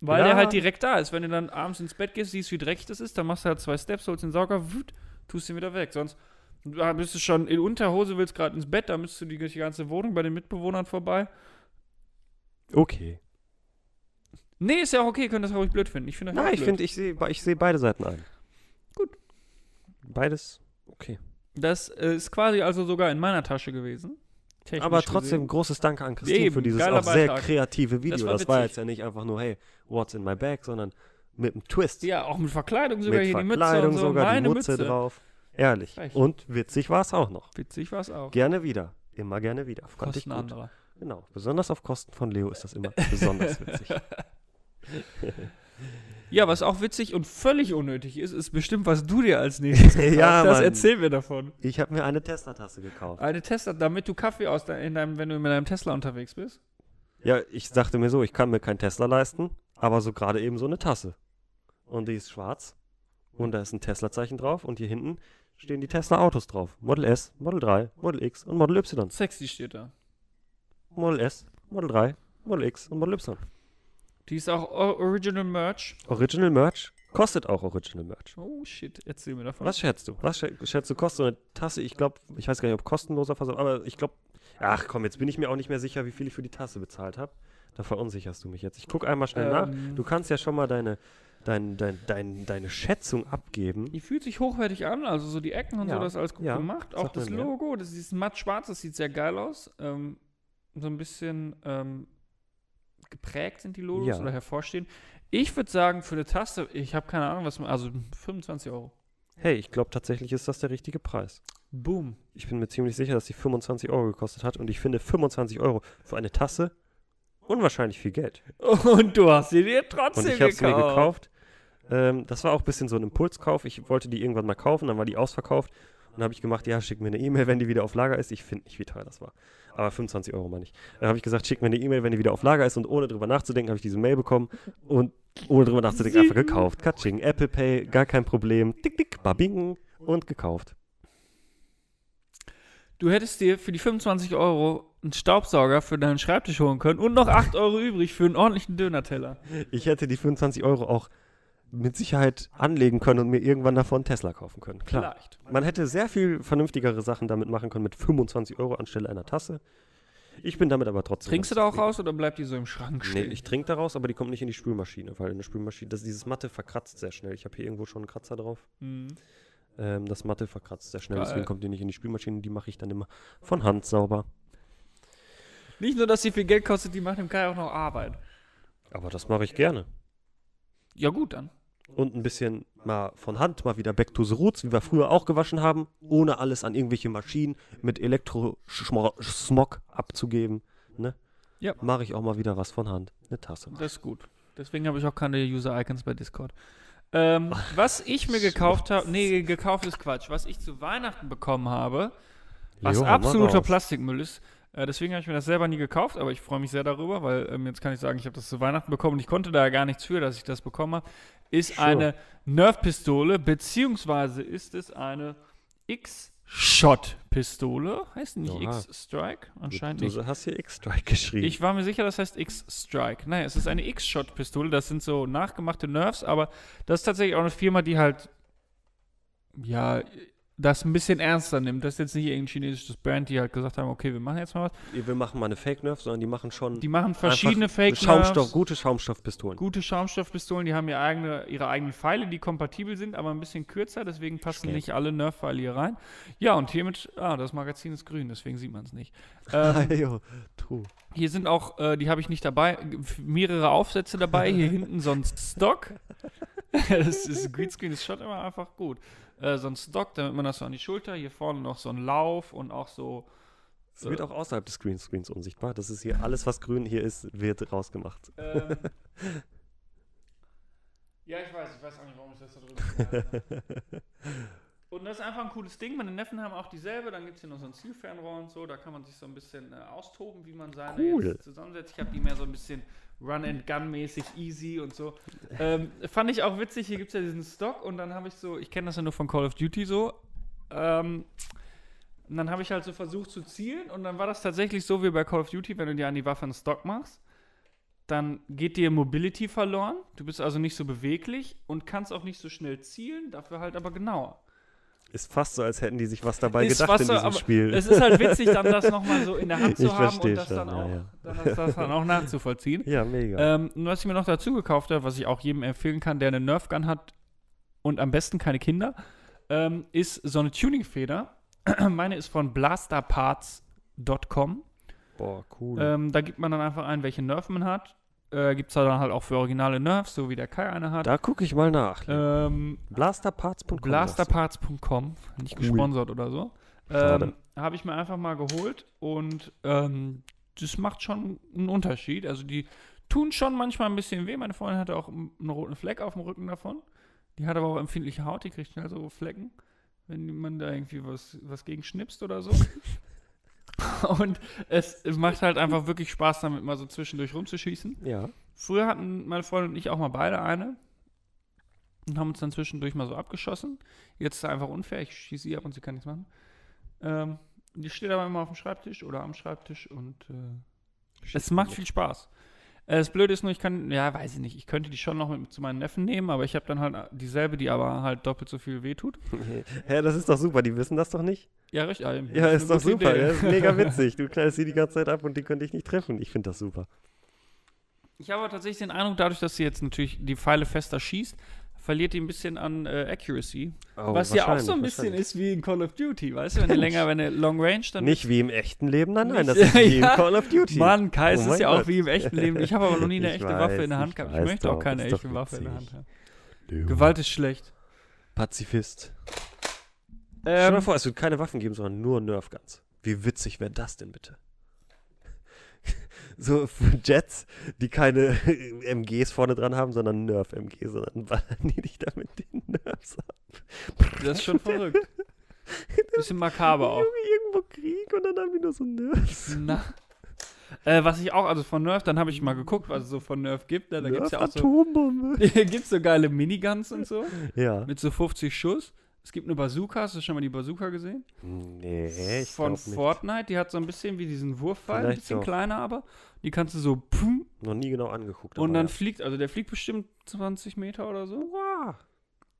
Weil Ja. der halt direkt da ist. Wenn du dann abends ins Bett gehst, siehst, wie dreckig das ist, dann machst du halt zwei Steps, holst den Sauger, wut, tust ihn wieder weg. Sonst bist du schon in Unterhose, willst gerade ins Bett, da müsstest du die ganze Wohnung bei den Mitbewohnern vorbei. Okay. Nee, ist ja auch okay, können das ruhig blöd finden. Ich finde das Nein, ich finde, ich sehe ich seh beide Seiten ein. Gut. Beides, okay. Das äh, ist quasi also sogar in meiner Tasche gewesen. Aber trotzdem gesehen. großes Danke an Christine Eben, für dieses auch sehr Beitrag. kreative Video. war Das war, jetzt ja nicht einfach nur, hey, what's in my bag, sondern mit einem Twist. Ja, auch mit Verkleidung sogar mit hier Verkleidung die Mütze und so. sogar, Meine die Mutze Mütze. drauf. Ehrlich. Frech. Und witzig war es auch noch. Witzig war es auch. Gerne wieder. Immer gerne wieder. Fand Kosten anderer. Genau. Besonders auf Kosten von Leo ist das immer besonders witzig. Ja, was auch witzig und völlig unnötig ist, ist bestimmt, was du dir als nächstes gekauft Ja, hast. Mann. Erzähl mir davon. Ich habe mir eine Tesla-Tasse gekauft. Eine Tesla, damit du Kaffee aus de in deinem, wenn du mit deinem Tesla unterwegs bist. Ja, ich dachte mir so, ich kann mir kein Tesla leisten, aber so gerade eben so eine Tasse. Und die ist schwarz und da ist ein Tesla-Zeichen drauf und hier hinten stehen die Tesla-Autos drauf. Model S, Model 3, Model X und Model Y. Sexy steht da. Model S Model 3, Model X und Model Y. Die ist auch Original Merch. Original Merch kostet auch Original Merch. Oh shit, erzähl mir davon. Was schätzt du? Was schä- schätzt du kostet so eine Tasse? Ich glaube, ich weiß gar nicht, ob kostenloser Versand, aber ich glaube, ach komm, jetzt bin ich mir auch nicht mehr sicher, wie viel ich für die Tasse bezahlt habe. Da verunsicherst du mich jetzt. Ich gucke einmal schnell nach. Ähm, Du kannst ja schon mal deine, dein, dein, dein, deine Schätzung abgeben. Die fühlt sich hochwertig an, also so die Ecken und Ja, so, das alles gut ja, gemacht. Auch hat das. Logo, das ist matt schwarz, das sieht sehr geil aus. Ähm, so ein bisschen ähm, geprägt sind die Logos Ja. oder hervorstehen. Ich würde sagen, für eine Taste, ich habe keine Ahnung, was man, also 25 Euro. Hey, ich glaube tatsächlich ist das der richtige Preis. Boom. Ich bin mir ziemlich sicher, dass die 25 Euro gekostet hat und ich finde 25 Euro für eine Tasse unwahrscheinlich viel Geld. Und du hast sie dir Und trotzdem ich habe es mir gekauft. gekauft. Ähm, das war auch ein bisschen so ein Impulskauf. Ich wollte die irgendwann mal kaufen, dann war die ausverkauft. Dann habe ich gemacht, ja, schick mir eine E-Mail, wenn die wieder auf Lager ist. Ich finde nicht, wie teuer das war. Aber 25 Euro meine ich. Dann habe ich gesagt, schick mir eine E-Mail, wenn die wieder auf Lager ist. Und ohne drüber nachzudenken, habe ich diese Mail bekommen. Und ohne drüber nachzudenken, einfach gekauft. Katsching, Apple Pay, gar kein Problem. Tick, tick, babing. Und gekauft. Du hättest dir für die 25 Euro einen Staubsauger für deinen Schreibtisch holen können und noch 8 Euro übrig für einen ordentlichen Dönerteller. Ich hätte die 25 Euro auch mit Sicherheit anlegen können und mir irgendwann davon Tesla kaufen können. Klar. Vielleicht. Man hätte sehr viel vernünftigere Sachen damit machen können mit 25 Euro anstelle einer Tasse. Ich bin damit aber trotzdem. Trinkst du da auch zufrieden. raus oder bleibt die so im Schrank Nee, stehen? ich trinke daraus, aber die kommt nicht in die Spülmaschine, weil in der Spülmaschine, das, dieses Matte verkratzt sehr schnell. Ich habe hier irgendwo schon einen Kratzer drauf. Mhm. Ähm, das Matte verkratzt sehr schnell, Geil. deswegen kommt die nicht in die Spülmaschine. Die mache ich dann immer von Hand sauber. Nicht nur, dass sie viel Geld kostet, die macht dem Kai auch noch Arbeit. Aber das mache ich gerne. Ja, gut dann. Und ein bisschen mal von Hand, mal wieder back to the roots, wie wir früher auch gewaschen haben, ohne alles an irgendwelche Maschinen mit Elektrosmog abzugeben. Ne? Ja. Mache ich auch mal wieder was von Hand. Eine Tasse. Das ist gut. Deswegen habe ich auch keine User-Icons bei Discord. Ähm, was ich mir gekauft habe, nee, gekauft ist Quatsch. Was ich zu Weihnachten bekommen habe, was mal absoluter. Plastikmüll ist, äh, deswegen habe ich mir das selber nie gekauft, aber ich freue mich sehr darüber, weil ähm, jetzt kann ich sagen, ich habe das zu Weihnachten bekommen und ich konnte da ja gar nichts für, dass ich das bekommen habe, ist Sure. eine Nerf-Pistole, beziehungsweise ist es eine X-Shot-Pistole. Heißt die nicht Oha. X-Strike? Anscheinend nicht. du hast hier X-Strike geschrieben. Ich war mir sicher, das heißt X-Strike. Nein, es ist eine X-Shot-Pistole. Das sind so nachgemachte Nerfs, aber das ist tatsächlich auch eine Firma, die halt, ja, das ein bisschen ernster nimmt. Das ist jetzt nicht irgendein chinesisches Brand, die halt gesagt haben, okay, wir machen jetzt mal was. wir machen mal eine Fake Nerf, sondern die machen schon Die machen verschiedene fake Schaumstoff, Nerfs, gute Schaumstoffpistolen. gute Schaumstoffpistolen, die haben ihre, eigene, ihre eigenen Pfeile, die kompatibel sind, aber ein bisschen kürzer, deswegen passen Stimmt. nicht alle Nerf-Pfeile hier rein. Ja, und hiermit, ah, das Magazin ist grün, deswegen sieht man es nicht. Ähm. Hier sind auch, äh, die habe ich nicht dabei, mehrere Aufsätze dabei. Hier hinten so ein Stock. das ist Greenscreen, ist schon immer einfach gut. Äh, so ein Stock, damit man das so an die Schulter. Hier vorne noch so ein Lauf und auch so. Es wird auch außerhalb des Greenscreens unsichtbar. Das ist hier alles, was grün hier ist, wird rausgemacht. Ähm, ja, ich weiß, ich weiß auch nicht, warum ich das da drüben. Und das ist einfach ein cooles Ding. Meine Neffen haben auch dieselbe. Dann gibt es hier noch so ein Zielfernrohr und so. Da kann man sich so ein bisschen äh, austoben, wie man seine Cool. jetzt zusammensetzt. Ich habe die mehr so ein bisschen Run-and-Gun-mäßig easy und so. Ähm, fand ich auch witzig. Hier gibt es ja diesen Stock und dann habe ich so, ich kenne das ja nur von Call of Duty so. Ähm, und dann habe ich halt so versucht zu zielen und dann war das tatsächlich so wie bei Call of Duty, wenn du dir an die Waffe einen Stock machst dann geht dir Mobility verloren. Du bist also nicht so beweglich und kannst auch nicht so schnell zielen, dafür halt aber genauer. Ist fast so, als hätten die sich was dabei Ist gedacht in so, diesem aber Spiel. Es ist halt witzig, dann das nochmal so in der Hand zu Ich haben und das schon, dann, auch, ja. Das, das dann auch nachzuvollziehen. ja, mega. Ähm, und was ich mir noch dazu gekauft habe, was ich auch jedem empfehlen kann, der eine Nerf Gun hat und am besten keine Kinder, ähm, ist so eine Tuningfeder. Meine ist von blasterparts.com. Boah, cool. Ähm, da gibt man dann einfach ein, welche Nerf man hat. Äh, Gibt es da dann halt auch für originale Nerfs, so wie der Kai eine hat. da gucke ich mal nach. Ähm, Blasterparts.com. Blasterparts.com, nicht Cool. gesponsert oder so. Ähm, Habe ich mir einfach mal geholt und ähm, das macht schon einen Unterschied. Also die tun schon manchmal ein bisschen weh. Meine Freundin hatte auch einen roten Fleck auf dem Rücken davon. Die hat aber auch empfindliche Haut, die kriegt schnell so Flecken, wenn man da irgendwie was, was gegen schnipst oder so. und es macht halt einfach wirklich Spaß, damit mal so zwischendurch rumzuschießen. Ja. Früher hatten meine Freundin und ich auch mal beide eine und haben uns dann zwischendurch mal so abgeschossen. Jetzt ist es einfach unfair, ich schieße sie ab und sie kann nichts machen. Ähm, die steht aber immer auf dem Schreibtisch oder am Schreibtisch und äh, Es macht viel Spaß. Äh, Das Blöde ist nur, ich kann, ja, weiß ich nicht, ich könnte die schon noch mit zu meinen Neffen nehmen, aber ich habe dann halt dieselbe, die aber halt doppelt so viel wehtut. Ja, das ist doch super, die wissen das doch nicht. Ja, richtig. Ja, Ja, ist doch super, ja, ist mega witzig. Du knallst sie die ganze Zeit ab und die können dich nicht treffen. Ich finde das super. Ich habe aber tatsächlich den Eindruck, dadurch, dass sie jetzt natürlich die Pfeile fester schießt, verliert die ein bisschen an äh, Accuracy. Oh, was ja auch so ein bisschen ist wie in Call of Duty, weißt du? Wenn du länger, wenn du Long Range dann. Nicht wie im echten Leben, nein, nein, das ist wie Ja. im Call of Duty. Mann, Kai, es Oh ist ja auch wie im echten Leben. Ich habe aber noch nie eine Ich echte weiß, Waffe in der Hand gehabt. Ich möchte auch doch, keine ist doch echte Waffe in der Hand haben. Leo. Gewalt ist schlecht. Pazifist. Stell dir Ähm, mal vor, es wird keine Waffen geben, sondern nur Nerf-Guns. Wie witzig wäre das denn bitte? So Jets, die keine MGs vorne dran haben, sondern Nerf-MGs, sondern ballern die dich damit den Nerfs ab. das ist schon verrückt. Bisschen makaber auch. Irgendwo Krieg und dann haben die nur so Nerfs. Na. Äh, was ich auch, also von Nerf, dann habe ich mal geguckt, was es so von Nerf gibt. Ne? Da gibt es ja auch so, gibt's so geile Miniguns und so. Ja. Mit so 50 Schuss. Es gibt eine Bazooka, hast du schon mal die Bazooka gesehen? Nee, ich Von. Fortnite, die hat so ein bisschen wie diesen Wurfpfeil, ein bisschen doch. kleiner aber. Die kannst du so pum, Noch nie genau angeguckt. und aber dann ja. fliegt, also der fliegt bestimmt 20 Meter oder so. Wow.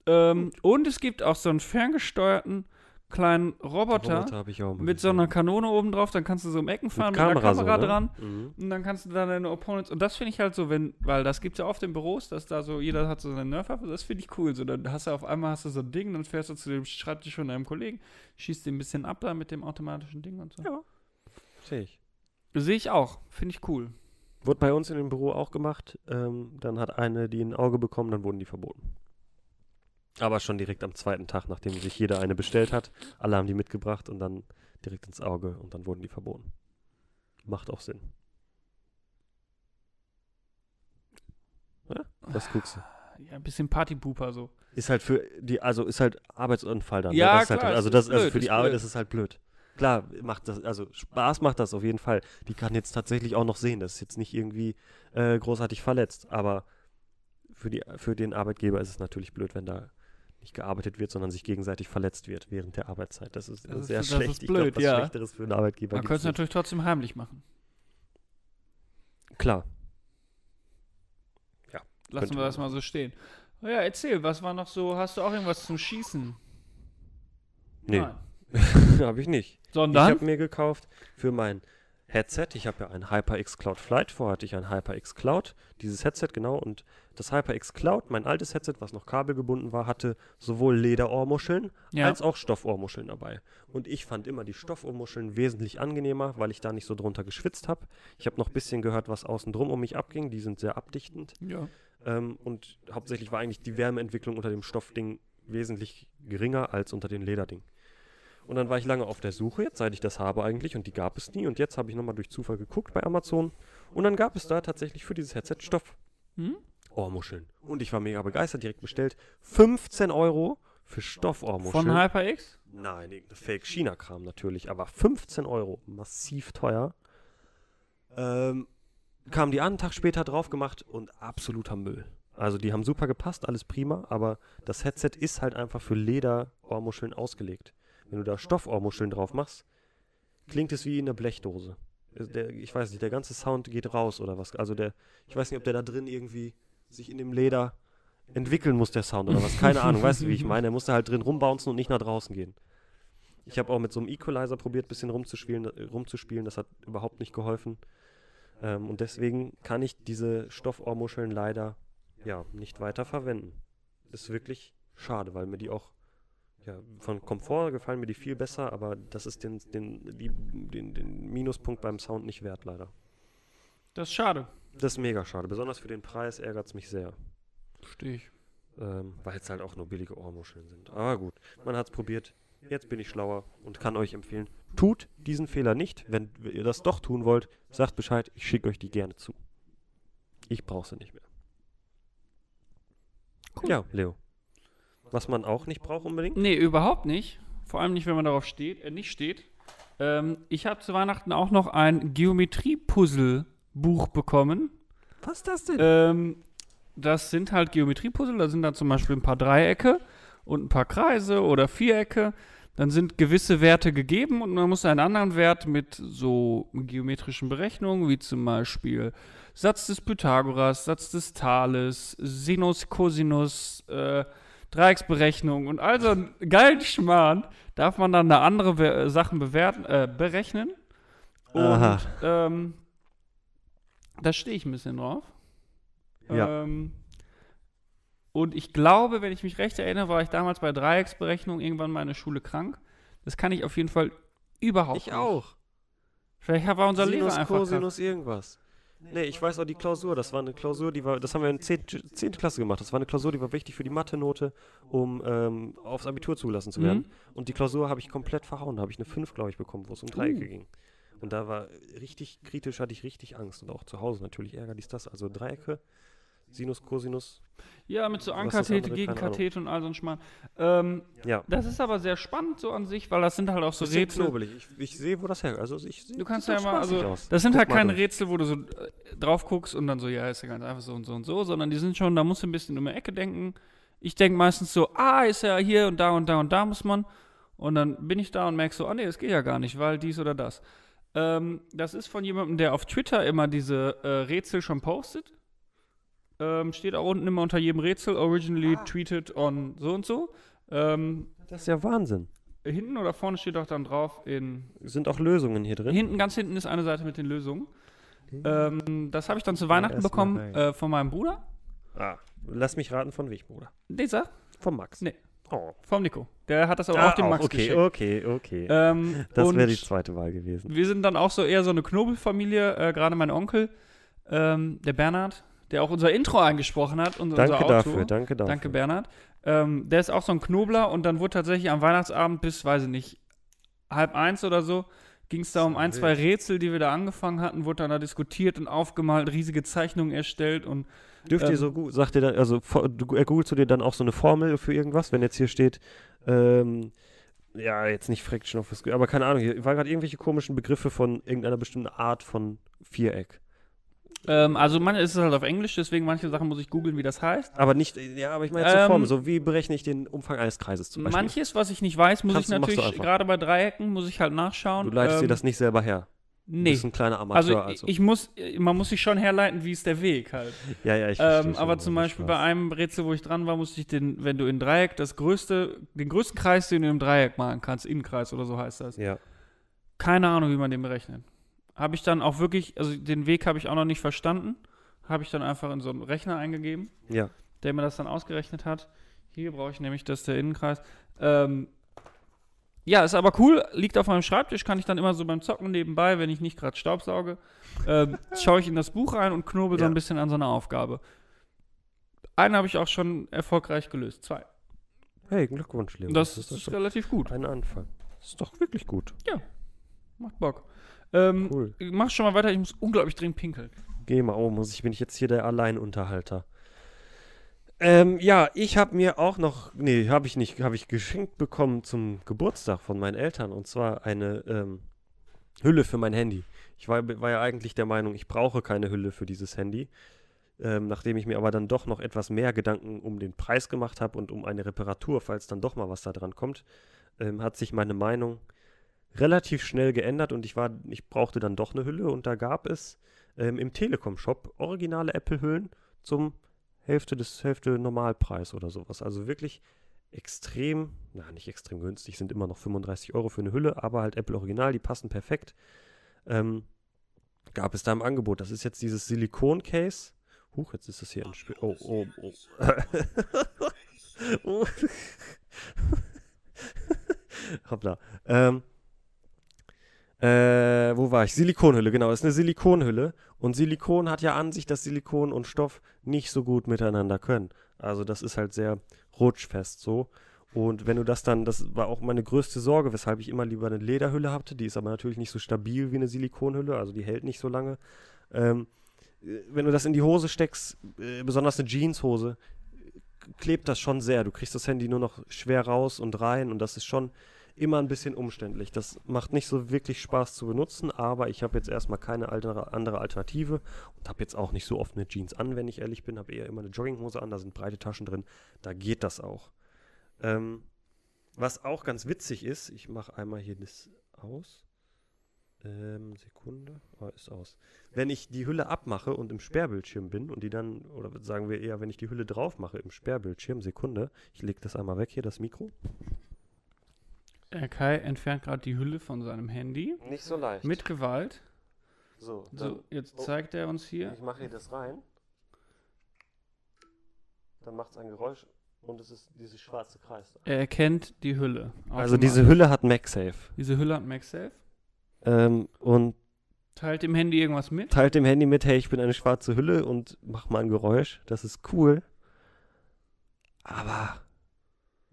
Ähm, und es gibt auch so einen ferngesteuerten kleinen Roboter, Roboter mit so einer Kanone oben drauf. Dann kannst du so um Ecken fahren mit, einer Kamera Kamera so, ne? dran. Mhm. Und dann kannst du da deine Opponents. Und das finde ich halt so, wenn, weil das gibt es ja oft in Büros, dass da so, jeder hat so seine Nerfwaffe, das finde ich cool. So, dann hast du auf einmal hast du so ein Ding, dann fährst du zu dem Schreibtisch von deinem Kollegen, schießt den ein bisschen ab da mit dem automatischen Ding und so. Ja. Sehe ich. Sehe ich auch. Finde ich cool. Wurde bei uns in dem Büro auch gemacht. Ähm, dann hat eine die ein Auge bekommen, dann wurden die verboten. Aber schon direkt am zweiten Tag, nachdem sich jeder eine bestellt hat. Alle haben die mitgebracht und dann direkt ins Auge und dann wurden die verboten. Macht auch Sinn. Ja? Was guckst du? Ja, ein bisschen Partypooper so. Ist halt für die, also ist halt Arbeitsunfall dann. Ja, ne? das ist halt, klar, also das, also blöd, für die Arbeit blöd. ist es halt blöd. Klar, macht das, also Spaß macht das auf jeden Fall. Die kann jetzt tatsächlich auch noch sehen. Das ist jetzt nicht irgendwie äh, großartig verletzt, aber für, die, für den Arbeitgeber ist es natürlich blöd, wenn da nicht gearbeitet wird, sondern sich gegenseitig verletzt wird während der Arbeitszeit. Das ist, Das ist- sehr das schlecht. ist ich glaub, blöd, was ja. Schlechteres für einen Arbeitgeber Man könnte es natürlich trotzdem heimlich machen. Klar. Lassen Könnte wir das mal so stehen. Oh ja, erzähl, was war noch so? Hast du auch irgendwas zum Schießen? Nee, Nein. habe ich nicht. Ich Sondern? habe mir gekauft für mein Headset. Ich habe ja ein HyperX Cloud Flight. Vorher hatte ich ein HyperX Cloud. Dieses Headset, genau. Und das HyperX Cloud, mein altes Headset, was noch kabelgebunden war, hatte sowohl Lederohrmuscheln ja. als auch Stoffohrmuscheln dabei. Und ich fand immer die Stoffohrmuscheln wesentlich angenehmer, weil ich da nicht so drunter geschwitzt habe. Ich habe noch ein bisschen gehört, was außen drum um mich abging. Die sind sehr abdichtend. ja. Ähm, und hauptsächlich war eigentlich die Wärmeentwicklung unter dem Stoffding wesentlich geringer als unter den Lederding. Und dann war ich lange auf der Suche, jetzt seit ich das habe eigentlich, und die gab es nie. Und jetzt habe ich nochmal durch Zufall geguckt bei Amazon. Und dann gab es da tatsächlich für dieses Headset Stoff. Hm? Ohrmuscheln. Und ich war mega begeistert, direkt bestellt. 15 Euro für Stoffohrmuscheln. Von HyperX? Nein, irgendein Fake-China-Kram natürlich, aber 15 Euro, massiv teuer. Ähm, kamen die an, einen Tag später drauf gemacht und absoluter Müll. Also die haben super gepasst, alles prima, aber das Headset ist halt einfach für Lederohrmuscheln ausgelegt. Wenn du da Stoffohrmuscheln drauf machst, klingt es wie in einer Blechdose. Also Der, ich weiß nicht, der ganze Sound geht raus oder was. Also der, ich weiß nicht, ob der da drin irgendwie sich in dem Leder entwickeln muss, der Sound oder was. Keine Ahnung, weißt du, wie ich meine? Der musste halt drin rumbouncen und nicht nach draußen gehen. Ich habe auch mit so einem Equalizer probiert, ein bisschen rumzuspielen, äh, rumzuspielen. Das hat überhaupt nicht geholfen. Ähm, und deswegen kann ich diese Stoffohrmuscheln leider ja, nicht weiter verwenden. Ist wirklich schade, weil mir die auch ja, von Komfort gefallen mir die viel besser, aber das ist den, den, die, den, den Minuspunkt beim Sound nicht wert, leider. Das ist schade. Das ist mega schade. Besonders für den Preis ärgert es mich sehr. Verstehe ich. Ähm, weil es halt auch nur billige Ohrmuscheln sind. Aber gut, man hat es probiert. Jetzt bin ich schlauer und kann euch empfehlen, tut diesen Fehler nicht. Wenn ihr das doch tun wollt, sagt Bescheid, ich schicke euch die gerne zu. Ich brauche sie nicht mehr. Cool. Ja, Leo. Was man auch nicht braucht unbedingt? Nee, überhaupt nicht. Vor allem nicht, wenn man darauf steht, äh, nicht steht. Ähm, ich habe zu Weihnachten auch noch ein Geometrie-Puzzle-Buch bekommen. Was ist das denn? Ähm, das sind halt Geometriepuzzle, da sind dann zum Beispiel ein paar Dreiecke und ein paar Kreise oder Vierecke. dann sind gewisse Werte gegeben und man muss einen anderen Wert mit so geometrischen Berechnungen, wie zum Beispiel Satz des Pythagoras, Satz des Thales, Sinus, Cosinus, äh, Dreiecksberechnung und all so einen geilen Schmarrn, darf man dann da andere Be Sachen bewerten, äh, berechnen. Und Aha. ähm, da stehe ich ein bisschen drauf. Ja. Ähm, und ich glaube, wenn ich mich recht erinnere, war ich damals bei Dreiecksberechnung irgendwann mal in der Schule krank. Das kann ich auf jeden Fall überhaupt Ich nicht. auch. Vielleicht war unser Lehrer Sinus, einfach krank. Cosinus, irgendwas. Nee, ich weiß auch die Klausur. Das war eine Klausur, die war, das haben wir in 10. 10. Klasse gemacht. Das war eine Klausur, die war wichtig für die Mathe-Note, um ähm, aufs Abitur zugelassen zu werden. Mhm. Und die Klausur habe ich komplett verhauen. Da habe ich eine 5, glaube ich, bekommen, wo es um Dreiecke Uh. ging. Und da war richtig kritisch, hatte ich richtig Angst. Und auch zu Hause natürlich ärgerlich das. Also Dreiecke, Sinus, Cosinus. Ja, mit so das Ankathete, Gegenkathete und all so ein Schmarrn. Ähm, Ja. das ist aber sehr spannend so an sich, weil das sind halt auch so Bisschen Rätsel. knobelig. Ich, ich sehe, wo das her. Also ich seh- Du kannst ja mal, also aus. das sind Guck halt keine durch. Rätsel, wo du so äh, drauf guckst und dann so, ja, ist ja ganz einfach so und so und so, sondern die sind schon, da musst du ein bisschen um die Ecke denken. Ich denke meistens so, ah, ist ja hier und da und da und da muss man. Und dann bin ich da und merke so, ah nee, das geht ja gar nicht, weil dies oder das. Ähm, das ist von jemandem, der auf Twitter immer diese äh, Rätsel schon postet. Ähm, steht auch unten immer unter jedem Rätsel, originally tweeted on so und so. Ähm, Das ist ja Wahnsinn. hinten oder vorne steht auch dann drauf in Sind auch Lösungen hier drin? Hinten, ganz hinten ist eine Seite mit den Lösungen. Ähm, das habe ich dann zu Weihnachten mal bekommen äh, von meinem Bruder. Ah, lass mich raten, von welchem, Bruder? Dieser? Von Max. Nee. Oh. Vom Nico. Der hat das aber Ah, auch dem Max okay, geschickt. okay, okay. Ähm, das wäre die zweite Wahl gewesen. wir sind dann auch so eher so eine Knobelfamilie. Äh, Gerade mein Onkel, ähm, der Bernhard, der auch unser Intro eingesprochen hat. Und Danke unser Outro. dafür, danke dafür. Danke, Bernhard. Ähm, der ist auch so ein Knobler und dann wurde tatsächlich am Weihnachtsabend bis, weiß ich nicht, halb eins oder so, ging es da um ein, zwei Rätsel, die wir da angefangen hatten, wurde dann da diskutiert und aufgemalt, riesige Zeichnungen erstellt und Dürft ihr ähm, so gut, sagt ihr dann, also googelst du dir dann auch so eine Formel für irgendwas, wenn jetzt hier steht, ähm, ja, jetzt nicht Fraction of a Square, aber keine Ahnung, hier waren gerade irgendwelche komischen Begriffe von irgendeiner bestimmten Art von Viereck. Ähm, also manche ist es halt auf Englisch, deswegen manche Sachen muss ich googeln, wie das heißt. Aber nicht, ja, aber ich meine jetzt so Ähm, Formel, so wie berechne ich den Umfang eines Kreises zum Beispiel. Manches, was ich nicht weiß, muss Kannst ich du- du natürlich, gerade bei Dreiecken, muss ich halt nachschauen. Du leitest dir Ähm, das nicht selber her. Du Nee. bist ein kleiner Also, Amateur, also. ich muss, man muss sich schon herleiten, wie ist der Weg halt. ja, ja, ich Ähm, schon, aber zum Beispiel Spaß. bei einem Rätsel, wo ich dran war, musste ich den, wenn du in Dreieck das größte, den größten Kreis, den du im Dreieck malen kannst, Innenkreis oder so heißt das. Ja, Keine Ahnung, wie man den berechnet. Habe ich dann auch wirklich, also den Weg habe ich auch noch nicht verstanden. Habe ich dann einfach in so einen Rechner eingegeben, ja. der mir das dann ausgerechnet hat. Hier brauche ich nämlich das der Innenkreis. Ähm, ja, ist aber cool, liegt auf meinem Schreibtisch, kann ich dann immer so beim Zocken nebenbei, wenn ich nicht gerade Staubsauge, ähm, schaue ich in das Buch rein und knobel so Ja. ein bisschen an so einer Aufgabe. Einen habe ich auch schon erfolgreich gelöst, zwei. Hey, Glückwunsch, Leo. Das, ist ist, doch relativ gut, ein Anfang. Das ist doch wirklich gut. macht Bock. Ähm, Cool. Mach schon mal weiter, ich muss unglaublich dringend pinkeln. Geh mal, oh, muss ich, bin ich jetzt hier der Alleinunterhalter. Ähm, ja, ich habe mir auch noch, nee, habe ich nicht, habe ich geschenkt bekommen zum Geburtstag von meinen Eltern und zwar eine ähm, Hülle für mein Handy. Ich war, war ja eigentlich der Meinung, ich brauche keine Hülle für dieses Handy. Ähm, nachdem ich mir aber dann doch noch etwas mehr Gedanken um den Preis gemacht habe und um eine Reparatur, falls dann doch mal was da dran kommt, ähm, hat sich meine Meinung relativ schnell geändert und ich war, ich brauchte dann doch eine Hülle und da gab es ähm, im Telekom-Shop originale Apple-Hüllen zum Hälfte des Hälfte Normalpreis oder sowas. Also wirklich extrem, na nicht extrem günstig, sind immer noch 35 Euro für eine Hülle, aber halt Apple Original, die passen perfekt. Ähm, gab es da im Angebot. Das ist jetzt dieses Silikon-Case. Huch, jetzt ist das hier ein Spiel. Oh, oh, oh. oh. Hoppla. Ähm, äh, wo war ich? Silikonhülle, genau. Das ist eine Silikonhülle. Und Silikon hat ja an sich, dass Silikon und Stoff nicht so gut miteinander können. Also das ist halt sehr rutschfest so. Und wenn du das dann, das war auch meine größte Sorge, weshalb ich immer lieber eine Lederhülle hatte. Die ist aber natürlich nicht so stabil wie eine Silikonhülle, also die hält nicht so lange. Ähm, äh, wenn du das in die Hose steckst, äh, besonders eine Jeanshose, äh, klebt das schon sehr. Du kriegst das Handy nur noch schwer raus und rein und das ist schon immer ein bisschen umständlich. Das macht nicht so wirklich Spaß zu benutzen, aber ich habe jetzt erstmal keine andere, Alternative und habe jetzt auch nicht so oft eine Jeans an, wenn ich ehrlich bin. Habe eher immer eine Jogginghose an, da sind breite Taschen drin. Da geht das auch. Ähm, Was auch ganz witzig ist, ich mache einmal hier das aus. Ähm, Sekunde. Oh, ist aus. Wenn ich die Hülle abmache und im Sperrbildschirm bin und die dann, oder sagen wir eher, wenn ich die Hülle drauf mache im Sperrbildschirm, Sekunde, ich lege das einmal weg hier, das Mikro. Äh, Kai entfernt gerade die Hülle von seinem Handy. Nicht so leicht. Mit Gewalt. so, dann, So, jetzt oh. zeigt er uns hier. ich mache hier das rein. Dann macht es ein Geräusch und es ist dieses schwarze Kreis. da. Er erkennt die Hülle. Also diese. Hülle hat MagSafe. Diese Hülle hat MagSafe. Ähm, und Teilt dem Handy irgendwas mit. teilt dem Handy mit, hey, ich bin eine schwarze Hülle und mach mal ein Geräusch. Das ist cool. Aber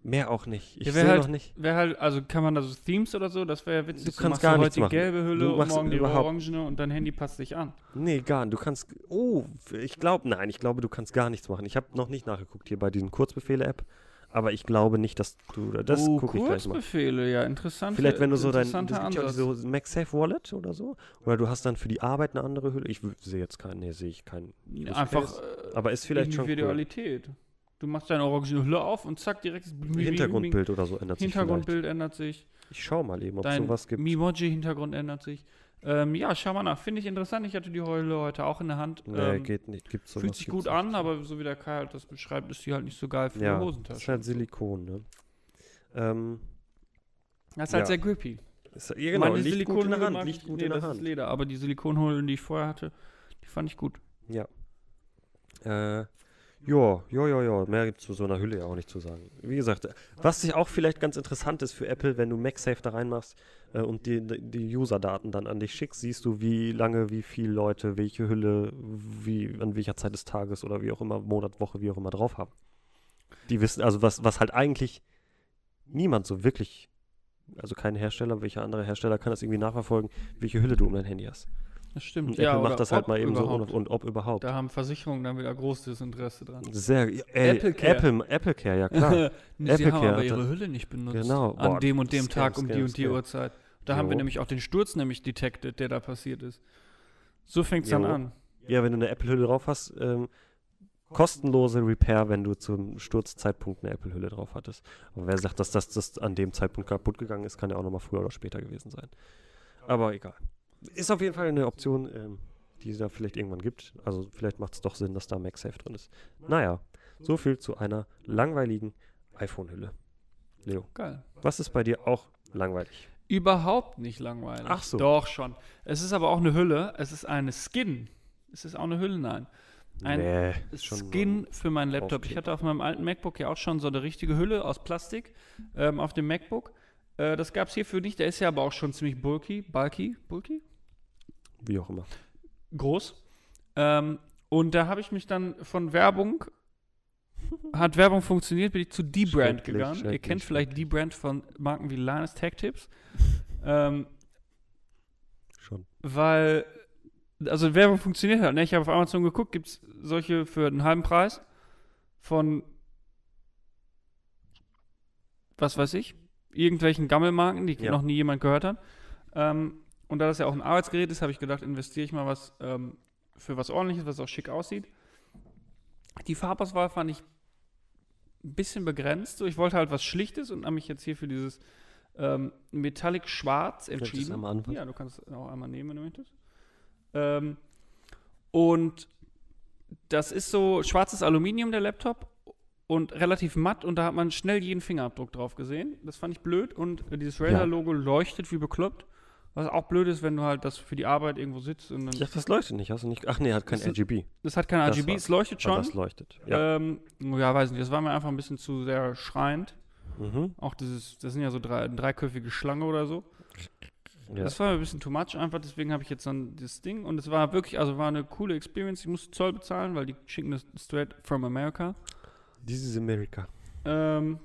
mehr auch nicht. Ich Ja, sehe halt- noch nicht. Wäre halt, also kann man da so Themes oder so, das wäre ja witzig. Du kannst machst gar du nichts heute machen. die gelbe Hülle Du und morgen die überhaupt- orangene und dein Handy passt sich an. Nee, gar nicht. Du kannst. Oh, ich glaube, nein, ich glaube, du kannst gar nichts machen. Ich habe noch nicht nachgeguckt hier bei diesen Kurzbefehle-App. Aber ich glaube nicht, dass du. Das oh, gucke ich gleich mal. Kurzbefehle, ja, interessant. Vielleicht, wenn du so dein. Das gibt ja auch so MagSafe Wallet oder so. Oder du hast dann für die Arbeit eine andere Hülle. Ich sehe jetzt keinen. Nee, sehe ich keinen. Einfach Case. äh, Aber ist vielleicht schon. Cool. Du machst deine orangene Hülle auf und zack, direkt das Hintergrundbild oder so ändert sich. vielleicht. Hintergrundbild ändert sich. Ich schau mal eben, ob es sowas gibt. Mimoji-Hintergrund ändert sich. Ähm, ja, schau mal nach. Finde ich interessant. Ich hatte die Heule heute auch in der Hand. Nee, ähm, geht nicht. Gibt's sowas, fühlt sich gut an, nicht. aber so wie der Kai halt das beschreibt, ist die halt nicht so geil für Ja, eine das ist Hosentasche. halt Silikon, ne? Ähm, Das ist halt ja. sehr grippy. ist, ja, genau, Meine liegt gut in der Hand. Liegt gut nee, in der das Hand. ist Leder, aber die Silikonhüllen, die ich vorher hatte, die fand ich gut. Äh, ja, ja, ja, ja. Mehr gibt es zu so einer Hülle ja auch nicht zu sagen. Wie gesagt, was sich auch vielleicht ganz interessant ist für Apple, wenn du MagSafe da reinmachst äh, und die, die User-Daten dann an dich schickst, siehst du, wie lange, wie viele Leute, welche Hülle, wie, an welcher Zeit des Tages oder wie auch immer, Monat, Woche, wie auch immer drauf haben. Die wissen, also was, was halt eigentlich niemand so wirklich, also kein Hersteller, welcher andere Hersteller kann das irgendwie nachverfolgen, welche Hülle du um dein Handy hast. Das stimmt. Und ja, Apple oder macht das halt mal eben so und, und ob überhaupt. Da haben Versicherungen dann wieder großes Interesse dran. Sehr, ey, Apple Care. Apple, Apple Care, ja klar. Nee, Apple Sie haben Care aber hat ihre Hülle nicht benutzt. Genau. An Boah, dem und dem Scam, Tag um die und die Scam. Uhrzeit. Da haben wir Jo. nämlich auch den Sturz nämlich detected, der da passiert ist. So fängt es dann Jo. an. Ja, wenn du eine Apple-Hülle drauf hast, ähm, kostenlose Repair, wenn du zum Sturzzeitpunkt eine Apple-Hülle drauf hattest. Aber wer sagt, dass das, das an dem Zeitpunkt kaputt gegangen ist, kann ja auch nochmal früher oder später gewesen sein. Aber egal. Ist auf jeden Fall eine Option, ähm, die es da vielleicht irgendwann gibt. Also vielleicht macht es doch Sinn, dass da MagSafe drin ist. Naja, so viel zu einer langweiligen iPhone-Hülle. Leo, Geil. was ist bei dir auch langweilig? Überhaupt nicht langweilig. Ach so. Doch schon. Es ist aber auch eine Hülle. Es ist eine Skin. Es ist auch eine Hülle, nein. Ein nee, Skin für meinen Laptop. Ich hatte auf meinem alten MacBook ja auch schon so eine richtige Hülle aus Plastik ähm, auf dem MacBook. Äh, das gab es hierfür nicht. Der ist ja aber auch schon ziemlich bulky. Bulky? Bulky? wie auch immer. groß. Ähm, und da habe ich mich dann von Werbung, hat Werbung funktioniert, bin ich zu D-Brand gegangen. Ihr kennt vielleicht. D-Brand von Marken wie Linus Tech Tips. ähm, Schon. weil, also Werbung funktioniert halt. Ne? Ich habe auf Amazon geguckt, gibt es solche für einen halben Preis von, was weiß ich, irgendwelchen Gammelmarken, die Ja. noch nie jemand gehört hat. Ähm, und da das ja auch ein Arbeitsgerät ist, habe ich gedacht, investiere ich mal was ähm, für was ordentliches, was auch schick aussieht. Die Farbauswahl fand ich ein bisschen begrenzt. So, ich wollte halt was Schlichtes und habe mich jetzt hier für dieses ähm, Metallic Schwarz entschieden. einmal anfassen? Ja, du kannst es auch einmal nehmen, wenn du möchtest. Ähm, und das ist so schwarzes Aluminium, der Laptop, und relativ matt und da hat man schnell jeden Fingerabdruck drauf gesehen. Das fand ich blöd und dieses Razer-Logo leuchtet wie bekloppt. Was auch blöd ist, wenn du halt das für die Arbeit irgendwo sitzt und dann. Ja, das leuchtet nicht. Hast du nicht? Ach nee, hat kein Das RGB. Das hat kein Das RGB, war's. es leuchtet schon. das leuchtet. Ja. Ähm, ja, weiß nicht, das war mir einfach ein bisschen zu sehr schreiend. mhm. Auch dieses, das sind ja so drei, dreiköpfige Schlange oder so. ja. Das war mir ein bisschen too much einfach, deswegen habe ich jetzt dann das Ding und es war wirklich, also war eine coole Experience. Ich musste Zoll bezahlen, weil die schicken das straight from America. This is America. Ähm,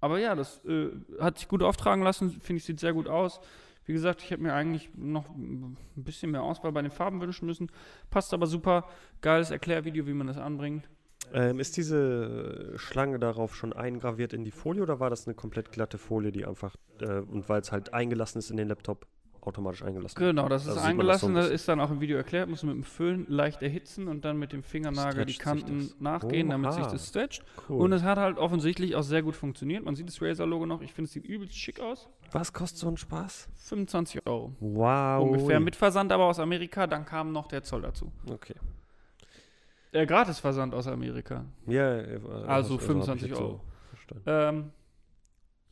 aber ja, das äh, hat sich gut auftragen lassen, finde ich, sieht sehr gut aus. Wie gesagt, ich hätte mir eigentlich noch ein bisschen mehr Auswahl bei den Farben wünschen müssen. Passt aber super. Geiles Erklärvideo, wie man das anbringt. Ähm, ist diese Schlange darauf schon eingraviert in die Folie oder war das eine komplett glatte Folie, die einfach, äh, und weil es halt eingelassen ist in den Laptop, automatisch eingelassen. Genau, das ist Also das so eingelassen, ein das ist dann auch im Video erklärt, muss man mit dem Föhn leicht erhitzen und dann mit dem Fingernagel die Stretcht sich Kanten nachgehen, damit sich das stretcht. Cool. Und es hat halt offensichtlich auch sehr gut funktioniert. Man sieht das Razer-Logo noch, ich finde es sieht übelst schick aus. Was kostet so ein Spaß? 25 Euro. Wow. Ungefähr mit Versand aber aus Amerika, dann kam noch der Zoll dazu. Okay. Der Gratisversand aus Amerika. Ja, äh, Also hab ich 25 jetzt so Euro. verstanden. Ähm,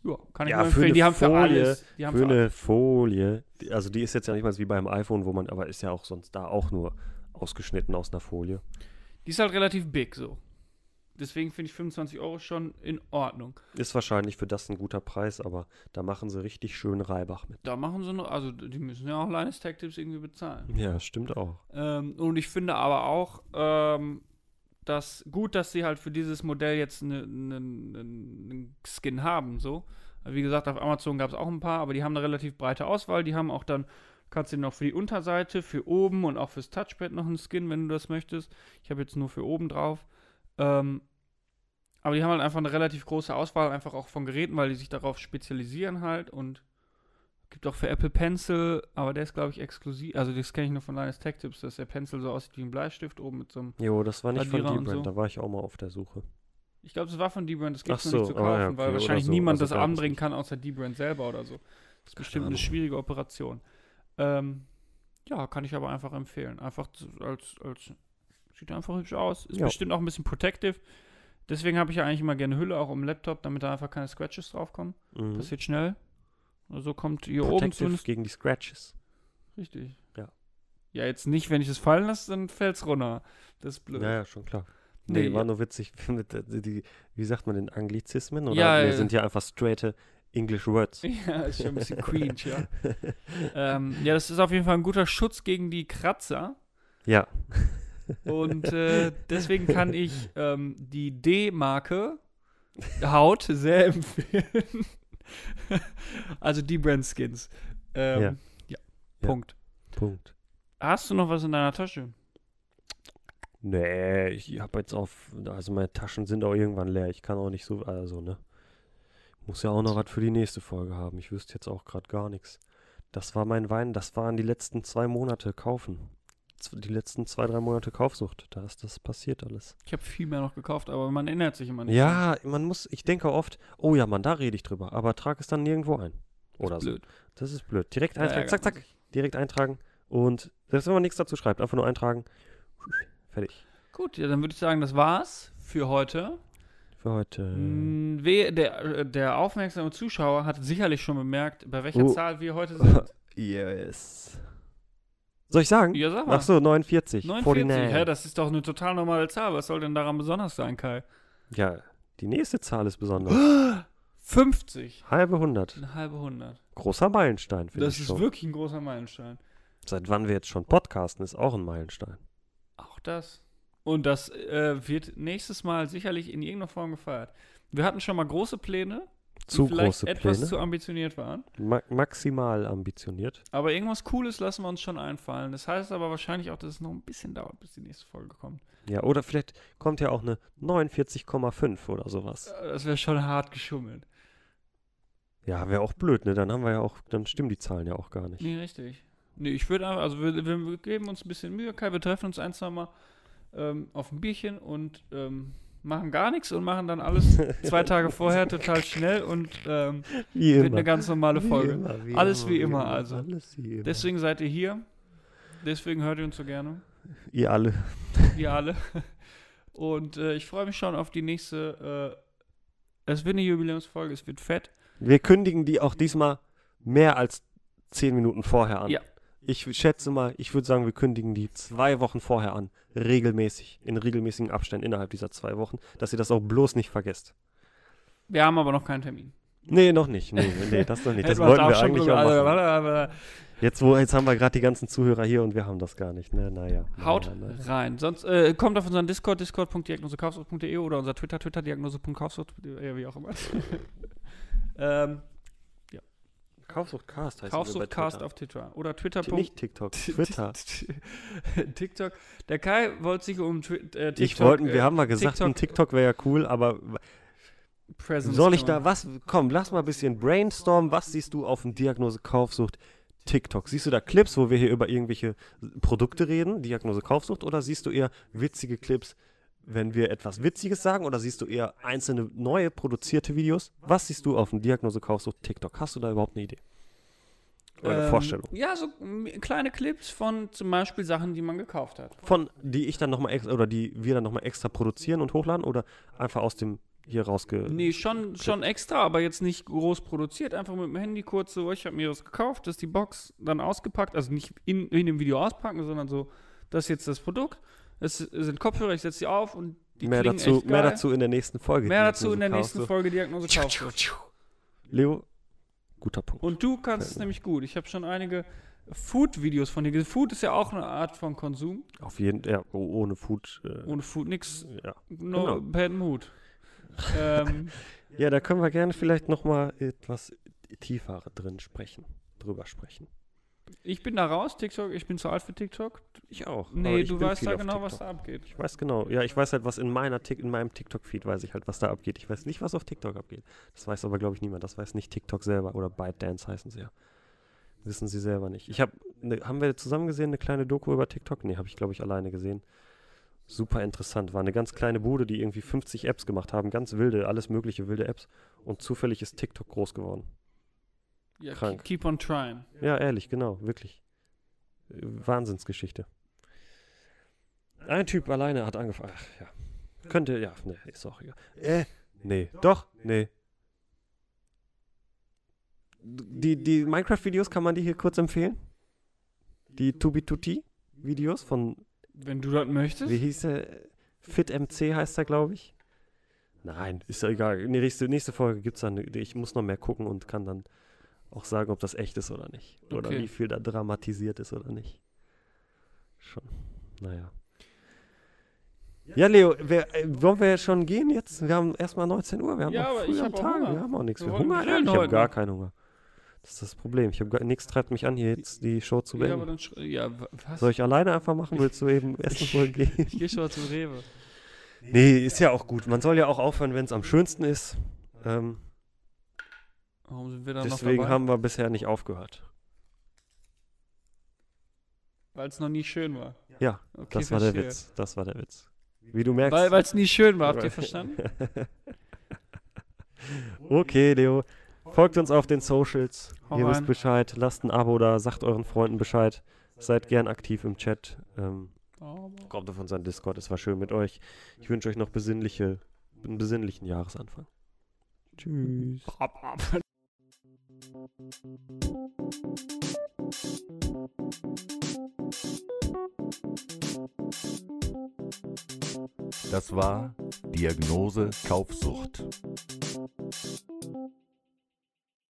ja, kann ich Ja, für empfehlen. Die haben für Folie, alles. Die haben Für für eine Folie, also die ist jetzt ja nicht mal wie beim iPhone, wo man, aber ist ja auch sonst da auch nur ausgeschnitten aus einer Folie. Die ist halt relativ big so. Deswegen finde ich 25 Euro schon in Ordnung. Ist wahrscheinlich für das ein guter Preis, aber da machen sie richtig schön Reibach mit. Da machen sie noch, also die müssen ja auch Linus Tech Tips irgendwie bezahlen. Ja, stimmt auch. Ähm, und ich finde aber auch, ähm, dass gut, dass sie halt für dieses Modell jetzt einen ne, ne, ne Skin haben, so. Wie gesagt, auf Amazon gab es auch ein paar, aber die haben eine relativ breite Auswahl. Die haben auch dann, kannst du noch für die Unterseite, für oben und auch fürs Touchpad noch einen Skin, wenn du das möchtest. Ich habe jetzt nur für oben drauf. Ähm, aber die haben halt einfach eine relativ große Auswahl, einfach auch von Geräten, weil die sich darauf spezialisieren halt und gibt auch für Apple Pencil, aber der ist glaube ich exklusiv, also das kenne ich nur von Linus Tech Tips, dass der Pencil so aussieht wie ein Bleistift oben mit so einem, Jo, das war nicht von Radierer und D-Brand, so. da war ich auch mal auf der Suche. ich glaube, das war von D-Brand, das gibt es noch nicht so, zu ah, kaufen, ja, okay, weil wahrscheinlich so, niemand also das anbringen kann, außer D-Brand selber oder so. Das ist Keine bestimmt eine Ahnung. schwierige Operation. Ähm, ja, kann ich aber einfach empfehlen. Einfach als, als sieht einfach hübsch aus. Ist Ja. bestimmt auch ein bisschen protective. Deswegen habe ich ja eigentlich immer gerne Hülle, auch im Laptop, damit da einfach keine Scratches draufkommen. Mhm. Passiert schnell. Also kommt hier oben Protective zumindest. gegen die Scratches. Richtig. Ja. Ja, jetzt nicht, wenn ich es fallen lasse, dann fällt es runter. Das ist blöd. Ja, ja, schon klar. Nee, Nee, war ja. nur witzig, mit, äh, die, wie sagt man den Anglizismen? Oder Ja, nee, ja. sind ja einfach straight English Words. Ja, ist schon ein bisschen cringe, ja. ähm, ja, das ist auf jeden Fall ein guter Schutz gegen die Kratzer. Ja, Und äh, deswegen kann ich ähm, die D-Marke Haut sehr empfehlen. also die Brand Skins. Ähm, ja. Ja. Punkt. Punkt. Hast du noch was in deiner Tasche? Nee, ich habe jetzt auf, also meine Taschen sind auch irgendwann leer. Ich kann auch nicht so, also, ne. Muss ja auch noch was für die nächste Folge haben. Ich wüsste jetzt auch gerade gar nichts. Das war mein Wein, das waren die letzten zwei Monate kaufen. Die letzten zwei, drei Monate Kaufsucht. Da ist das passiert alles. Ich habe viel mehr noch gekauft, aber man erinnert sich immer nicht. Ja, man muss, ich denke oft, oh ja, Mann, da rede ich drüber, aber trage es dann nirgendwo ein. Oder so. Blöd. Das ist blöd. Direkt Da eintragen, zack, man zack, direkt eintragen. Und selbst wenn man nichts dazu schreibt, einfach nur eintragen. Fertig. Gut, ja, dann würde ich sagen, das war's für heute. Für heute. We- Der, der aufmerksame Zuschauer hat sicherlich schon bemerkt, bei welcher Oh. Zahl wir heute sind. Yes. Soll ich sagen? Ja, sag mal. Ach so, 49. 49. 49. Hä, das ist doch eine total normale Zahl. Was soll denn daran besonders sein, Kai? ja, die nächste Zahl ist besonders. 50. Halbe 100. Eine halbe Hundert. Großer Meilenstein, finde Das ich ist schon. wirklich ein großer Meilenstein. Seit wann wir jetzt schon podcasten, ist auch ein Meilenstein. Auch das. Und das äh, wird nächstes Mal sicherlich in irgendeiner Form gefeiert. Wir hatten schon mal große Pläne, Zu vielleicht große etwas Pläne. zu ambitioniert waren. Ma maximal ambitioniert. Aber irgendwas Cooles lassen wir uns schon einfallen. Das heißt aber wahrscheinlich auch, dass es noch ein bisschen dauert, bis die nächste Folge kommt. Ja, oder vielleicht kommt ja auch eine 49,5 oder sowas. Das wäre schon hart geschummelt. Ja, wäre auch blöd, ne? Dann haben wir ja auch, dann stimmen die Zahlen ja auch gar nicht. Nee, richtig. Nee, ich würde einfach, also wir, wir, wir geben uns ein bisschen Mühe, Kai, wir treffen uns ein, zwei Mal ähm, auf ein Bierchen und ähm, machen gar nichts und machen dann alles zwei Tage vorher total schnell und ähm, Wie wird eine ganz normale Folge. immer, wie Alles wie immer, also. Alles wie. Deswegen seid ihr hier. Deswegen hört ihr uns so gerne. Ihr alle. Wir alle. Und äh, ich freue mich schon auf die nächste. Äh, es wird eine Jubiläumsfolge, es wird fett. Wir kündigen die auch diesmal mehr als 10 Minuten vorher an. Ja. Ich schätze mal, ich würde sagen, wir kündigen die zwei Wochen vorher an. Regelmäßig. In regelmäßigen Abständen innerhalb dieser zwei Wochen. Dass ihr das auch bloß nicht vergesst. Wir haben aber noch keinen Termin. Nee, noch nicht. Nee, nee, das noch nicht. Das wollten wir eigentlich drüber- auch also, machen. warte, aber Jetzt, wo, jetzt haben wir gerade die ganzen Zuhörer hier und wir haben das gar nicht. Ne, naja. Haut naja, naja. rein. Sonst äh, kommt auf unseren Discord, discord.diagnosekaufsucht.de oder unser Twitter, Twitter, diagnose.kaufsucht.de, ja, wie auch immer. ähm, Kaufsuchtcast heißt Kaufsuchtcast auf Twitter. Oder Twitter. Nicht TikTok, Twitter. TikTok. Der Kai wollte sich um äh, TikTok. Ich wollten, wir äh, haben mal gesagt, ein TikTok wäre ja cool, aber Presence soll ich da was? Komm, lass mal ein bisschen brainstormen. Was siehst du auf dem Diagnose Kaufsucht TikTok? Siehst du da Clips, wo wir hier über irgendwelche Produkte reden, Diagnose Kaufsucht, oder siehst du eher witzige Clips, wenn wir etwas Witziges sagen, oder siehst du eher einzelne neue produzierte Videos? Was siehst du auf dem Diagnose Kaufsucht TikTok? Hast du da überhaupt eine Idee? Oder eine Ähm, Vorstellung? Ja, so kleine Clips von zum Beispiel Sachen, die man gekauft hat. Von, die ich dann nochmal extra, oder die wir dann nochmal extra produzieren und hochladen, oder einfach aus dem hier rausge... Nee, schon, schon extra, aber jetzt nicht groß produziert. Einfach mit dem Handy kurz so, ich habe mir was gekauft, das ist die Box, dann ausgepackt. Also nicht in, in dem Video auspacken, sondern so, das ist jetzt das Produkt. Es sind Kopfhörer, ich setze sie auf und die mehr, klingen dazu, echt mehr geil. dazu in der nächsten Folge. Mehr dazu in der nächsten Kaufsucht. Folge Diagnose Kaufsucht. Leo, guter Punkt. Und du kannst es nämlich gut. Ich habe schon einige Food-Videos von dir gesehen. Food ist ja auch eine Art von Konsum. Auf jeden Fall, ja, oh- ohne Food. Äh, Ohne Food nix. ja. No Genau. mood. ähm, ja, da können wir gerne vielleicht nochmal etwas tiefer drin sprechen, drüber sprechen. Ich bin da raus, TikTok. Ich bin zu alt für TikTok. Ich auch. Nee, du weißt da genau, was da abgeht. Ich weiß genau. Ja, ich weiß halt, was in meiner Tik in meinem TikTok-Feed weiß ich halt, was da abgeht. Ich weiß nicht, was auf TikTok abgeht. Das weiß aber, glaube ich, niemand. Das weiß nicht TikTok selber oder ByteDance heißen sie ja. Wissen sie selber nicht. Ich habe, ne, haben wir zusammen gesehen, eine kleine Doku über TikTok? Nee, habe ich, glaube ich, alleine gesehen. Super interessant. War eine ganz kleine Bude, die irgendwie 50 Apps gemacht haben. Ganz wilde, alles mögliche wilde Apps. Und zufällig ist TikTok groß geworden. Ja, Krank. keep on trying. Ja, ehrlich, genau, wirklich. Wahnsinnsgeschichte. Ein Typ alleine hat angefangen. Ach, ja. Könnte, ja, ne, ist auch egal. Äh, nee, doch, nee. Die, die Minecraft-Videos, kann man die hier kurz empfehlen? Die Tubi-Tuti-Videos von, Wenn du das möchtest. wie hieß der? FitMC heißt er, glaube ich. Nein, ist ja egal. In die nächste, nächste Folge gibt es dann, ich muss noch mehr gucken und kann dann auch sagen, ob das echt ist oder nicht. Oder Okay. wie viel da dramatisiert ist oder nicht. Schon. Naja. Ja, Leo, wer, äh, wollen wir schon gehen jetzt? Wir haben erstmal 19 Uhr. Wir haben Ja, noch früh am Tag. Hunger. Wir haben auch nichts Wir wollen Hunger? Ich habe gar keinen Hunger. Das ist das Problem. Ich hab gar, nichts treibt mich an, hier jetzt die Show zu ja, beenden. ja, was? Soll ich alleine einfach machen? Willst du eben essen wollen gehen? Ich geh schon mal zum Rewe. Nee, ist ja auch gut. Man soll ja auch aufhören, wenn es am schönsten ist. Ähm, Warum sind wir dann noch deswegen dabei? haben wir bisher nicht aufgehört. Weil es noch nie schön war. Ja, Okay, das war der. Witz. Das war der Witz. Wie du merkst. Weil es nie schön war, habt ihr verstanden? okay, Leo. Folgt uns auf den Socials. Hau Ihr wisst. Bescheid. Lasst ein Abo da. Sagt euren Freunden Bescheid. Seid gern aktiv im Chat. Ähm, kommt auf unseren Discord. Es war schön mit euch. Ich wünsche euch noch besinnliche, einen besinnlichen Jahresanfang. Tschüss. Das war Diagnose Kaufsucht.